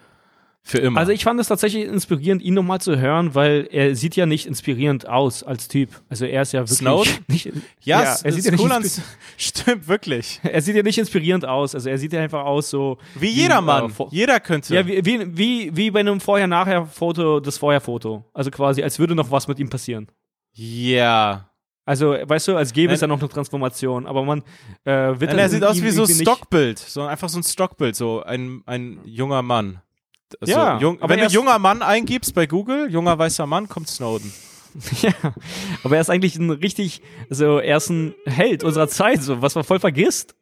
Für immer. Also ich fand es tatsächlich inspirierend, ihn nochmal zu hören, weil er sieht ja nicht inspirierend aus als Typ. Also er ist ja wirklich Snowden? nicht. ja, ja, er sieht ja nicht cool ans Stimmt, wirklich. Er sieht ja nicht inspirierend aus. Also er sieht ja einfach aus so. Wie jeder Mann. äh, Jeder könnte. Ja, wie, wie, wie, wie bei einem Vorher-Nachher-Foto, das Vorher-Foto. Also quasi, als würde noch was mit ihm passieren. ja. Also, weißt du, als gäbe es ja noch eine Transformation, aber man äh, wird Nein, er sieht aus wie so ein Stockbild. So einfach so ein Stockbild. So ein, ein junger Mann. Also, Ja, jung, aber wenn du junger Mann eingibst bei Google, junger weißer Mann, kommt Snowden. Ja, aber er ist eigentlich ein richtig, so, er ist ein Held unserer Zeit, so, was man voll vergisst.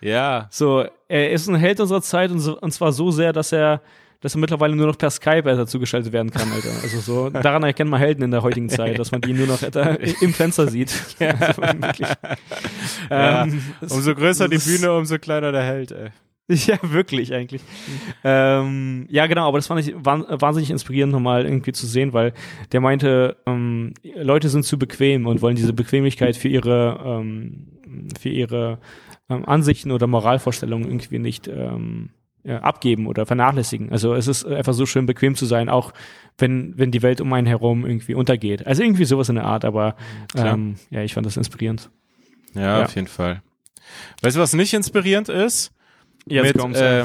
Ja. So, er ist ein Held unserer Zeit und, so, und zwar so sehr, dass er, dass er mittlerweile nur noch per Skype Alter, zugeschaltet werden kann, Alter. Also so, daran erkennt man Helden in der heutigen Zeit, dass man die nur noch Alter, im Fenster sieht. Also, wirklich. Ähm, Umso größer die Bühne, umso kleiner der Held, ey. Ja, wirklich eigentlich. ähm, ja, genau, aber das fand ich wahn- wahnsinnig inspirierend, nochmal irgendwie zu sehen, weil der meinte, ähm, Leute sind zu bequem und wollen diese Bequemlichkeit für ihre, ähm, für ihre ähm, Ansichten oder Moralvorstellungen irgendwie nicht ähm, ja, abgeben oder vernachlässigen. Also es ist einfach so schön, bequem zu sein, auch wenn, wenn die Welt um einen herum irgendwie untergeht. Also irgendwie sowas in der Art, aber ähm, ja, ich fand das inspirierend. Ja, Ja. auf jeden Fall. Weißt du, was nicht inspirierend ist? Jetzt mit, kommt's. äh,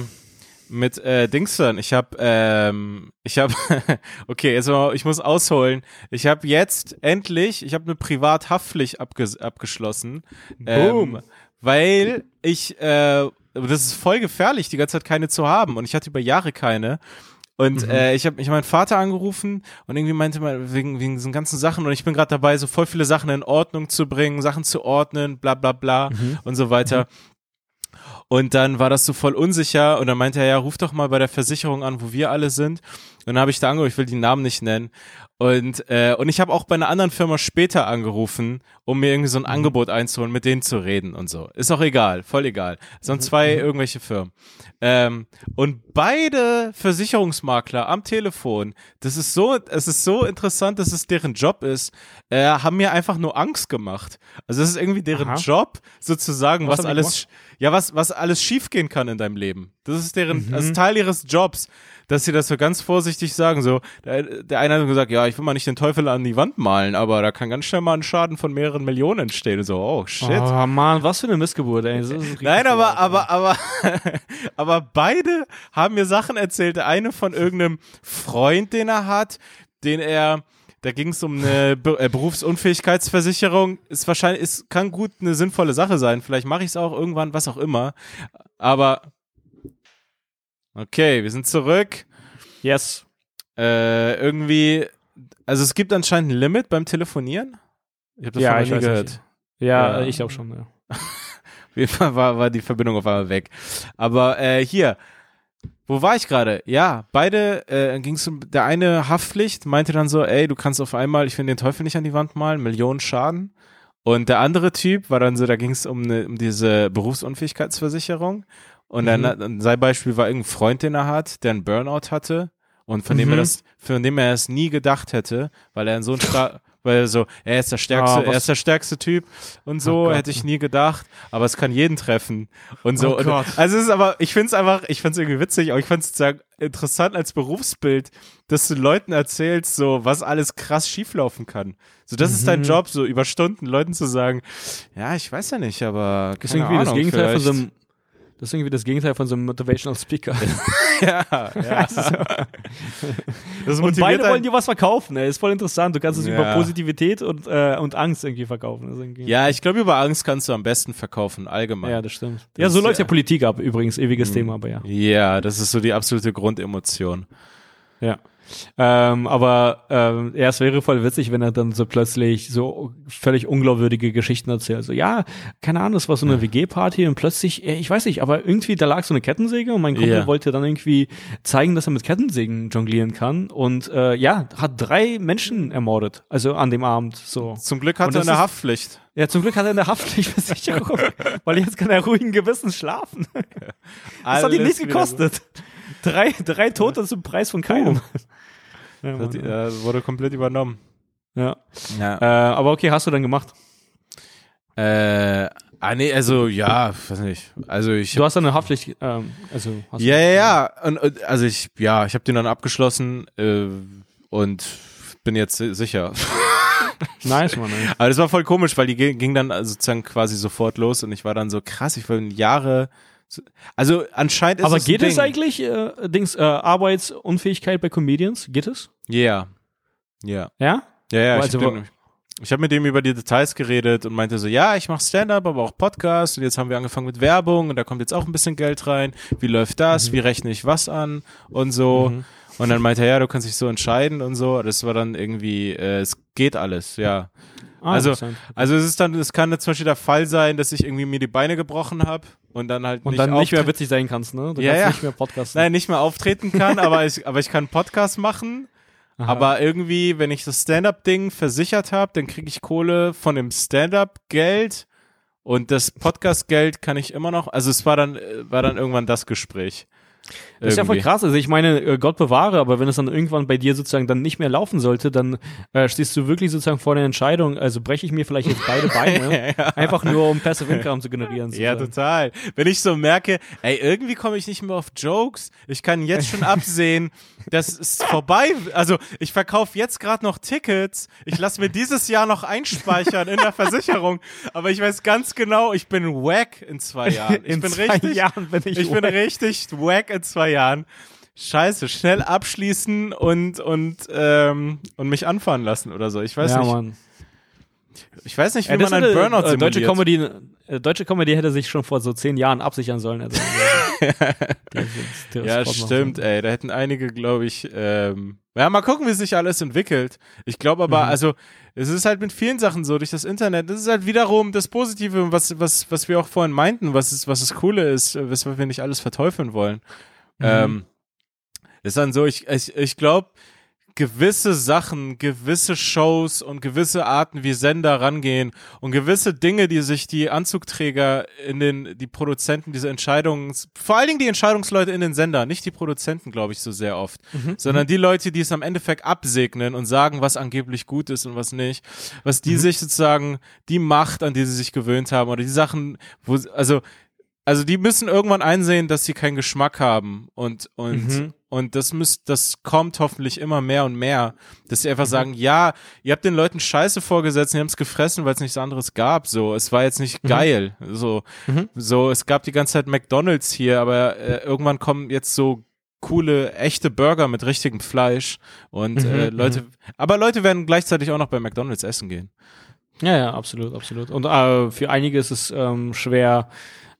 mit äh, Dings dann. Ich habe, ähm, ich habe, okay, jetzt mal, ich muss ausholen. Ich habe jetzt endlich, ich habe eine Privathaftpflicht abges abgeschlossen, Boom. ähm, weil ich, äh, das ist voll gefährlich, die ganze Zeit keine zu haben und ich hatte über Jahre keine. Und Mhm. äh, ich habe mich meinen Vater angerufen und irgendwie meinte man wegen, wegen diesen ganzen Sachen und ich bin gerade dabei, so voll viele Sachen in Ordnung zu bringen, Sachen zu ordnen, bla bla bla Mhm. und so weiter. Und dann war das so voll unsicher und dann meinte er, ja, ruf doch mal bei der Versicherung an, wo wir alle sind. Und dann habe ich da angerufen, ich will die Namen nicht nennen. Und, äh, und ich habe auch bei einer anderen Firma später angerufen, um mir irgendwie so ein Angebot einzuholen, mit denen zu reden und so. Ist auch egal, voll egal. Es sind zwei irgendwelche Firmen. Ähm, und beide Versicherungsmakler am Telefon, das ist so, es ist so interessant, dass es deren Job ist, äh, haben mir einfach nur Angst gemacht. Also es ist irgendwie deren Aha. Job, sozusagen, Was was, alles, ja, was, was alles schiefgehen kann in deinem Leben. Das ist deren, Mhm. ist Teil ihres Jobs, dass sie das so ganz vorsichtig sagen. So, der, der eine hat gesagt, ja, ich will mal nicht den Teufel an die Wand malen, aber da kann ganz schnell mal ein Schaden von mehreren Millionen entstehen. So, oh shit. Oh Mann, was für eine Missgeburt, ey. Nein, aber, aber, aber, aber beide haben mir Sachen erzählt. Der eine von irgendeinem Freund, den er hat, den er, da ging es um eine Be äh, Berufsunfähigkeitsversicherung. Ist wahrscheinlich, ist, kann gut eine sinnvolle Sache sein. Vielleicht mache ich es auch irgendwann, was auch immer. Aber, okay, wir sind zurück. Yes. Äh, irgendwie, also es gibt anscheinend ein Limit beim Telefonieren. Ich habe das Ja, ich nie gehört. nicht. Ja, Ja. ich glaube schon, ja. Wie war, war die Verbindung auf einmal weg. Aber äh, hier, wo war ich gerade? Ja, beide äh, ging es um, der eine Haftpflicht meinte dann so, ey, du kannst auf einmal, ich will den Teufel nicht an die Wand malen, Millionen Schaden. Und der andere Typ war dann so, da ging es um, ne, um diese Berufsunfähigkeitsversicherung. Und dann, Mhm. sein Beispiel war irgendein Freund, den er hat, der einen Burnout hatte und von dem Mhm. er das, von dem er es nie gedacht hätte, weil er in so ein Stra weil so, er ist der stärkste, Ah, was- er ist der stärkste Typ und so, Oh hätte ich nie gedacht, aber es kann jeden treffen und so. Oh und, Gott. also es ist aber, ich finde es einfach, ich finde es irgendwie witzig, aber ich finde es sozusagen interessant als Berufsbild, dass du Leuten erzählst, so was alles krass schieflaufen kann. So, das ist dein Mhm. Job, so über Stunden Leuten zu sagen, ja, ich weiß ja nicht, aber Das ist keine irgendwie das Ahnung, Gegenteil von so einem das ist irgendwie das Gegenteil von so einem Motivational Speaker. ja, ja. Das Und beide wollen einen- dir was verkaufen, ey. Ist voll interessant. Du kannst es Ja. über Positivität und, äh, und Angst irgendwie verkaufen. Irgendwie- Ja, ich glaube, über Angst kannst du am besten verkaufen, allgemein. ja, das stimmt. Das ja, so läuft ja- Politik ab, übrigens. Ewiges Mhm. Thema, aber ja. Ja, das ist so die absolute Grundemotion. Ja. Ähm, aber ähm, ja, es wäre voll witzig, wenn er dann so plötzlich so völlig unglaubwürdige Geschichten erzählt. So, ja, keine Ahnung, es war so eine WG-Party und plötzlich, äh, ich weiß nicht, aber irgendwie, da lag so eine Kettensäge und mein Kumpel Ja. wollte dann irgendwie zeigen, dass er mit Kettensägen jonglieren kann und äh, ja, hat drei Menschen ermordet, also an dem Abend so. Zum Glück hat er eine ist- Haftpflicht. Ja, zum Glück hat er eine Haftpflichtversicherung, weil jetzt kann er ruhigen Gewissens schlafen. Das hat ihn Alles nichts gekostet. Drei, drei Tote zum Preis von keinem. Ja. Mann, Das äh, wurde komplett übernommen. ja. Ja. Äh, aber okay, hast du dann gemacht? Äh, ah, nee, also, ja, weiß nicht. Also, ich. Du hast dann eine Haftpflicht, ähm, also hast Ja, ja, ja. Und, und, also, ich, ja, ich habe den dann abgeschlossen äh, und bin jetzt si- sicher. nice, Mann. Ey. Aber das war voll komisch, weil die ging, ging dann sozusagen quasi sofort los und ich war dann so krass, ich war Jahre. So- Also anscheinend ist Aber geht es eigentlich, äh, Dings, äh, Arbeitsunfähigkeit bei Comedians? Geht es? Ja. Ja. Ja? Ja, ja. Also, ich habe hab mit dem über die Details geredet und meinte so, ja, ich mache Stand-up, aber auch Podcast und jetzt haben wir angefangen mit Werbung und da kommt jetzt auch ein bisschen Geld rein. Wie läuft das? Wie rechne ich was an und so. Mhm. Und dann meinte er, ja, du kannst dich so entscheiden und so. Das war dann irgendwie, äh, es geht alles, ja. Ah, Also-. Also es ist dann, es kann jetzt zum Beispiel der Fall sein, dass ich irgendwie mir die Beine gebrochen habe und dann halt Und nicht dann nicht mehr witzig sein kannst, ne? Du Ja, kannst ja. nicht mehr podcasten. Nein, nicht mehr auftreten kann, aber ich, aber ich kann Podcast machen. Aha. Aber irgendwie, wenn ich das Stand-up-Ding versichert habe, dann kriege ich Kohle von dem Stand-up-Geld und das Podcast-Geld kann ich immer noch. Also es war dann, äh, war dann irgendwann das Gespräch. Das ist ja voll krass. Also ich meine, äh, Gott bewahre, aber wenn es dann irgendwann bei dir sozusagen dann nicht mehr laufen sollte, dann äh, stehst du wirklich sozusagen vor der Entscheidung, also breche ich mir vielleicht jetzt beide Beine, einfach nur um Passive Income zu generieren. Ja, sozusagen. total. Wenn ich so merke, ey, irgendwie komme ich nicht mehr auf Jokes. Ich kann jetzt schon absehen, das ist vorbei. Also ich verkaufe jetzt gerade noch Tickets. Ich lasse mir dieses Jahr noch einspeichern in der Versicherung. Aber ich weiß ganz genau, ich bin wack in zwei Jahren. Ich In bin zwei richtig, Jahren bin ich, ich bin wack. richtig wack in zwei Jahren. Scheiße, schnell abschließen und und ähm, und mich anfahren lassen oder so. Ich weiß ja, nicht. Mann. Ich weiß nicht, wie Ja, man einen hätte, Burnout äh, deutsche simuliert. Comedy, äh, deutsche Comedy hätte sich schon vor so zehn Jahren absichern sollen. Also, Ja, stimmt, ey. Da hätten einige, glaube ich, ähm, ja, mal gucken, wie sich alles entwickelt. Ich glaube aber, Mhm. also, es ist halt mit vielen Sachen so, durch das Internet, das ist halt wiederum das Positive, was, was, was wir auch vorhin meinten, was ist, was das Coole ist, äh, weshalb wir nicht alles verteufeln wollen. Mhm. Ähm, ist dann so, ich, ich, ich glaube, gewisse Sachen, gewisse Shows und gewisse Arten, wie Sender rangehen und gewisse Dinge, die sich die Anzugträger in den, die Produzenten, diese Entscheidungs, vor allen Dingen die Entscheidungsleute in den Sender, nicht die Produzenten, glaube ich, so sehr oft, sondern die Leute, die es am Endeffekt absegnen und sagen, was angeblich gut ist und was nicht, was die sich sozusagen, die Macht, an die sie sich gewöhnt haben oder die Sachen, wo, also, also die müssen irgendwann einsehen, dass sie keinen Geschmack haben und und Mhm. Und das müsst das kommt hoffentlich immer mehr und mehr, dass sie einfach sagen, ja, ihr habt den Leuten Scheiße vorgesetzt, ihr habt es gefressen, weil es nichts anderes gab, so, es war jetzt nicht geil, so Mhm. so, es gab die ganze Zeit McDonald's hier, aber äh, irgendwann kommen jetzt so coole echte Burger mit richtigem Fleisch und äh, Mhm, Leute, aber Leute werden gleichzeitig auch noch bei McDonald's essen gehen. Ja, ja, absolut, absolut. Und äh, für einige ist es ähm, schwer,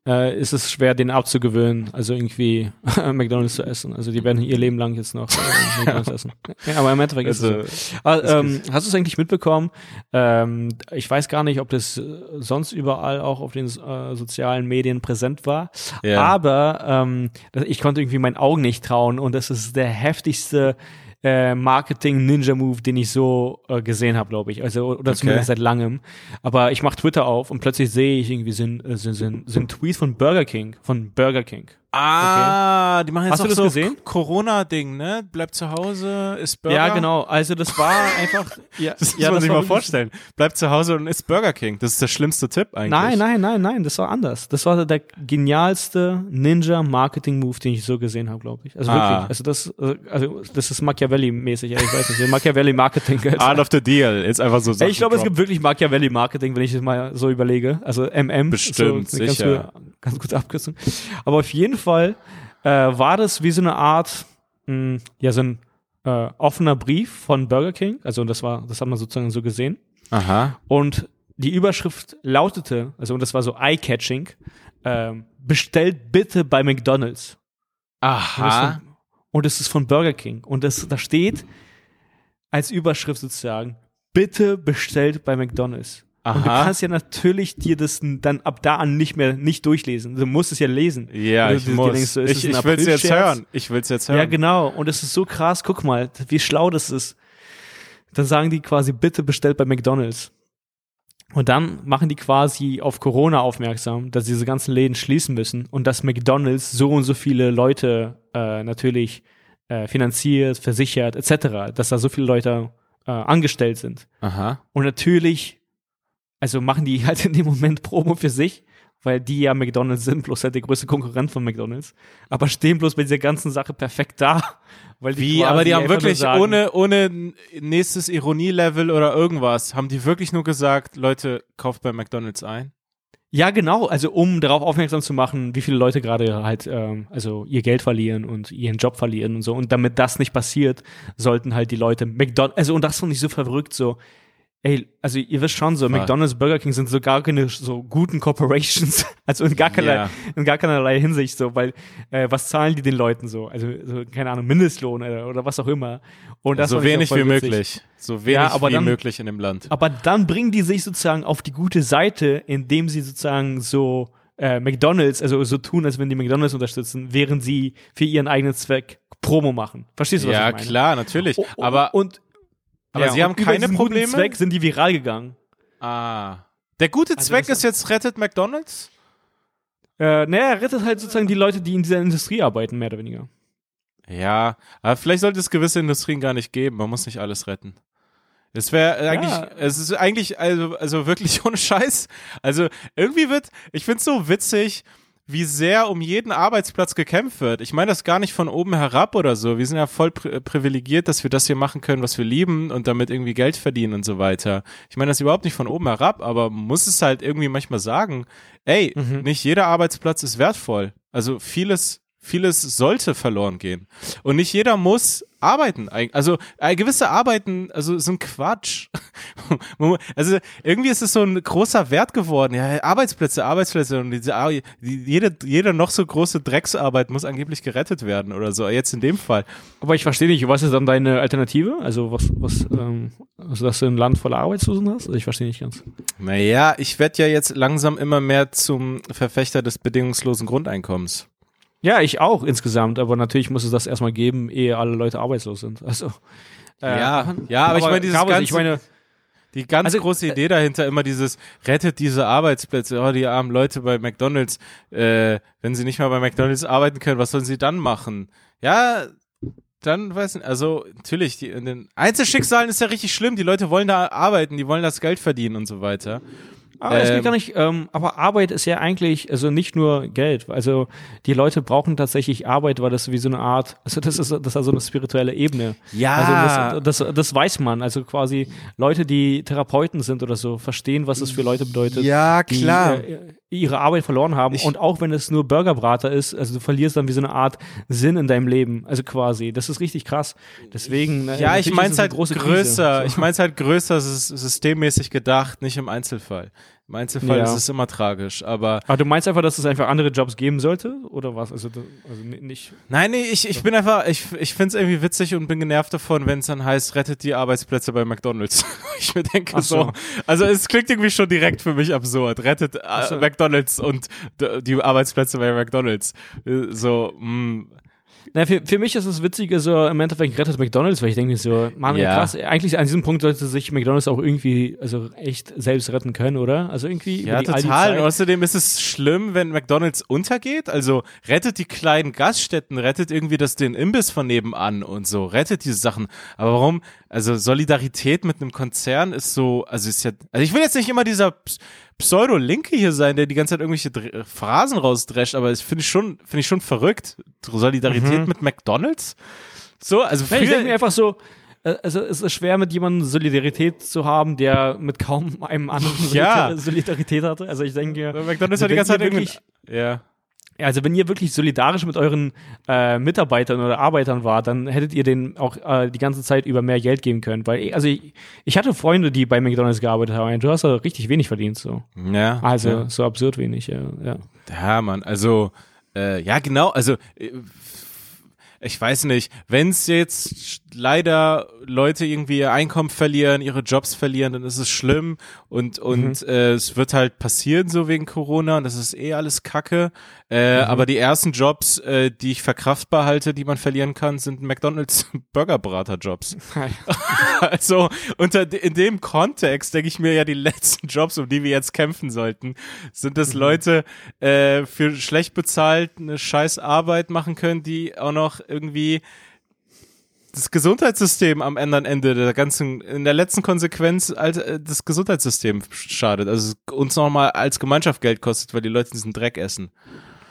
äh, ist es schwer, den abzugewöhnen, also irgendwie McDonalds zu essen. Also die werden ihr Leben lang jetzt noch äh, McDonalds essen. Ja, aber im Endeffekt ist Also, es so. Aber, ähm, hast du es eigentlich mitbekommen? Ähm, ich weiß gar nicht, ob das äh, sonst überall auch auf den äh, sozialen Medien präsent war. Ja. Aber ähm, ich konnte irgendwie meinen Augen nicht trauen und das ist der heftigste äh, Marketing-Ninja-Move, den ich so äh, gesehen habe, glaube ich. Also, oder zumindest seit langem. Aber ich mache Twitter auf und plötzlich sehe ich irgendwie sind, äh, sind, sind, sind Tweets von Burger King, von Burger King. Ah, die machen jetzt Hast auch so gesehen? Corona-Ding, ne? Bleibt zu Hause, isst Burger. Ja, genau. Also das war einfach. Ja, Das muss ja, man das sich mal vorstellen. Bleibt zu Hause und isst Burger King. Das ist der schlimmste Tipp eigentlich. Nein, nein, nein, nein, das war anders. Das war der genialste Ninja-Marketing-Move, den ich so gesehen habe, glaube ich. Also Ah. wirklich. Also das, äh, also das ist Machiavelli-mäßig. Ich weiß nicht. Machiavelli-Marketing. Art of the Deal. Jetzt einfach so Sachen ich glaube, es gibt wirklich Machiavelli-Marketing, wenn ich es mal so überlege. Also MM. Bestimmt, so, sicher. Ganz, gute- ganz gute Abkürzung. Aber auf jeden Fall äh, war das wie so eine Art, mh, ja, so ein äh, offener Brief von Burger King. Also das war, das hat man sozusagen so gesehen. Aha. Und die Überschrift lautete, also und das war so eye-catching, ähm, bestellt bitte bei McDonald's. Aha. und das ist von Burger King. Und das, da steht als Überschrift sozusagen, bitte bestellt bei McDonald's. Und du Aha. kannst ja natürlich dir das dann ab da an nicht mehr nicht durchlesen. Du musst es ja lesen. Ja, Oder ich du muss. denkst so, ich es ich will's jetzt Aprilscherz? hören. Ich will's jetzt hören. Ja, genau. Und es ist so krass. Guck mal, wie schlau das ist. Dann sagen die quasi, bitte bestellt bei McDonald's. Und dann machen die quasi auf Corona aufmerksam, dass diese ganzen Läden schließen müssen und dass McDonald's so und so viele Leute äh, natürlich äh, finanziert, versichert, etc., dass da so viele Leute äh, angestellt sind. Aha. Und natürlich, also machen die halt in dem Moment Promo für sich, weil die ja McDonald's sind, bloß halt der größte Konkurrent von McDonald's. Aber stehen bloß bei dieser ganzen Sache perfekt da. Weil die Wie, aber die haben wirklich sagen, ohne, ohne nächstes Ironielevel oder irgendwas, haben die wirklich nur gesagt, Leute, kauft bei McDonalds ein? Ja, genau. Also um darauf aufmerksam zu machen, wie viele Leute gerade halt ähm, also ihr Geld verlieren und ihren Job verlieren und so. Und damit das nicht passiert, sollten halt die Leute McDonald's, also und das fand ich so verrückt, so, ey, also ihr wisst schon, so Was? McDonald's, Burger King sind so gar keine so guten Corporations, also in gar keiner, Ja. in gar keinerlei Hinsicht so, weil äh, was zahlen die den Leuten so? Also so, keine Ahnung, Mindestlohn oder, oder was auch immer. Und das so wenig wie witzig. möglich. So wenig Ja, wie dann- möglich in dem Land. Aber dann bringen die sich sozusagen auf die gute Seite, indem sie sozusagen so äh, McDonalds, also so tun, als wenn die McDonalds unterstützen, während sie für ihren eigenen Zweck Promo machen. Verstehst du, was Ja, ich meine? klar, natürlich. Aber und aber ja, sie haben keine diesen guten Probleme. Zweck sind die viral gegangen. Ah. Der gute Also Zweck ist jetzt rettet McDonalds? Äh, naja, er rettet halt sozusagen die Leute, die in dieser Industrie arbeiten, mehr oder weniger. Ja, aber vielleicht sollte es gewisse Industrien gar nicht geben. Man muss nicht alles retten. Es wäre eigentlich, Ja. es ist eigentlich, also, also wirklich ohne Scheiß. Also irgendwie wird, ich find's so witzig, wie sehr um jeden Arbeitsplatz gekämpft wird. Ich meine das gar nicht von oben herab oder so. Wir sind ja voll pri privilegiert, dass wir das hier machen können, was wir lieben und damit irgendwie Geld verdienen und so weiter. Ich meine das überhaupt nicht von oben herab, aber muss es halt irgendwie manchmal sagen, ey, Mhm. nicht jeder Arbeitsplatz ist wertvoll. Also vieles vieles sollte verloren gehen. Und nicht jeder muss arbeiten. Eig- Also äh, gewisse Arbeiten, also sind Quatsch. also irgendwie ist es so ein großer Wert geworden. Ja, Arbeitsplätze, Arbeitsplätze und diese, jede, jede noch so große Drecksarbeit muss angeblich gerettet werden oder so. Jetzt in dem Fall. Aber ich verstehe nicht, was ist dann deine Alternative? Also was, was, ähm, also dass du ein Land voller Arbeitslosen hast? Also ich verstehe nicht ganz. Naja, ich werde ja jetzt langsam immer mehr zum Verfechter des bedingungslosen Grundeinkommens. Ja, ich auch insgesamt, aber natürlich muss es das erstmal geben, ehe alle Leute arbeitslos sind. Also äh, Ja, ja, aber ich meine, dieses ganze- ich meine, Die ganz Also, große Idee dahinter immer dieses rettet diese Arbeitsplätze, oh, die armen Leute bei McDonalds, äh, wenn sie nicht mal bei McDonalds arbeiten können, was sollen sie dann machen? Ja, dann weiß nicht, also natürlich, die, in den Einzelschicksalen ist ja richtig schlimm, die Leute wollen da arbeiten, die wollen das Geld verdienen und so weiter. Aber es Ähm, geht gar nicht, ähm, aber Arbeit ist ja eigentlich, also nicht nur Geld. Also die Leute brauchen tatsächlich Arbeit, weil das wie so eine Art, also das ist, das ist also eine spirituelle Ebene. Ja. Also das, das, das weiß man. Also quasi Leute, die Therapeuten sind oder so, verstehen, was es für Leute bedeutet. Ja, die klar. äh, ihre Arbeit verloren haben. Ich- und auch wenn es nur Burgerbrater ist, also du verlierst dann wie so eine Art Sinn in deinem Leben. Also quasi. Das ist richtig krass. Deswegen. äh, Ja, ich meine es halt größer. Krise. Ich meine es halt größer, es ist systemmäßig gedacht, nicht im Einzelfall. Im Einzelfall Ja. ist es immer tragisch, aber Aber du meinst einfach, dass es einfach andere Jobs geben sollte? Oder was? Also, also ni- nicht. Nein, nee, ich, ich bin einfach, ich, ich finde es irgendwie witzig und bin genervt davon, wenn es dann heißt, rettet die Arbeitsplätze bei McDonalds. ich mir denke so. so. Also es klingt irgendwie schon direkt für mich absurd. Rettet äh, so. McDonalds und die Arbeitsplätze bei McDonalds. Äh, So, mh. Na, für, für mich ist es witzig, so im Endeffekt rettet McDonalds, weil ich denke so, Mann, Ja. krass, eigentlich an diesem Punkt sollte sich McDonalds auch irgendwie, also echt selbst retten können, oder? Also irgendwie. Ja, total. Und außerdem ist es schlimm, wenn McDonalds untergeht. Also rettet die kleinen Gaststätten, rettet irgendwie das den Imbiss von nebenan und so, rettet diese Sachen. Aber warum? Also Solidarität mit einem Konzern ist so, also ist ja, also ich will jetzt nicht immer dieser Ps- Pseudo-Linke hier sein, der die ganze Zeit irgendwelche Dr Phrasen rausdrescht, aber das finde ich schon, finde ich schon verrückt. Solidarität mit McDonalds? So, also Ja, ich denke mir früher, einfach so, äh, also es ist schwer mit jemandem Solidarität zu haben, der mit kaum einem anderen Ja. Solidar- Solidarität hatte. Also ich denke, McDonalds hat die ganze Zeit irgendwie, wirklich- ja. Also wenn ihr wirklich solidarisch mit euren äh, Mitarbeitern oder Arbeitern wart, dann hättet ihr denen auch äh, die ganze Zeit über mehr Geld geben können. Weil, also ich, ich hatte Freunde, die bei McDonalds gearbeitet haben. Du hast da richtig wenig verdient, so. Ja. Also ja. so absurd wenig, ja. ja. Ja, Mann, also, äh, ja, genau, also, äh, ich weiß nicht, wenn es jetzt leider Leute irgendwie ihr Einkommen verlieren, ihre Jobs verlieren, dann ist es schlimm und und mhm. äh, es wird halt passieren so wegen Corona und das ist eh alles Kacke. Äh, mhm. Aber die ersten Jobs, äh, die ich verkraftbar halte, die man verlieren kann, sind McDonald's Burgerbrater Jobs. also unter in dem Kontext denke ich mir ja die letzten Jobs, um die wir jetzt kämpfen sollten, sind es mhm. Leute äh, für schlecht bezahlt eine scheiß Arbeit machen können, die auch noch irgendwie das Gesundheitssystem am anderen Ende der ganzen, in der letzten Konsequenz als, äh, das Gesundheitssystem schadet. Also uns nochmal als Gemeinschaft Geld kostet, weil die Leute diesen Dreck essen.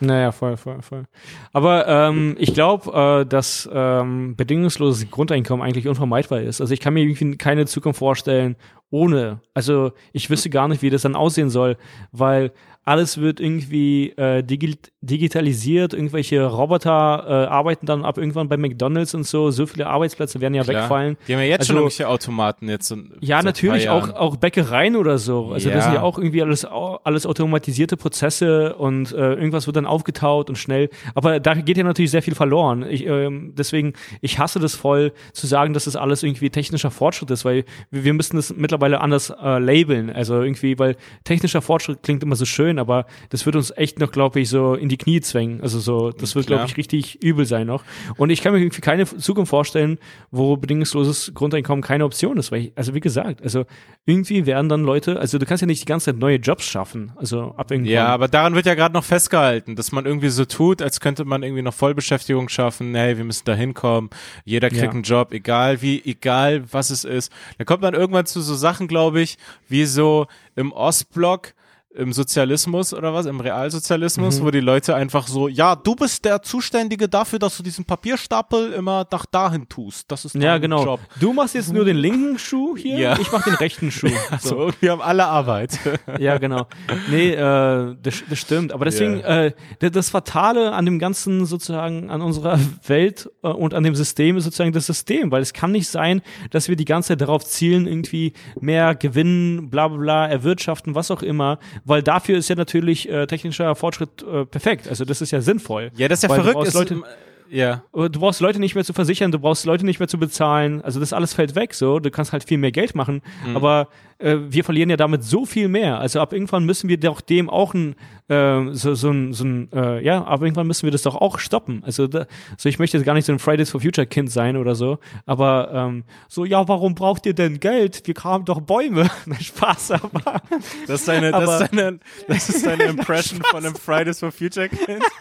Naja, voll, voll, voll. Aber ähm, ich glaube, äh, dass ähm, bedingungsloses Grundeinkommen eigentlich unvermeidbar ist. Also ich kann mir irgendwie keine Zukunft vorstellen ohne. Also ich wüsste gar nicht, wie das dann aussehen soll, weil alles wird irgendwie äh, digi digitalisiert, irgendwelche Roboter äh, arbeiten dann ab irgendwann bei McDonalds und so, so viele Arbeitsplätze werden ja Klar. wegfallen. Die haben ja jetzt also, schon irgendwelche Automaten jetzt. Und ja, natürlich auch, auch Bäckereien oder so. Also ja. das sind ja auch irgendwie alles, alles automatisierte Prozesse und äh, irgendwas wird dann aufgetaut und schnell. Aber da geht ja natürlich sehr viel verloren. Ich, äh, deswegen, ich hasse das voll zu sagen, dass das alles irgendwie technischer Fortschritt ist, weil wir, wir müssen das mittlerweile anders äh, labeln. Also irgendwie, weil technischer Fortschritt klingt immer so schön, aber das wird uns echt noch, glaube ich, so in die Knie zwängen. Also so, das wird, glaube ich, richtig übel sein noch. Und ich kann mir irgendwie keine Zukunft vorstellen, wo bedingungsloses Grundeinkommen keine Option ist, weil ich, also wie gesagt, also irgendwie werden dann Leute, also du kannst ja nicht die ganze Zeit neue Jobs schaffen, also ab irgendwann. Ja, aber daran wird ja gerade noch festgehalten, dass man irgendwie so tut, als könnte man irgendwie noch Vollbeschäftigung schaffen, hey, wir müssen da hinkommen, jeder kriegt ja. einen Job, egal wie, egal was es ist. Dann kommt man irgendwann zu so Sachen, glaube ich, wie so im Ostblock, im Sozialismus oder was, im Realsozialismus, mhm. wo die Leute einfach so, ja, du bist der Zuständige dafür, dass du diesen Papierstapel immer nach dahin tust. Das ist dein ja, genau. Job. Du machst jetzt nur den linken Schuh hier, ja. ich mach den rechten Schuh. Ja, so. so. wir haben alle Arbeit. ja, genau. Nee, äh, das, das stimmt. Aber deswegen, yeah. äh, das Fatale an dem ganzen sozusagen, an unserer Welt äh, und an dem System ist sozusagen das System, weil es kann nicht sein, dass wir die ganze Zeit darauf zielen, irgendwie mehr gewinnen, bla bla bla, erwirtschaften, was auch immer, weil dafür ist ja natürlich äh, technischer Fortschritt äh, perfekt. Also das ist ja sinnvoll. Ja, das ist ja verrückt. Ist, Leute, ja. Du brauchst Leute nicht mehr zu versichern, du brauchst Leute nicht mehr zu bezahlen. Also das alles fällt weg so. Du kannst halt viel mehr Geld machen. Mhm. Aber äh, wir verlieren ja damit so viel mehr. Also ab irgendwann müssen wir doch dem auch ein, äh, so, so ein, so ein äh, ja, ab irgendwann müssen wir das doch auch stoppen. Also da, so ich möchte jetzt gar nicht so ein Fridays for Future Kind sein oder so. Aber ähm, so, ja, warum braucht ihr denn Geld? Wir haben doch Bäume. Nein, Spaß, aber. Das ist deine, das ist deine, das ist deine Impression von einem Fridays for Future Kind.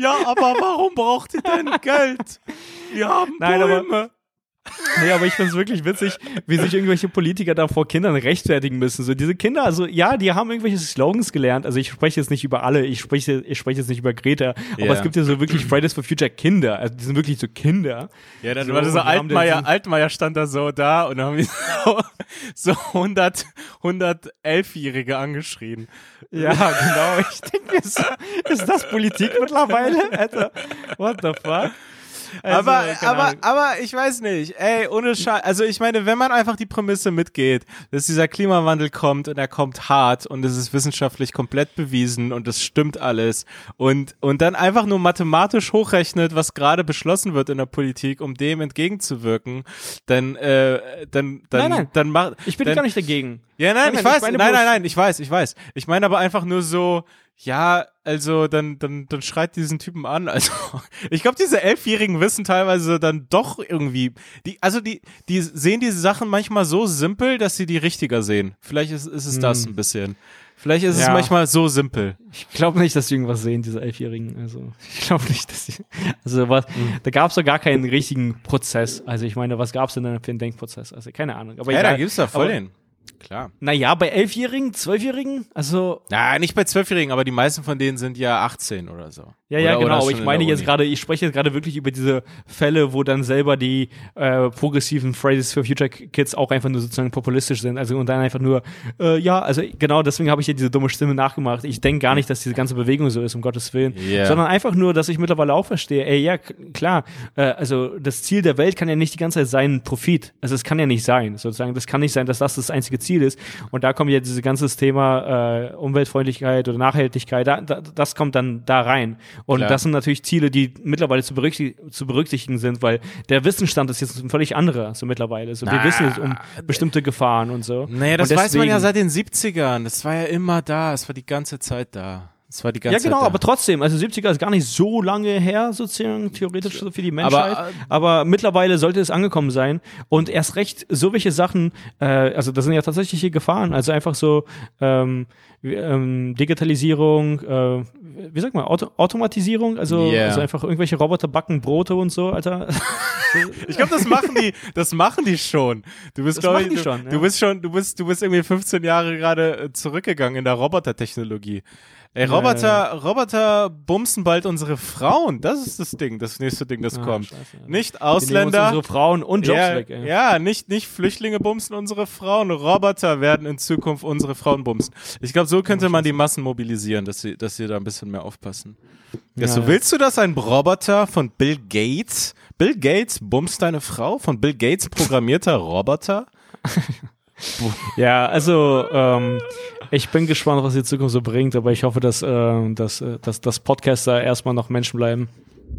Ja, aber warum braucht ihr denn Geld? Wir haben Nein, Bäume. Aber, Nee, aber ich finde es wirklich witzig, wie sich irgendwelche Politiker da vor Kindern rechtfertigen müssen. So diese Kinder, also ja, die haben irgendwelche Slogans gelernt. Also ich spreche jetzt nicht über alle, ich spreche, ich spreche jetzt nicht über Greta, aber yeah. es gibt ja so wirklich Fridays for Future Kinder. Also die sind wirklich so Kinder. Ja, dann so, war das so Altmaier, Altmaier stand da so da und haben die so, so 100, 111-Jährige angeschrien. Ja, genau. Ich denke so, ist das Politik mittlerweile? Alter, what the fuck? Also, aber, aber, aber ich weiß nicht. Ey, ohne Scheiß. Also ich meine, wenn man einfach die Prämisse mitgeht, dass dieser Klimawandel kommt und er kommt hart und es ist wissenschaftlich komplett bewiesen und es stimmt alles und, und dann einfach nur mathematisch hochrechnet, was gerade beschlossen wird in der Politik, um dem entgegenzuwirken, dann, äh, dann, dann, nein, nein. dann macht. Ich bin dann, gar nicht dagegen. Ja, nein, nein ich weiß. Ich nein, nein, nein, ich weiß, ich weiß. Ich meine aber einfach nur so, ja, also dann, dann, dann schreit diesen Typen an. Also ich glaube, diese Elfjährigen wissen teilweise dann doch irgendwie, die, also die, die sehen diese Sachen manchmal so simpel, dass sie die richtiger sehen. Vielleicht ist, ist es hm. das ein bisschen. Vielleicht ist ja. es manchmal so simpel. Ich glaube nicht, dass sie irgendwas sehen, diese Elfjährigen. Also ich glaube nicht, dass sie. Also was, mhm. da gab es doch gar keinen richtigen Prozess. Also ich meine, was gab es denn für einen Denkprozess? Also keine Ahnung. Aber ja, egal. da gibt's da voll aber, den. Klar. Naja, bei Elfjährigen, Zwölfjährigen, also. Na, nicht bei Zwölfjährigen, aber die meisten von denen sind ja 18 oder so. Ja, ja, oder, genau. Oder ich meine jetzt gerade, ich spreche jetzt gerade wirklich über diese Fälle, wo dann selber die äh, progressiven Fridays for Future Kids auch einfach nur sozusagen populistisch sind. Also und dann einfach nur, äh, ja, also genau, deswegen habe ich hier diese dumme Stimme nachgemacht. Ich denke gar nicht, dass diese ganze Bewegung so ist, um Gottes Willen. Yeah. Sondern einfach nur, dass ich mittlerweile auch verstehe, ey, ja, klar, äh, also das Ziel der Welt kann ja nicht die ganze Zeit sein, Profit. Also es kann ja nicht sein, sozusagen. Das kann nicht sein, dass das das einzige Ziel ist. Und da kommt ja dieses ganze Thema äh, Umweltfreundlichkeit oder Nachhaltigkeit, da, da, das kommt dann da rein. Und Klar. das sind natürlich Ziele, die mittlerweile zu, berücksichtigen, zu berücksichtigen sind, weil der Wissensstand ist jetzt ein völlig anderer, so mittlerweile. So, wir Na, wissen jetzt um bestimmte Gefahren und so. Naja, das und weiß man ja deswegen- seit den 70ern. Das war ja immer da. Es war die ganze Zeit da. Es war die ganze Ja, genau, Zeit da. aber trotzdem, also 70er ist gar nicht so lange her, sozusagen, theoretisch so für die Menschheit. Aber, Aber, äh, mittlerweile sollte es angekommen sein. Und erst recht, so welche Sachen, äh, also das sind ja tatsächliche Gefahren. Also einfach so ähm, ähm, Digitalisierung, äh, wie sagt man, Auto Automatisierung, also, Yeah. also einfach irgendwelche Roboter backen Brote und so, Alter. Ich glaube, das machen die, das machen die schon. Du bist, Das glaube ich, du, schon, ja. du bist schon, du bist, du bist irgendwie 15 Jahre gerade äh, zurückgegangen in der Robotertechnologie. Ey, Roboter, Roboter bumsen bald unsere Frauen. Das ist das Ding, das nächste Ding, das Ah, kommt. scheiße. Nicht Ausländer. unsere Frauen und Jobs ja, weg, ey. ja, nicht, nicht Flüchtlinge bumsen unsere Frauen. Roboter werden in Zukunft unsere Frauen bumsen. Ich glaube, so könnte man die Massen mobilisieren, dass sie, dass sie da ein bisschen mehr aufpassen. Ja, so willst du, dass ein Roboter von Bill Gates, Bill Gates bumst deine Frau? Von Bill Gates programmierter Roboter? Ja, also ähm, ich bin gespannt, was die Zukunft so bringt, aber ich hoffe, dass, äh, dass, äh, dass, dass Podcaster erstmal noch Menschen bleiben.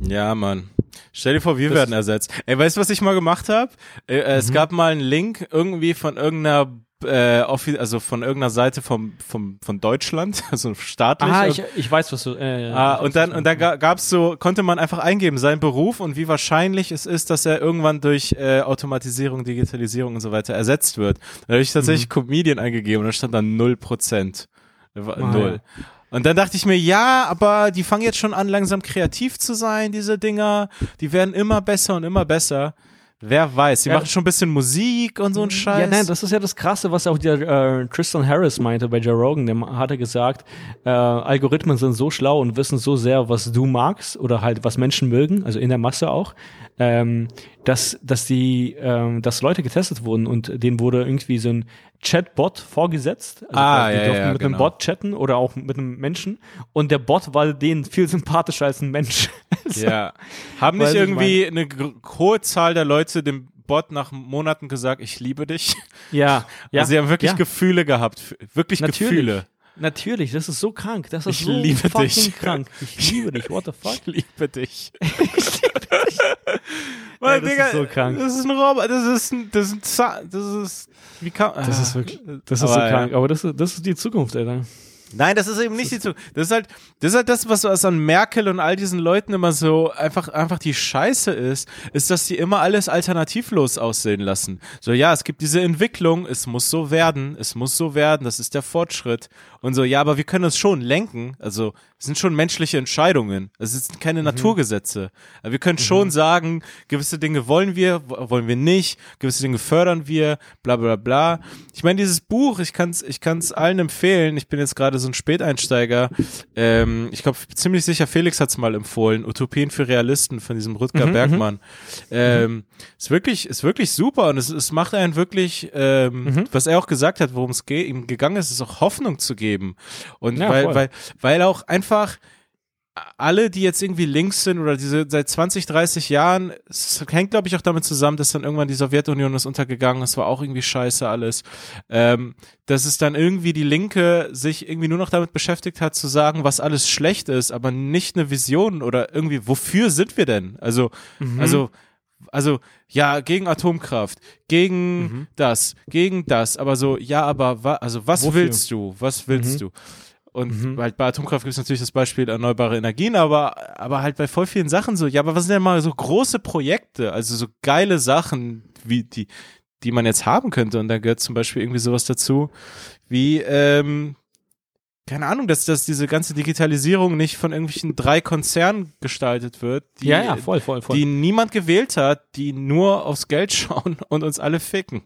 Ja, Mann. Stell dir vor, wir Das- werden ersetzt. Ey, weißt du, was ich mal gemacht habe? Äh, äh, Mhm. Es gab mal einen Link irgendwie von irgendeiner äh, also von irgendeiner Seite vom, vom, von Deutschland, also staatlich. Ah, ich, ich weiß, was du. Äh, ja, Ah, und dann, und du- da ga- gab's so, konnte man einfach eingeben, sein Beruf und wie wahrscheinlich es ist, dass er irgendwann durch äh, Automatisierung, Digitalisierung und so weiter ersetzt wird. Da habe ich tatsächlich Comedian eingegeben und da stand dann 0%. Da war Mhm. Ah, Null. Und dann dachte ich mir, ja, aber die fangen jetzt schon an, langsam kreativ zu sein, diese Dinger. Die werden immer besser und immer besser. Wer weiß, die Ja. machen schon ein bisschen Musik und so ein Scheiß. Ja, nein, das ist ja das Krasse, was auch der äh, Tristan Harris meinte bei Joe Rogan. Der hat er gesagt, äh, Algorithmen sind so schlau und wissen so sehr, was du magst oder halt was Menschen mögen, also in der Masse auch, ähm, dass dass die, ähm, dass Leute getestet wurden und denen wurde irgendwie so ein Chatbot vorgesetzt. Also Ah, quasi, die ja, durften ja, mit einem genau. Bot chatten oder auch mit einem Menschen und der Bot war denen viel sympathischer als ein Mensch. Also, Ja. Haben nicht ich irgendwie eine hohe Zahl der Leute dem Bot nach Monaten gesagt, ich liebe dich? ja, ja. also sie haben wirklich ja. Gefühle gehabt. Wirklich Natürlich. Gefühle. Natürlich, das ist so krank. Das ist Ich so liebe fucking dich. krank. Ich liebe dich. What the fuck? Ich liebe dich. Ja, Mann, das Digga, ist so krank. Das ist ein Roboter, das ist ein, das ist ein Za das ist, wie kann, Das ist Ah. wirklich, das ist so Aber, krank. Aber das ist, das ist die Zukunft, Alter. Nein, das ist eben nicht die Zukunft. Das ist halt, das ist halt das, was, was an Merkel und all diesen Leuten immer so einfach, einfach die Scheiße ist, ist, dass sie immer alles alternativlos aussehen lassen. So, ja, es gibt diese Entwicklung, es muss so werden, es muss so werden, das ist der Fortschritt. Und so, ja, aber wir können es schon lenken. Also, es sind schon menschliche Entscheidungen. Es sind keine Naturgesetze. Aber wir können schon sagen, gewisse Dinge wollen wir, wo- wollen wir nicht, gewisse Dinge fördern wir, bla, bla, bla. Ich meine, dieses Buch, ich kann es ich kann's allen empfehlen. Ich bin jetzt gerade so ein Späteinsteiger. Ähm, ich glaube, ziemlich sicher, Felix hat es mal empfohlen. Utopien für Realisten von diesem Rutger Bergmann. Ähm, Ist wirklich, ist wirklich super und es, es macht einen wirklich, ähm, was er auch gesagt hat, worum es ge ihm gegangen ist, ist auch Hoffnung zu geben. Und Ja, weil, voll. weil, weil auch einfach alle, die jetzt irgendwie links sind oder diese seit 20, 30 Jahren, es hängt, glaube ich, auch damit zusammen, dass dann irgendwann die Sowjetunion ist untergegangen, es war auch irgendwie scheiße alles, ähm, dass es dann irgendwie die Linke sich irgendwie nur noch damit beschäftigt hat, zu sagen, was alles schlecht ist, aber nicht eine Vision oder irgendwie, wofür sind wir denn? Also, also, also, ja, gegen Atomkraft, gegen das, gegen das, aber so, ja, aber wa also was Wofür? willst du? Was willst du? Und halt bei Atomkraft gibt es natürlich das Beispiel erneuerbare Energien, aber, aber halt bei voll vielen Sachen so, ja, aber was sind denn mal so große Projekte, also so geile Sachen, wie die, die man jetzt haben könnte? Und da gehört zum Beispiel irgendwie sowas dazu, wie, ähm, keine Ahnung, dass, dass diese ganze Digitalisierung nicht von irgendwelchen drei Konzernen gestaltet wird, die, ja, ja, voll, voll, voll. die niemand gewählt hat, die nur aufs Geld schauen und uns alle ficken.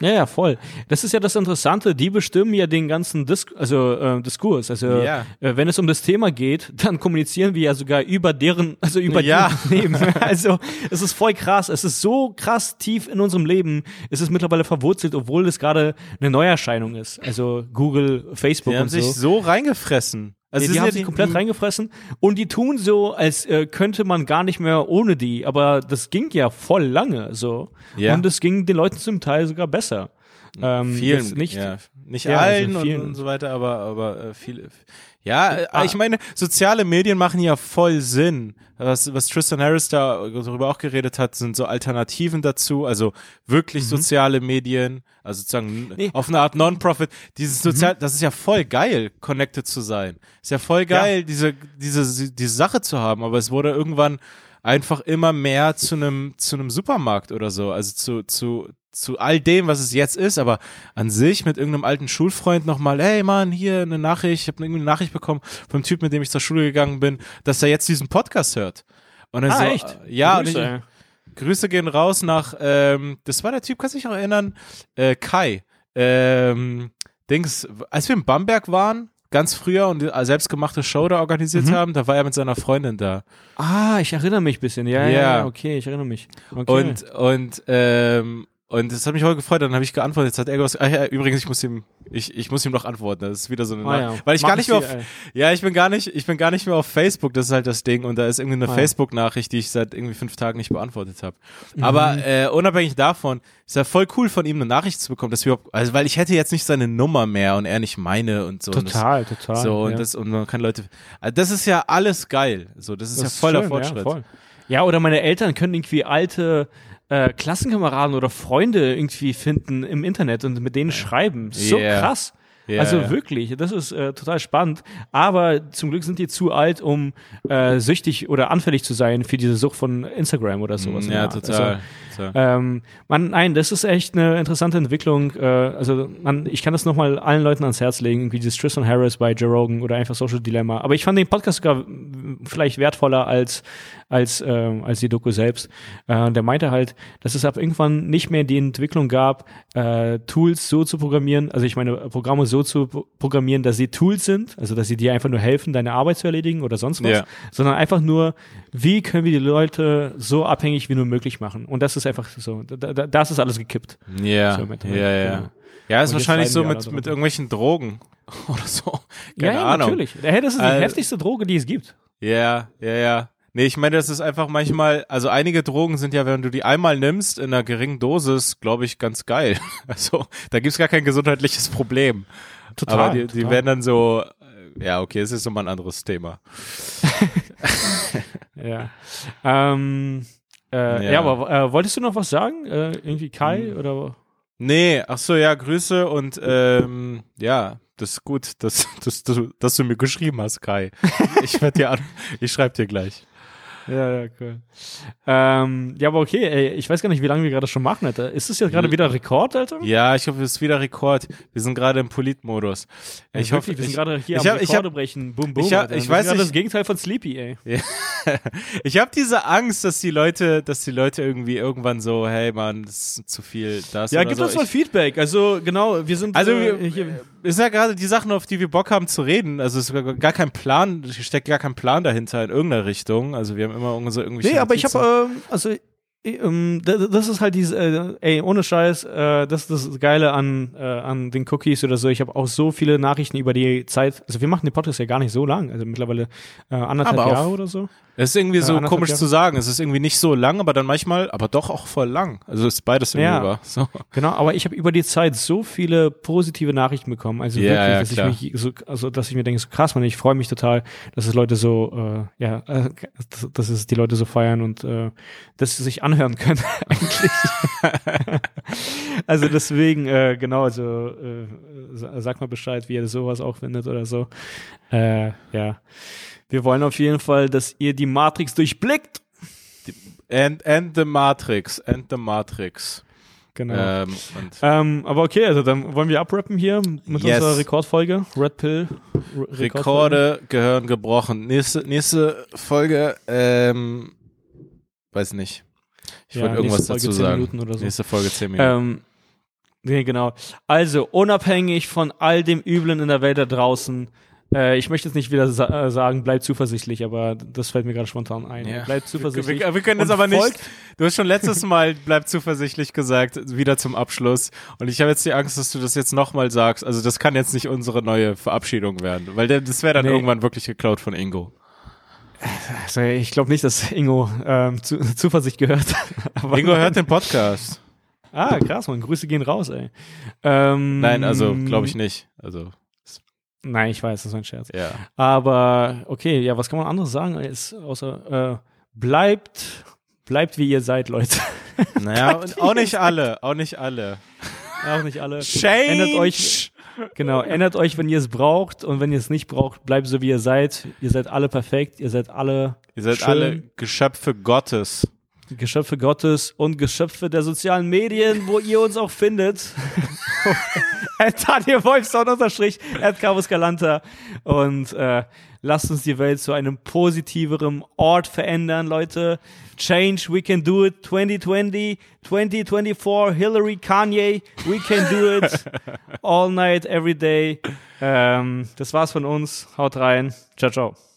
Ja, ja, voll. Das ist ja das Interessante. Die bestimmen ja den ganzen Dis also, äh, Diskurs. Also, Ja. äh, wenn es um das Thema geht, dann kommunizieren wir ja sogar über deren, also über Ja. die Unternehmen. Also, es ist voll krass. Es ist so krass tief in unserem Leben. Es ist mittlerweile verwurzelt, obwohl es gerade eine Neuerscheinung ist. Also, Google, Facebook Die haben und sich so. so reingefressen. Also die, sie die sind haben ja sich komplett reingefressen und die tun so, als äh, könnte man gar nicht mehr ohne die, aber das ging ja voll lange so Ja. und es ging den Leuten zum Teil sogar besser. Ähm, vielen, nicht, ja, nicht Ja, also allen und, vielen. und so weiter, aber, aber äh, viele. Ja, äh, Ah. ich meine, soziale Medien machen ja voll Sinn. Was, was Tristan Harris da darüber auch geredet hat, sind so Alternativen dazu, also wirklich soziale Medien, also sozusagen Mhm. Nee. Mhm. auf eine Art Non-Profit. Dieses sozial, das ist ja voll geil, connected zu sein. Ist ja voll geil, diese, diese, diese Sache zu haben, aber es wurde irgendwann einfach immer mehr zu einem, zu einem Supermarkt oder so, also zu, zu, zu all dem, was es jetzt ist, aber an sich mit irgendeinem alten Schulfreund nochmal, hey Mann, hier eine Nachricht, ich habe irgendwie eine Nachricht bekommen vom Typ, mit dem ich zur Schule gegangen bin, dass er jetzt diesen Podcast hört. Und dann Ah, so, echt? Ja, Grüße, und ich. Grüße gehen raus nach, ähm, das war der Typ, kannst du dich noch erinnern? Äh, Kai. Ähm, Dings, als wir in Bamberg waren, ganz früher und die selbstgemachte Show da organisiert Mhm. haben, da war er mit seiner Freundin da. Ah, ich erinnere mich ein bisschen. Ja, ja, Ja. ja, okay, ich erinnere mich. Okay. Und, und, ähm, und das hat mich voll gefreut, dann habe ich geantwortet, jetzt hat er gesagt, ah, ja, übrigens, ich muss ihm, ich, ich muss ihm noch antworten, das ist wieder so eine Ah, ja. weil ich Mach gar nicht mehr auf, ey. ja, ich bin gar nicht, ich bin gar nicht mehr auf Facebook, das ist halt das Ding und da ist irgendwie eine Ah. Facebook-Nachricht, die ich seit irgendwie fünf Tagen nicht beantwortet habe. Mhm. Aber äh, unabhängig davon ist ja voll cool von ihm eine Nachricht zu bekommen, dass wir, also weil ich hätte jetzt nicht seine Nummer mehr und er nicht meine und so. Und Total, total. das, so und ja. das und man kann Leute, also das ist ja alles geil, so das ist Das ja voller schön, Fortschritt. Ja, voll. ja, oder meine Eltern können irgendwie alte äh, Klassenkameraden oder Freunde irgendwie finden im Internet und mit denen schreiben. So Yeah. krass. Ja, also wirklich, das ist äh, total spannend. Aber zum Glück sind die zu alt, um äh, süchtig oder anfällig zu sein für diese Sucht von Instagram oder sowas. in Ja, Art. total. Also, ähm, man, nein, das ist echt eine interessante Entwicklung. Äh, also man, ich kann das nochmal allen Leuten ans Herz legen, irgendwie dieses Tristan Harris bei Joe Rogan oder einfach Social Dilemma. Aber ich fand den Podcast sogar mm, vielleicht wertvoller als als ähm, als die Doku selbst. Äh, der meinte halt, dass es ab irgendwann nicht mehr die Entwicklung gab, äh, Tools so zu programmieren, also ich meine Programme so zu pro- programmieren, dass sie Tools sind, also dass sie dir einfach nur helfen, deine Arbeit zu erledigen oder sonst was, Ja. sondern einfach nur, wie können wir die Leute so abhängig wie nur möglich machen. Und das ist einfach so, da, da, das ist alles gekippt. Ja, So mit- ja, ja. genau. Ja, ist wahrscheinlich so mit, mit irgendwelchen Drogen oder so. Keine ja, ja, Ahnung. natürlich. Hey, das ist die Also- heftigste Droge, die es gibt. Ja, ja, ja. Nee, ich meine, das ist einfach manchmal, also einige Drogen sind ja, wenn du die einmal nimmst, in einer geringen Dosis, glaube ich, ganz geil. Also, da gibt's gar kein gesundheitliches Problem. Total. Aber die, die total. werden dann so, äh, ja, okay, es ist nochmal ein anderes Thema. Ja. Ähm, äh, ja. Ja. aber äh, wolltest du noch was sagen? Äh, irgendwie Kai Hm. oder? Nee, ach so, ja, Grüße und ähm, ja, das ist gut, dass, dass, du, dass du mir geschrieben hast, Kai. Ich werde dir an, ich schreibe dir gleich. Ja, ja, cool. Ähm, ja, aber okay, ey, ich weiß gar nicht, wie lange wir gerade schon machen, Alter. Ist das jetzt gerade wieder Rekord, Alter? Ja, ich hoffe, es ist wieder Rekord. Wir sind gerade im Politmodus. Ey, Ich wirklich, hoffe, wir sind gerade hier ich am hab- ich Rekorde hab- brechen. Boom, boom. ich hab- ich weiß nicht- das Gegenteil von Sleepy, ey. ich habe diese Angst, dass die Leute, dass die Leute irgendwie irgendwann so, hey Mann, das ist zu viel, das Ja, gib so. uns mal ich, Feedback. Also, genau, wir sind. also äh, wir, hier. Ist ja gerade die Sachen, auf die wir Bock haben zu reden. Also es ist gar- kein Plan, es steckt gar kein Plan dahinter in irgendeiner Richtung. Also wir haben immer unsere irgendwelche Nee, aber ich habe, ähm, also, ähm, das, ist halt diese, äh, ey, ohne Scheiß, äh, das ist das Geile an, äh, an den Cookies oder so. Ich habe auch so viele Nachrichten über die Zeit. Also wir machen den Podcast ja gar nicht so lang, also mittlerweile äh, anderthalb Aber auf- Jahre oder so. Es ist irgendwie so komisch Jahre. zu sagen. Es ist irgendwie nicht so lang, aber dann manchmal, aber doch auch voll lang. Also ist beides irgendwie Ja. wahr. So. Genau, aber ich habe über die Zeit so viele positive Nachrichten bekommen. Also Ja, wirklich, ja, dass klar. ich mich so, also dass ich mir denke, so krass, man, ich freue mich total, dass es Leute so, äh, ja, äh, dass, dass es die Leute so feiern und äh, dass sie sich anhören können eigentlich. also deswegen, äh, genau, also äh, sa- sag mal Bescheid, wie ihr sowas auch findet oder so. Äh, ja. Wir wollen auf jeden Fall, dass ihr die Matrix durchblickt. And, and the Matrix, and the Matrix. Genau. Ähm, Ähm, aber okay, also dann wollen wir abrappen hier mit Yes. unserer Rekordfolge. Red Pill. Re Rekorde gehören gebrochen. Nächste, nächste Folge, ähm, weiß nicht. Ich Ja, wollte irgendwas dazu 10 sagen. Minuten oder so. Nächste Folge 10 Minuten. Ähm, nee, genau. Also, unabhängig von all dem Üblen in der Welt da draußen, äh, ich möchte jetzt nicht wieder sa äh, sagen, bleibt zuversichtlich, aber das fällt mir gerade spontan ein. Ja. Bleibt zuversichtlich. wir, wir können das aber nicht. folgt- Du hast schon letztes Mal, bleib zuversichtlich gesagt, wieder zum Abschluss. Und ich habe jetzt die Angst, dass du das jetzt nochmal sagst. Also das kann jetzt nicht unsere neue Verabschiedung werden, weil das wäre dann Nee. irgendwann wirklich geklaut von Ingo. Also, ich glaube nicht, dass Ingo ähm, zu Zuversicht gehört. Ingo hört den Podcast. Ah, krass, man. Grüße gehen raus, ey. Ähm, Nein, also glaube ich nicht. Also Nein, ich weiß, das ist ein Scherz. ja. Aber okay, ja, was kann man anderes sagen, als, außer äh, bleibt, bleibt wie ihr seid, Leute. Naja, auch nicht alle, auch nicht alle. Auch nicht alle. Change. Ändert euch, genau, ändert euch, wenn ihr es braucht und wenn ihr es nicht braucht, bleibt so wie ihr seid. Ihr seid alle perfekt, ihr seid alle Ihr seid schön. alle Geschöpfe Gottes. Geschöpfe Gottes und Geschöpfe der sozialen Medien, wo ihr uns auch findet. Daniel Wolfson unterstrich, Carlos Galanta. Und äh, lasst uns die Welt zu einem positiveren Ort verändern, Leute. Change, we can do it. 2020, 2024, Hillary, Kanye, we can do it. All night, every day. Ähm, das war's von uns. Haut rein. Ciao, ciao.